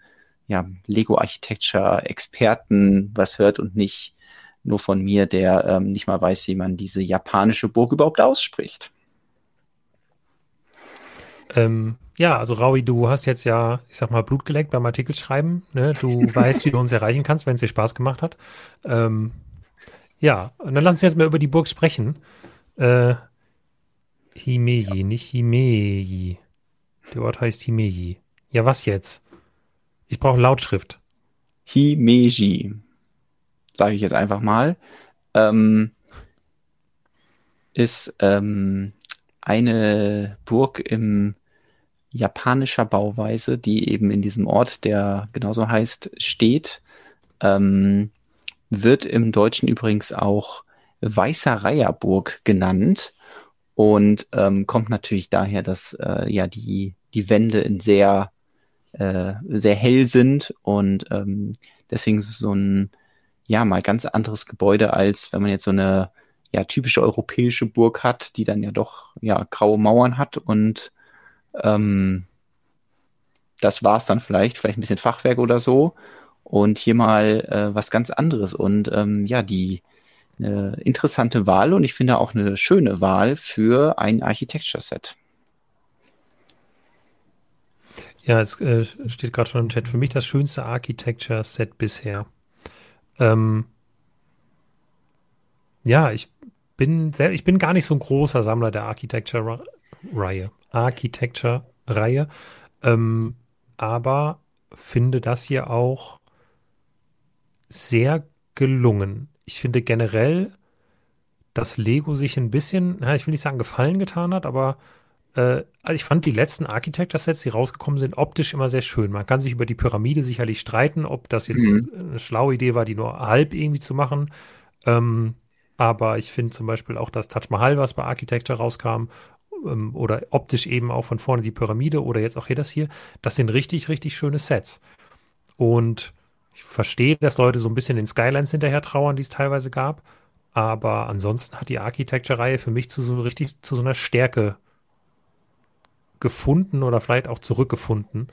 S1: ja, Lego Architecture Experten was hört und nicht nur von mir, der ähm, nicht mal weiß, wie man diese japanische Burg überhaupt ausspricht.
S2: Ähm, ja, also Raui, du hast jetzt ja, ich sag mal, Blut geleckt beim Artikel schreiben. Ne? Du weißt, wie du uns erreichen kannst, wenn es dir Spaß gemacht hat. Ähm, ja, und dann lass uns jetzt mal über die Burg sprechen. Äh, Himeji, nicht Himeji. Der Ort heißt Himeji. Ja, was jetzt? Ich brauche Lautschrift.
S1: Himeji. Sage ich jetzt einfach mal. Ähm, ist ähm, eine Burg im japanischer Bauweise, die eben in diesem Ort, der genauso heißt, steht. Ähm, wird im Deutschen übrigens auch Weißereierburg genannt und ähm, kommt natürlich daher, dass äh, ja die, die Wände in sehr, äh, sehr hell sind und ähm, deswegen so ein ja mal ganz anderes Gebäude, als wenn man jetzt so eine ja typische europäische Burg hat, die dann ja doch ja graue Mauern hat und ähm, das war's dann vielleicht, vielleicht ein bisschen Fachwerk oder so. Und hier mal äh, was ganz anderes. Und ähm, ja, die eine interessante Wahl und ich finde auch eine schöne Wahl für ein Architecture-Set.
S2: Ja, es äh, steht gerade schon im Chat. Für mich das schönste Architecture-Set bisher. Ähm, ja, ich bin sehr, ich bin gar nicht so ein großer Sammler der Architecture-Reihe. Architecture-Reihe. Ähm, aber finde das hier auch sehr gelungen. Ich finde generell, dass Lego sich ein bisschen, ich will nicht sagen gefallen getan hat, aber äh, also ich fand die letzten Architecture-Sets, die rausgekommen sind, optisch immer sehr schön. Man kann sich über die Pyramide sicherlich streiten, ob das jetzt mhm. eine schlaue Idee war, die nur halb irgendwie zu machen. Ähm, aber ich finde zum Beispiel auch das Taj Mahal, was bei Architecture rauskam, ähm, oder optisch eben auch von vorne die Pyramide oder jetzt auch hier das hier, das sind richtig, richtig schöne Sets. Und ich verstehe, dass Leute so ein bisschen den Skylines hinterher trauern, die es teilweise gab. Aber ansonsten hat die Architecture-Reihe für mich zu so richtig zu so einer Stärke gefunden oder vielleicht auch zurückgefunden.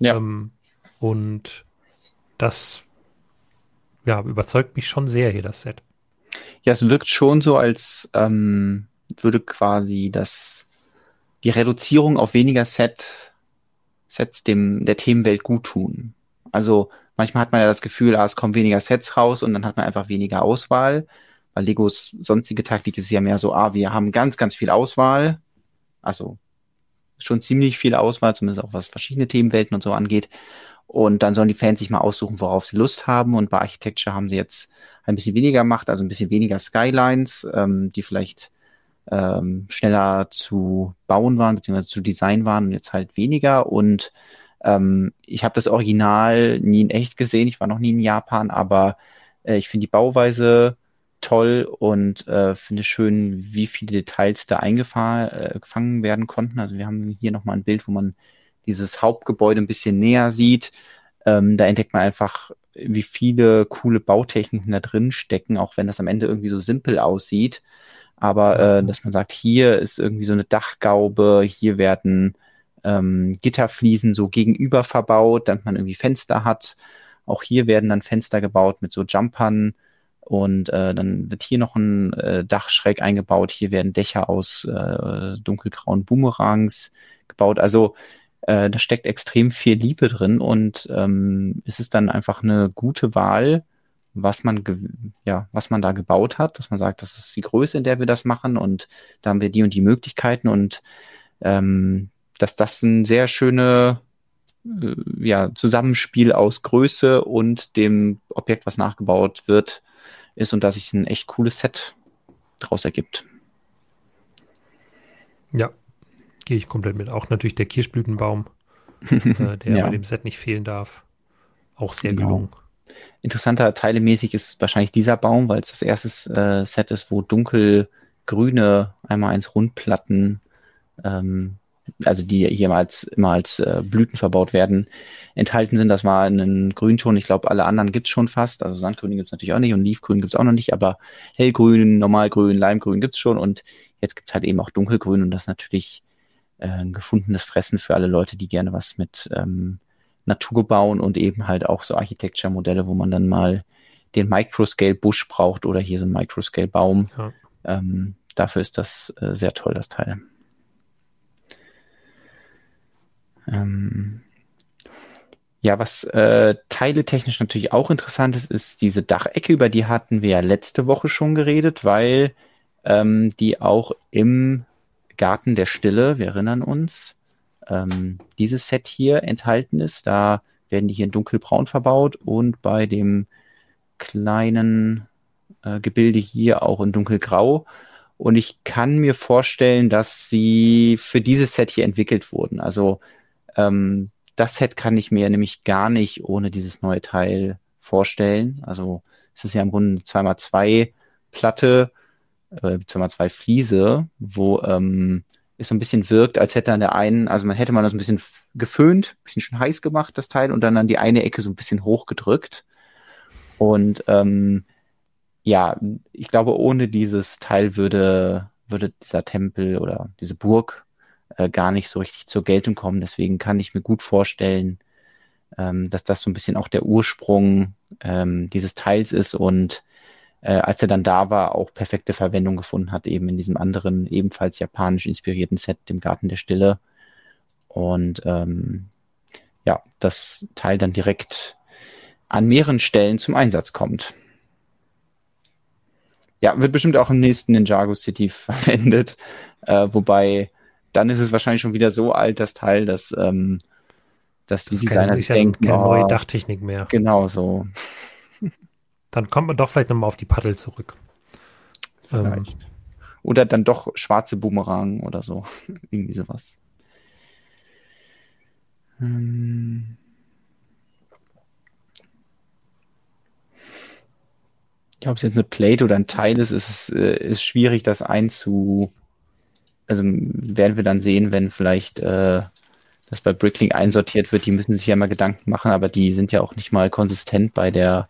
S2: Ja. Ähm, und das ja, überzeugt mich schon sehr hier, das Set.
S1: Ja, es wirkt schon so, als ähm, würde quasi das die Reduzierung auf weniger Set, Sets dem der Themenwelt gut tun. Also manchmal hat man ja das Gefühl, ah, es kommen weniger Sets raus und dann hat man einfach weniger Auswahl. Weil Legos sonstige Taktik ist ja mehr so, ah, wir haben ganz, ganz viel Auswahl. Also schon ziemlich viel Auswahl, zumindest auch was verschiedene Themenwelten und so angeht. Und dann sollen die Fans sich mal aussuchen, worauf sie Lust haben. Und bei Architecture haben sie jetzt ein bisschen weniger Macht, also ein bisschen weniger Skylines, ähm, die vielleicht ähm, schneller zu bauen waren, beziehungsweise zu design waren und jetzt halt weniger. Und ähm, ich habe das Original nie in echt gesehen, ich war noch nie in Japan, aber äh, ich finde die Bauweise toll und äh, finde schön, wie viele Details da eingefangen äh, werden konnten. Also wir haben hier nochmal ein Bild, wo man dieses Hauptgebäude ein bisschen näher sieht. Ähm, da entdeckt man einfach, wie viele coole Bautechniken da drin stecken, auch wenn das am Ende irgendwie so simpel aussieht. Aber äh, dass man sagt, hier ist irgendwie so eine Dachgaube, hier werden ähm, Gitterfliesen so gegenüber verbaut, damit man irgendwie Fenster hat. Auch hier werden dann Fenster gebaut mit so Jumpern und äh, dann wird hier noch ein äh, Dach schräg eingebaut. Hier werden Dächer aus äh, dunkelgrauen Boomerangs gebaut. Also äh, da steckt extrem viel Liebe drin und ähm, es ist dann einfach eine gute Wahl, was man, ja, was man da gebaut hat, dass man sagt, das ist die Größe, in der wir das machen und da haben wir die und die Möglichkeiten und ähm, dass das ein sehr schöne äh, ja, Zusammenspiel aus Größe und dem Objekt, was nachgebaut wird, ist und dass sich ein echt cooles Set daraus ergibt.
S2: Ja, gehe ich komplett mit. Auch natürlich der Kirschblütenbaum, äh, der ja. bei dem Set nicht fehlen darf. Auch sehr genau. gelungen.
S1: Interessanter teilemäßig ist wahrscheinlich dieser Baum, weil es das erste äh, Set ist, wo dunkelgrüne einmal eins Rundplatten, ähm, also die hier mal als, immer als äh, Blüten verbaut werden, enthalten sind. Das war ein Grünton. Ich glaube, alle anderen gibt's schon fast. Also Sandgrün gibt's natürlich auch nicht und Leafgrün gibt's auch noch nicht, aber Hellgrün, Normalgrün, Leimgrün gibt's schon und jetzt gibt's halt eben auch Dunkelgrün und das ist natürlich äh, ein gefundenes Fressen für alle Leute, die gerne was mit ähm, Natur bauen und eben halt auch so Architecture-Modelle, wo man dann mal den Microscale-Busch braucht oder hier so ein Microscale-Baum. Ja. Ähm, dafür ist das äh, sehr toll, das Teil. Ähm, ja, was äh, teiletechnisch natürlich auch interessant ist, ist diese Dachecke, über die hatten wir ja letzte Woche schon geredet, weil ähm, die auch im Garten der Stille, wir erinnern uns, ähm, dieses Set hier enthalten ist. Da werden die hier in dunkelbraun verbaut und bei dem kleinen äh, Gebilde hier auch in dunkelgrau. Und ich kann mir vorstellen, dass sie für dieses Set hier entwickelt wurden. Also ähm, das Set kann ich mir nämlich gar nicht ohne dieses neue Teil vorstellen. Also es ist ja im Grunde eine 2x2 Platte, äh, 2x2 Fliese, wo ähm, es so ein bisschen wirkt, als hätte an der einen, also man hätte man das ein bisschen geföhnt, ein bisschen schon heiß gemacht, das Teil, und dann an die eine Ecke so ein bisschen hochgedrückt. Und ähm, ja, ich glaube, ohne dieses Teil würde, würde dieser Tempel oder diese Burg äh, gar nicht so richtig zur Geltung kommen. Deswegen kann ich mir gut vorstellen, ähm, dass das so ein bisschen auch der Ursprung ähm, dieses Teils ist und äh, als er dann da war, auch perfekte Verwendung gefunden hat, eben in diesem anderen, ebenfalls japanisch inspirierten Set, dem Garten der Stille. Und ähm, ja, das Teil dann direkt an mehreren Stellen zum Einsatz kommt. Ja, wird bestimmt auch im nächsten Ninjago City verwendet. Äh, wobei, dann ist es wahrscheinlich schon wieder so alt, das Teil, dass, ähm, dass die das Designer
S2: sich denken, keine oh, neue Dachtechnik mehr.
S1: Genau so.
S2: Dann kommt man doch vielleicht nochmal auf die Paddel zurück.
S1: Vielleicht. Ähm, oder dann doch schwarze Boomerang oder so. Irgendwie sowas. Hm. Ja, ob es jetzt eine Plate oder ein Teil ist, ist, äh, ist schwierig, das einzu. Also werden wir dann sehen, wenn vielleicht äh, das bei Bricklink einsortiert wird. Die müssen sich ja mal Gedanken machen, aber die sind ja auch nicht mal konsistent bei der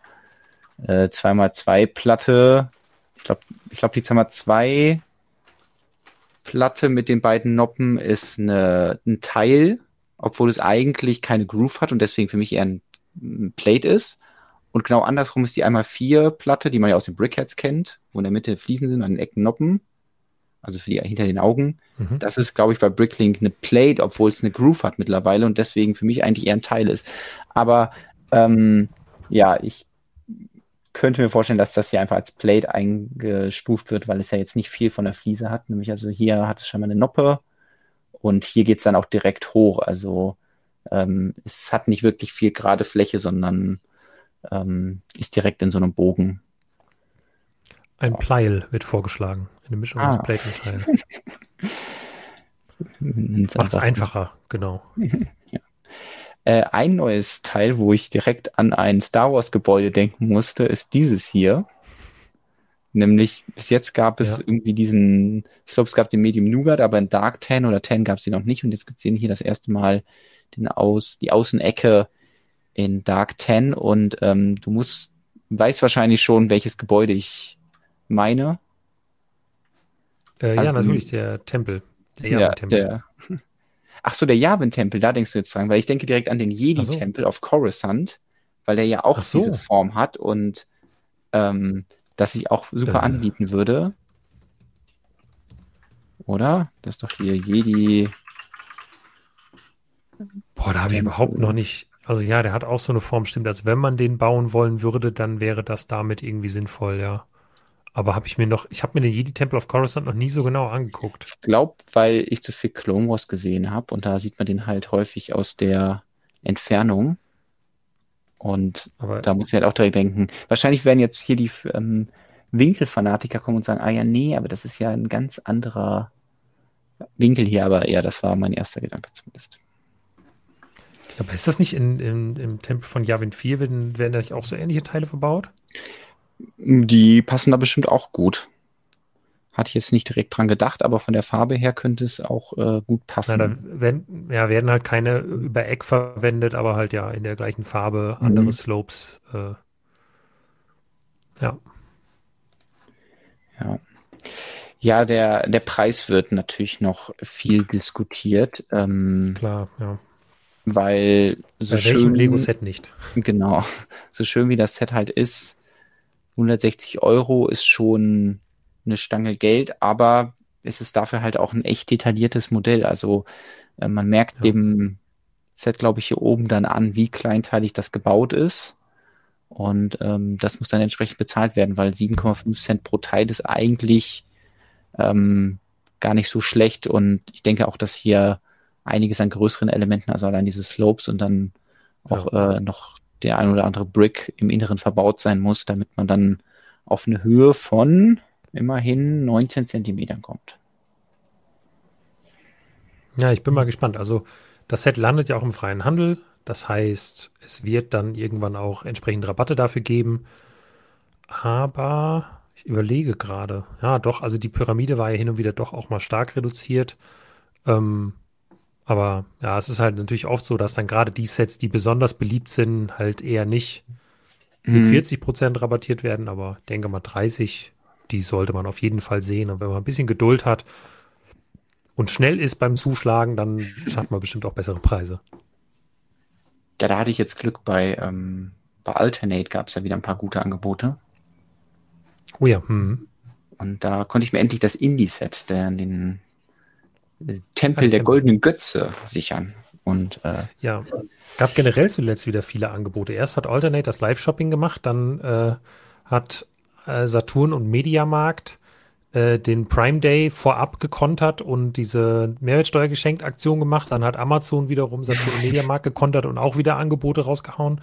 S1: äh, 2x2 Platte. Ich glaube, ich glaub, die 2x2 Platte mit den beiden Noppen ist eine, ein Teil, obwohl es eigentlich keine Groove hat und deswegen für mich eher ein, Plate ist. Und genau andersrum ist die einmal vier Platte, die man ja aus den Brickheads kennt, wo in der Mitte Fliesen sind, an den Ecken Noppen. Also für die hinter den Augen. Mhm. Das ist, glaube ich, bei Bricklink eine Plate, obwohl es eine Groove hat mittlerweile und deswegen für mich eigentlich eher ein Teil ist. Aber ähm, ja, ich könnte mir vorstellen, dass das hier einfach als Plate eingestuft wird, weil es ja jetzt nicht viel von der Fliese hat. Nämlich also hier hat es schon mal eine Noppe und hier geht es dann auch direkt hoch. Also ähm, es hat nicht wirklich viel gerade Fläche, sondern ähm, ist direkt in so einem Bogen.
S2: Ein Pleil wird vorgeschlagen. Eine Mischung ah. aus Plate und Pleil. Macht es einfacher, genau.
S1: ja. äh, ein neues Teil, wo ich direkt an ein Star Wars Gebäude denken musste, ist dieses hier. Nämlich, bis jetzt gab es ja. irgendwie diesen, ich glaube, es gab den Medium Nougat, aber in Dark 10 oder 10 gab es den noch nicht. Und jetzt gibt es hier das erste Mal den Aus, die Außenecke in Dark 10 und ähm, du musst, weißt wahrscheinlich schon, welches Gebäude ich meine.
S2: Äh, also, ja, natürlich, der Tempel.
S1: Der Yavin-Tempel. Ja, Ach so, der Yavin-Tempel, da denkst du jetzt dran, weil ich denke direkt an den Jedi-Tempel so. auf Coruscant, weil der ja auch so. diese Form hat und ähm, das sich auch super äh. anbieten würde. Oder? Das ist doch hier Jedi.
S2: Boah, da habe ich überhaupt noch nicht also ja, der hat auch so eine Form, stimmt. Also wenn man den bauen wollen würde, dann wäre das damit irgendwie sinnvoll, ja. Aber habe ich mir noch, ich habe mir den Jedi-Tempel of Coruscant noch nie so genau angeguckt.
S1: Ich glaube, weil ich zu viel Clone Wars gesehen habe und da sieht man den halt häufig aus der Entfernung. Und Aber da muss ich halt auch direkt denken, wahrscheinlich werden jetzt hier die ähm, Winkelfanatiker kommen und sagen, ah ja, nee, aber das ist ja ein ganz anderer Winkel hier, aber ja, das war mein erster Gedanke zumindest.
S2: Aber ist das nicht in, in, im Tempel von Yavin 4, werden, werden da nicht auch so ähnliche Teile verbaut?
S1: Die passen da bestimmt auch gut. Hatte ich jetzt nicht direkt dran gedacht, aber von der Farbe her könnte es auch äh, gut passen.
S2: Na, werden, ja, werden halt keine über Eck verwendet, aber halt ja in der gleichen Farbe, mhm. andere Slopes. Äh, ja.
S1: Ja. Ja, der, der Preis wird natürlich noch viel diskutiert. Ähm,
S2: Klar, ja
S1: weil so Bei
S2: schön Lego-Set nicht.
S1: Genau, so schön wie das Set halt ist, 160 Euro ist schon eine Stange Geld, aber es ist dafür halt auch ein echt detailliertes Modell. Also äh, man merkt ja. dem Set, glaube ich, hier oben dann an, wie kleinteilig das gebaut ist. Und ähm, das muss dann entsprechend bezahlt werden, weil 7,5 Cent pro Teil ist eigentlich ähm, gar nicht so schlecht. Und ich denke auch, dass hier einiges an größeren Elementen, also allein diese Slopes und dann auch ja. äh, noch der ein oder andere Brick im Inneren verbaut sein muss, damit man dann auf eine Höhe von immerhin 19 Zentimetern kommt.
S2: Ja, ich bin mal gespannt. Also das Set landet ja auch im freien Handel. Das heißt, es wird dann irgendwann auch entsprechend Rabatte dafür geben. Aber ich überlege gerade. Ja, doch, also die Pyramide war ja hin und wieder doch auch mal stark reduziert. Ähm, aber ja, es ist halt natürlich oft so, dass dann gerade die Sets, die besonders beliebt sind, halt eher nicht mit 40 mhm. Prozent rabattiert werden. Aber ich denke mal 30, die sollte man auf jeden Fall sehen. Und wenn man ein bisschen Geduld hat und schnell ist beim Zuschlagen, dann schafft man bestimmt auch bessere Preise.
S1: Ja, da hatte ich jetzt Glück bei, ähm, bei Alternate gab es ja wieder ein paar gute Angebote.
S2: Oh ja. Hm.
S1: Und da konnte ich mir endlich das Indie-Set, der den Tempel der goldenen Götze sichern. Und äh,
S2: ja, es gab generell zuletzt wieder viele Angebote. Erst hat Alternate das Live-Shopping gemacht, dann äh, hat äh, Saturn und Mediamarkt äh, den Prime Day vorab gekontert und diese Mehrwertsteuergeschenkt-Aktion gemacht. Dann hat Amazon wiederum Saturn und Mediamarkt gekontert und auch wieder Angebote rausgehauen.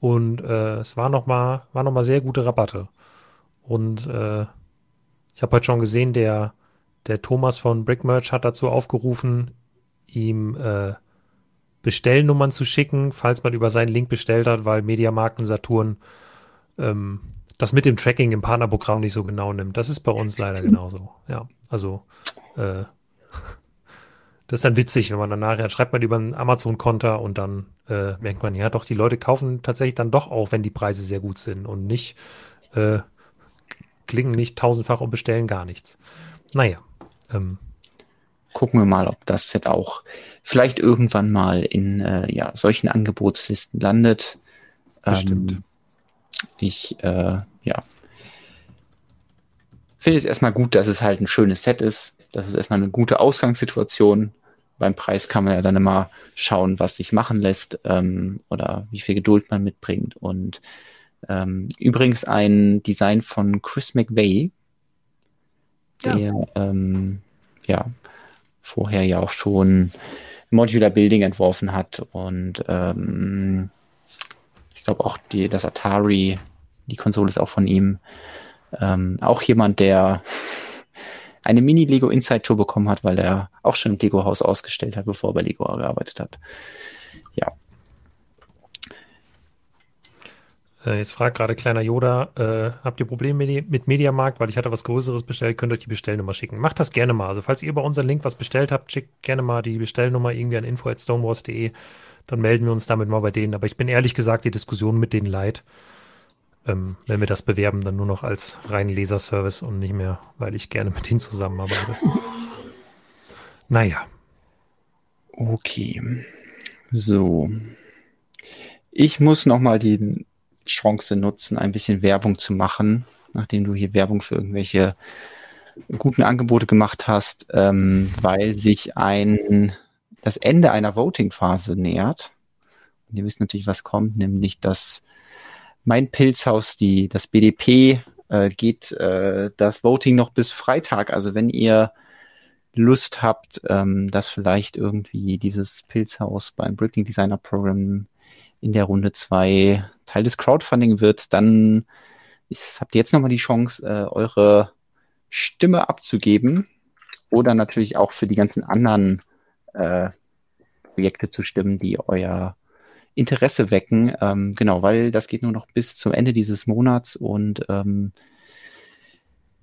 S2: Und äh, es war nochmal war noch mal sehr gute Rabatte. Und äh, ich habe heute schon gesehen, der, der Thomas von Brickmerch hat dazu aufgerufen, ihm äh, Bestellnummern zu schicken, falls man über seinen Link bestellt hat, weil Mediamarkt und Saturn ähm, das mit dem Tracking im Partnerprogramm nicht so genau nimmt. Das ist bei uns leider genauso. Ja, also äh, das ist dann witzig, wenn man dann nachher schreibt man über einen Amazon-Konter und dann äh, merkt man, ja doch, die Leute kaufen tatsächlich dann doch auch, wenn die Preise sehr gut sind und nicht äh, klingen nicht tausendfach und bestellen gar nichts. Naja. Ähm,
S1: Gucken wir mal, ob das Set auch vielleicht irgendwann mal in äh, ja, solchen Angebotslisten landet.
S2: Bestimmt. Ähm,
S1: ich, äh, ja, finde es erstmal gut, dass es halt ein schönes Set ist. Das ist erstmal eine gute Ausgangssituation. Beim Preis kann man ja dann immer schauen, was sich machen lässt ähm, oder wie viel Geduld man mitbringt. Und ähm, übrigens ein Design von Chris McVeigh, der ja. Ähm, ja vorher ja auch schon Modular Building entworfen hat und ähm, glaube auch die, das Atari, die Konsole ist auch von ihm. Ähm, auch jemand, der eine Mini-Lego Inside Tour bekommen hat, weil er auch schon im Lego-Haus ausgestellt hat, bevor er bei Lego gearbeitet hat. Ja.
S2: Äh, jetzt fragt gerade kleiner Yoda, äh, habt ihr Probleme mit Mediamarkt, weil ich hatte was Größeres bestellt, könnt ihr euch die Bestellnummer schicken. Macht das gerne mal. Also falls ihr bei unserem Link was bestellt habt, schickt gerne mal die Bestellnummer irgendwie an info@stonewars.de dann melden wir uns damit mal bei denen. Aber ich bin ehrlich gesagt die Diskussion mit denen leid. Ähm, wenn wir das bewerben, dann nur noch als reinen Leserservice und nicht mehr, weil ich gerne mit ihnen zusammenarbeite. naja.
S1: Okay. So. Ich muss nochmal die Chance nutzen, ein bisschen Werbung zu machen, nachdem du hier Werbung für irgendwelche guten Angebote gemacht hast, ähm, weil sich ein das Ende einer Voting-Phase nähert. Und ihr wisst natürlich, was kommt, nämlich dass mein Pilzhaus, die, das BDP, äh, geht äh, das Voting noch bis Freitag. Also wenn ihr Lust habt, ähm, dass vielleicht irgendwie dieses Pilzhaus beim Bricking Designer Program in der Runde zwei Teil des Crowdfunding wird, dann ist, habt ihr jetzt nochmal die Chance, äh, eure Stimme abzugeben oder natürlich auch für die ganzen anderen äh, Projekte zu stimmen, die euer Interesse wecken. Ähm, genau, weil das geht nur noch bis zum Ende dieses Monats und ähm,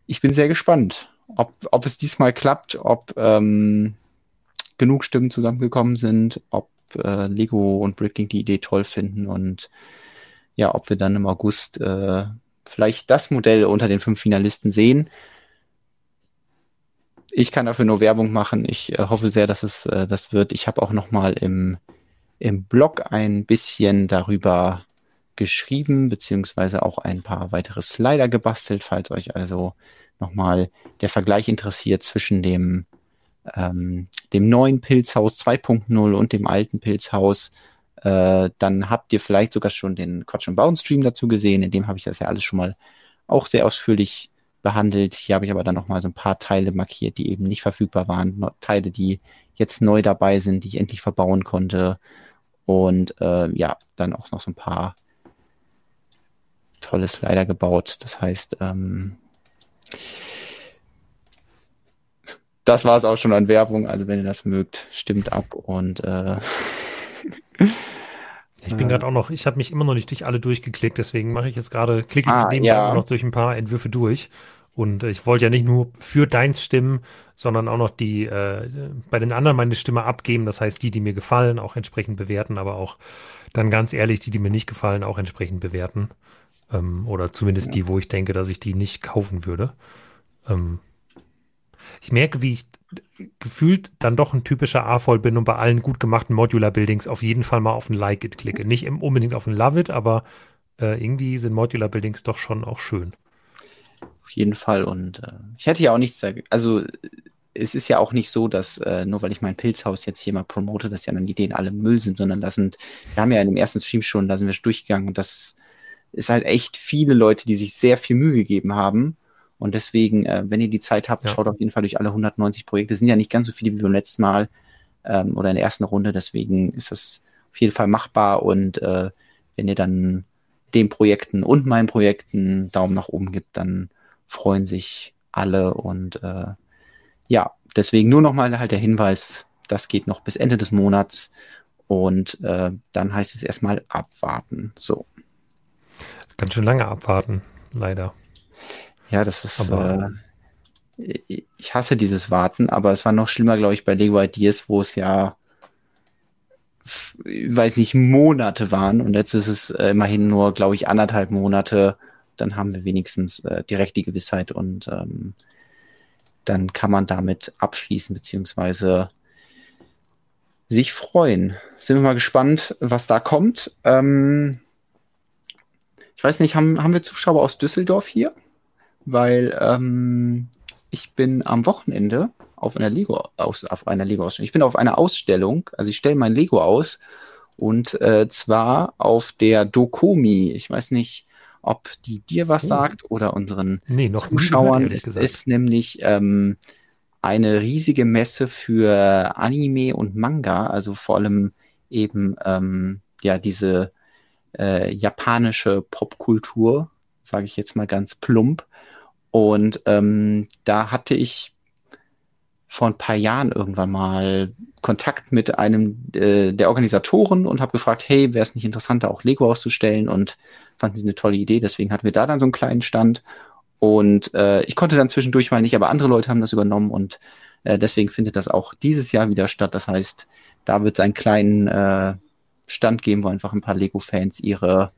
S1: ich bin sehr gespannt, ob, ob es diesmal klappt, ob ähm, genug Stimmen zusammengekommen sind, ob äh, Lego und Bricklink die Idee toll finden und ja, ob wir dann im August äh, vielleicht das Modell unter den fünf Finalisten sehen. Ich kann dafür nur Werbung machen. Ich äh, hoffe sehr, dass es äh, das wird. Ich habe auch noch mal im, im Blog ein bisschen darüber geschrieben, beziehungsweise auch ein paar weitere Slider gebastelt, falls euch also nochmal der Vergleich interessiert zwischen dem, ähm, dem neuen Pilzhaus 2.0 und dem alten Pilzhaus. Äh, dann habt ihr vielleicht sogar schon den Quatsch und Bauen Stream dazu gesehen. In dem habe ich das ja alles schon mal auch sehr ausführlich behandelt. Hier habe ich aber dann noch mal so ein paar Teile markiert, die eben nicht verfügbar waren. Teile, die jetzt neu dabei sind, die ich endlich verbauen konnte. Und äh, ja, dann auch noch so ein paar tolle Slider gebaut. Das heißt, ähm, das war es auch schon an Werbung. Also wenn ihr das mögt, stimmt ab und äh,
S2: ich bin gerade auch noch, ich habe mich immer noch nicht durch alle durchgeklickt, deswegen mache ich jetzt gerade, klicke ah, ich ja. noch durch ein paar Entwürfe durch. Und äh, ich wollte ja nicht nur für deins stimmen, sondern auch noch die äh, bei den anderen meine Stimme abgeben. Das heißt, die, die mir gefallen, auch entsprechend bewerten, aber auch dann ganz ehrlich, die, die mir nicht gefallen, auch entsprechend bewerten. Ähm, oder zumindest ja. die, wo ich denke, dass ich die nicht kaufen würde. Ähm, ich merke, wie ich gefühlt dann doch ein typischer A-Voll bin und bei allen gut gemachten Modular-Buildings auf jeden Fall mal auf ein Like-It klicke. Nicht unbedingt auf ein Love-It, aber äh, irgendwie sind Modular-Buildings doch schon auch schön.
S1: Auf jeden Fall. Und äh, ich hätte ja auch nichts sagen. Also es ist ja auch nicht so, dass äh, nur weil ich mein Pilzhaus jetzt hier mal promote, dass die anderen Ideen alle Müll sind, sondern das sind, wir haben ja in dem ersten Stream schon, da sind wir durchgegangen und das ist halt echt viele Leute, die sich sehr viel Mühe gegeben haben und deswegen, äh, wenn ihr die Zeit habt, ja. schaut auf jeden Fall durch alle 190 Projekte. Es sind ja nicht ganz so viele wie beim letzten Mal ähm, oder in der ersten Runde. Deswegen ist das auf jeden Fall machbar. Und äh, wenn ihr dann den Projekten und meinen Projekten Daumen nach oben gibt, dann freuen sich alle. Und äh, ja, deswegen nur nochmal halt der Hinweis, das geht noch bis Ende des Monats. Und äh, dann heißt es erstmal abwarten. So.
S2: Ganz schön lange abwarten, leider.
S1: Ja, das ist. Aber, äh, ich hasse dieses Warten, aber es war noch schlimmer, glaube ich, bei Lego Ideas, wo es ja, weiß nicht, Monate waren und jetzt ist es äh, immerhin nur, glaube ich, anderthalb Monate. Dann haben wir wenigstens äh, direkt die Gewissheit und ähm, dann kann man damit abschließen, beziehungsweise sich freuen. Sind wir mal gespannt, was da kommt. Ähm, ich weiß nicht, haben, haben wir Zuschauer aus Düsseldorf hier? Weil ähm, ich bin am Wochenende auf einer Lego aus, auf einer Lego Ausstellung. Ich bin auf einer Ausstellung, also ich stelle mein Lego aus und äh, zwar auf der Dokomi. Ich weiß nicht, ob die dir was oh. sagt oder unseren
S2: nee, noch
S1: Zuschauern. Es ist nämlich ähm, eine riesige Messe für Anime und Manga, also vor allem eben ähm, ja diese äh, japanische Popkultur, sage ich jetzt mal ganz plump. Und ähm, da hatte ich vor ein paar Jahren irgendwann mal Kontakt mit einem äh, der Organisatoren und habe gefragt, hey, wäre es nicht interessanter, auch Lego auszustellen? Und fanden sie eine tolle Idee. Deswegen hatten wir da dann so einen kleinen Stand. Und äh, ich konnte dann zwischendurch mal nicht, aber andere Leute haben das übernommen und äh, deswegen findet das auch dieses Jahr wieder statt. Das heißt, da wird es einen kleinen äh, Stand geben, wo einfach ein paar Lego-Fans ihre,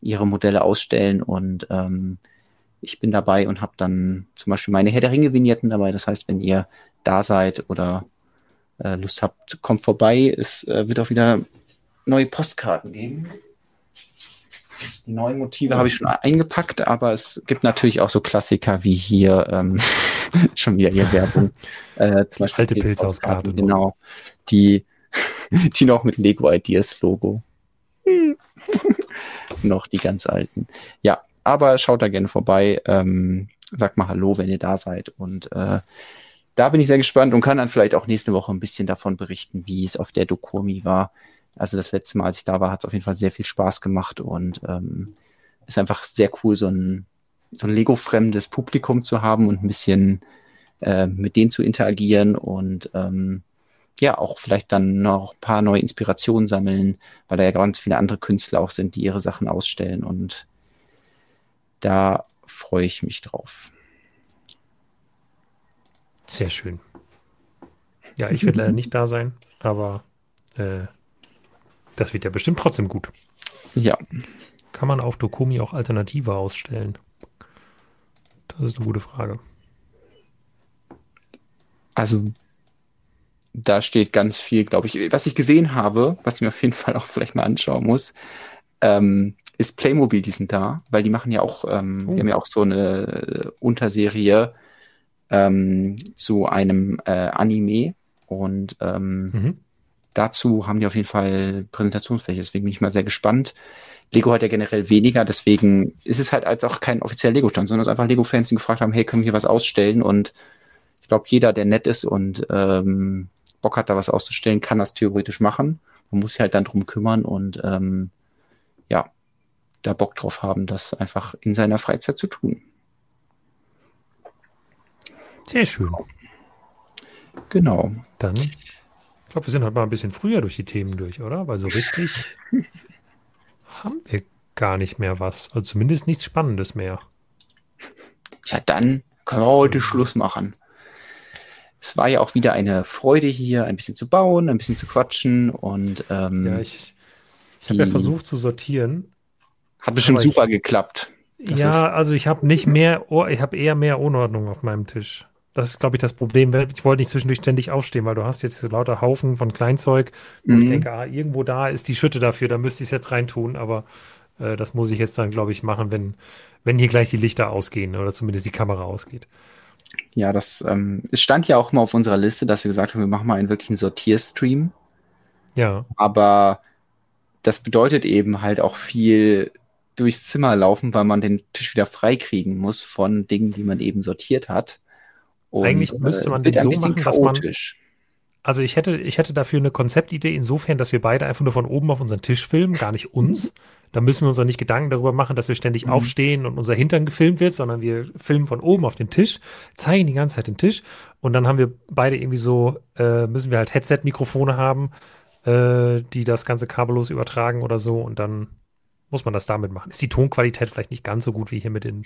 S1: ihre Modelle ausstellen und ähm, ich bin dabei und habe dann zum Beispiel meine Herr der Ringe-Vignetten dabei. Das heißt, wenn ihr da seid oder äh, Lust habt, kommt vorbei. Es äh, wird auch wieder neue Postkarten geben. Die neuen Motive habe ich schon eingepackt, aber es gibt natürlich auch so Klassiker wie hier ähm, schon wieder hier Werbung.
S2: Äh, zum Beispiel Alte Pilzhauskarte.
S1: Genau. Die, die noch mit Lego Ideas Logo. noch die ganz alten. Ja, aber schaut da gerne vorbei. Ähm, sagt mal Hallo, wenn ihr da seid. Und äh, da bin ich sehr gespannt und kann dann vielleicht auch nächste Woche ein bisschen davon berichten, wie es auf der Dokomi war. Also das letzte Mal, als ich da war, hat es auf jeden Fall sehr viel Spaß gemacht und ähm, ist einfach sehr cool, so ein, so ein Lego-fremdes Publikum zu haben und ein bisschen äh, mit denen zu interagieren und ähm, ja, auch vielleicht dann noch ein paar neue Inspirationen sammeln, weil da ja ganz viele andere Künstler auch sind, die ihre Sachen ausstellen und da freue ich mich drauf.
S2: Sehr schön. Ja, ich werde leider nicht da sein, aber äh, das wird ja bestimmt trotzdem gut.
S1: Ja.
S2: Kann man auf Dokumi auch Alternative ausstellen? Das ist eine gute Frage.
S1: Also, da steht ganz viel, glaube ich. Was ich gesehen habe, was ich mir auf jeden Fall auch vielleicht mal anschauen muss, ähm, ist Playmobil, die sind da, weil die machen ja auch, ähm, oh. die haben ja auch so eine Unterserie ähm, zu einem äh, Anime, Und ähm, mhm. dazu haben die auf jeden Fall Präsentationsfläche. Deswegen bin ich mal sehr gespannt. Lego hat ja generell weniger, deswegen ist es halt als auch kein offizieller Lego-Stand, sondern es einfach Lego-Fans, die gefragt haben, hey, können wir hier was ausstellen? Und ich glaube, jeder, der nett ist und ähm, Bock hat, da was auszustellen, kann das theoretisch machen. Man muss sich halt dann drum kümmern und ähm, ja, da Bock drauf haben, das einfach in seiner Freizeit zu tun.
S2: Sehr schön.
S1: Genau.
S2: Dann, ich glaube, wir sind heute mal ein bisschen früher durch die Themen durch, oder? Weil so richtig haben wir gar nicht mehr was. Also zumindest nichts Spannendes mehr.
S1: Ja, dann können wir heute Schluss machen. Es war ja auch wieder eine Freude hier, ein bisschen zu bauen, ein bisschen zu quatschen und ähm,
S2: ja, ich, ich habe ja versucht zu sortieren.
S1: Hat bestimmt super ich, geklappt.
S2: Das ja, also ich habe nicht mehr, ich habe eher mehr Unordnung auf meinem Tisch. Das ist, glaube ich, das Problem. Ich wollte nicht zwischendurch ständig aufstehen, weil du hast jetzt so lauter Haufen von Kleinzeug. Mhm. Ich denke, ah, irgendwo da ist die Schütte dafür, da müsste ich es jetzt reintun, aber äh, das muss ich jetzt dann, glaube ich, machen, wenn, wenn hier gleich die Lichter ausgehen oder zumindest die Kamera ausgeht.
S1: Ja, das ähm, es stand ja auch mal auf unserer Liste, dass wir gesagt haben, wir machen mal einen wirklichen Sortierstream.
S2: Ja.
S1: Aber das bedeutet eben halt auch viel durchs Zimmer laufen, weil man den Tisch wieder freikriegen muss von Dingen, die man eben sortiert hat.
S2: Und, Eigentlich müsste man äh, den so machen, chaotisch. dass man also ich hätte, ich hätte dafür eine Konzeptidee insofern, dass wir beide einfach nur von oben auf unseren Tisch filmen, gar nicht uns. Da müssen wir uns auch nicht Gedanken darüber machen, dass wir ständig mhm. aufstehen und unser Hintern gefilmt wird, sondern wir filmen von oben auf den Tisch, zeigen die ganze Zeit den Tisch und dann haben wir beide irgendwie so, äh, müssen wir halt Headset-Mikrofone haben, äh, die das Ganze kabellos übertragen oder so und dann muss man das damit machen. Ist die Tonqualität vielleicht nicht ganz so gut wie hier mit den,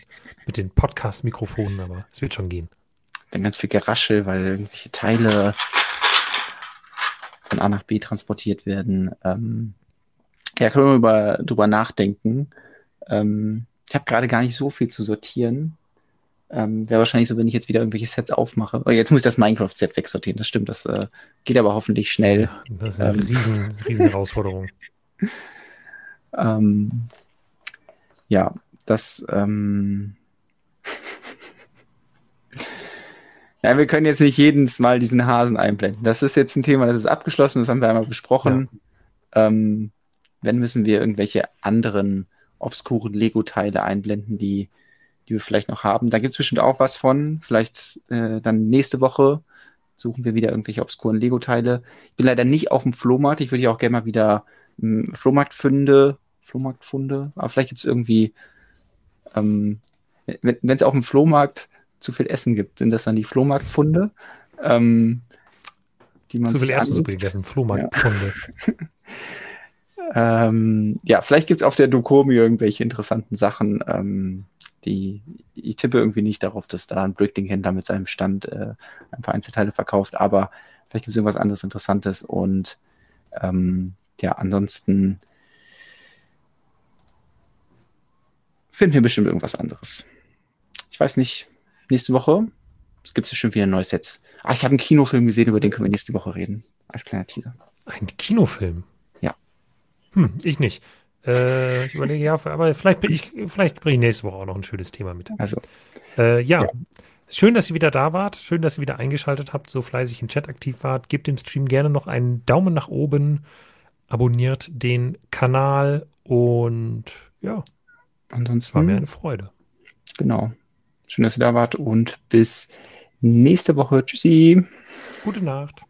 S2: mit den Podcast-Mikrofonen, aber es wird schon gehen.
S1: Dann ganz viel Geraschel, weil irgendwelche Teile von A nach B transportiert werden. Ähm, ja, können wir über, drüber nachdenken. Ähm, ich habe gerade gar nicht so viel zu sortieren. Ähm, Wäre wahrscheinlich so, wenn ich jetzt wieder irgendwelche Sets aufmache. Oh, jetzt muss ich das Minecraft-Set wegsortieren. Das stimmt, das äh, geht aber hoffentlich schnell. Ja,
S2: das ist eine ähm, riesen, riesen Herausforderung.
S1: ähm, ja, das ähm, Ja, wir können jetzt nicht jedes Mal diesen Hasen einblenden. Das ist jetzt ein Thema, das ist abgeschlossen, das haben wir einmal besprochen. Ja. Ähm, wenn müssen wir irgendwelche anderen obskuren Lego-Teile einblenden, die, die wir vielleicht noch haben. Da gibt es bestimmt auch was von. Vielleicht äh, dann nächste Woche suchen wir wieder irgendwelche obskuren Lego-Teile. Ich bin leider nicht auf dem Flohmarkt. Ich würde ja auch gerne mal wieder Flohmarktfunde, Flohmarktfunde, aber vielleicht gibt es irgendwie, ähm, wenn es auf dem Flohmarkt zu viel Essen gibt. Sind das dann die Flohmarktfunde? Ähm,
S2: die man zu viel Erbsensuppe gegessen, Flohmarktfunde.
S1: Ja. ähm, ja, vielleicht gibt es auf der Dokomi irgendwelche interessanten Sachen. Ähm, die, ich tippe irgendwie nicht darauf, dass da ein Bricklink-Händler mit seinem Stand äh, ein paar Einzelteile verkauft, aber vielleicht gibt es irgendwas anderes Interessantes und ähm, ja, ansonsten finden wir bestimmt irgendwas anderes. Ich weiß nicht, nächste Woche. Es gibt ja schon wieder neue Sets. Ah, ich habe einen Kinofilm gesehen, über den können wir nächste Woche reden. Als kleiner Teaser.
S2: Ein Kinofilm?
S1: Ja.
S2: Hm, ich nicht. Äh, ich überlege ja, aber vielleicht, ich, vielleicht bringe ich nächste Woche auch noch ein schönes Thema mit.
S1: Also.
S2: Äh, ja. ja. Schön, dass ihr wieder da wart. Schön, dass ihr wieder eingeschaltet habt, so fleißig im Chat aktiv wart. Gebt dem Stream gerne noch einen Daumen nach oben. Abonniert den Kanal und ja.
S1: Ansonsten.
S2: War mir eine Freude.
S1: Genau. Schön, dass ihr da wart und bis nächste Woche. Tschüssi.
S2: Gute Nacht.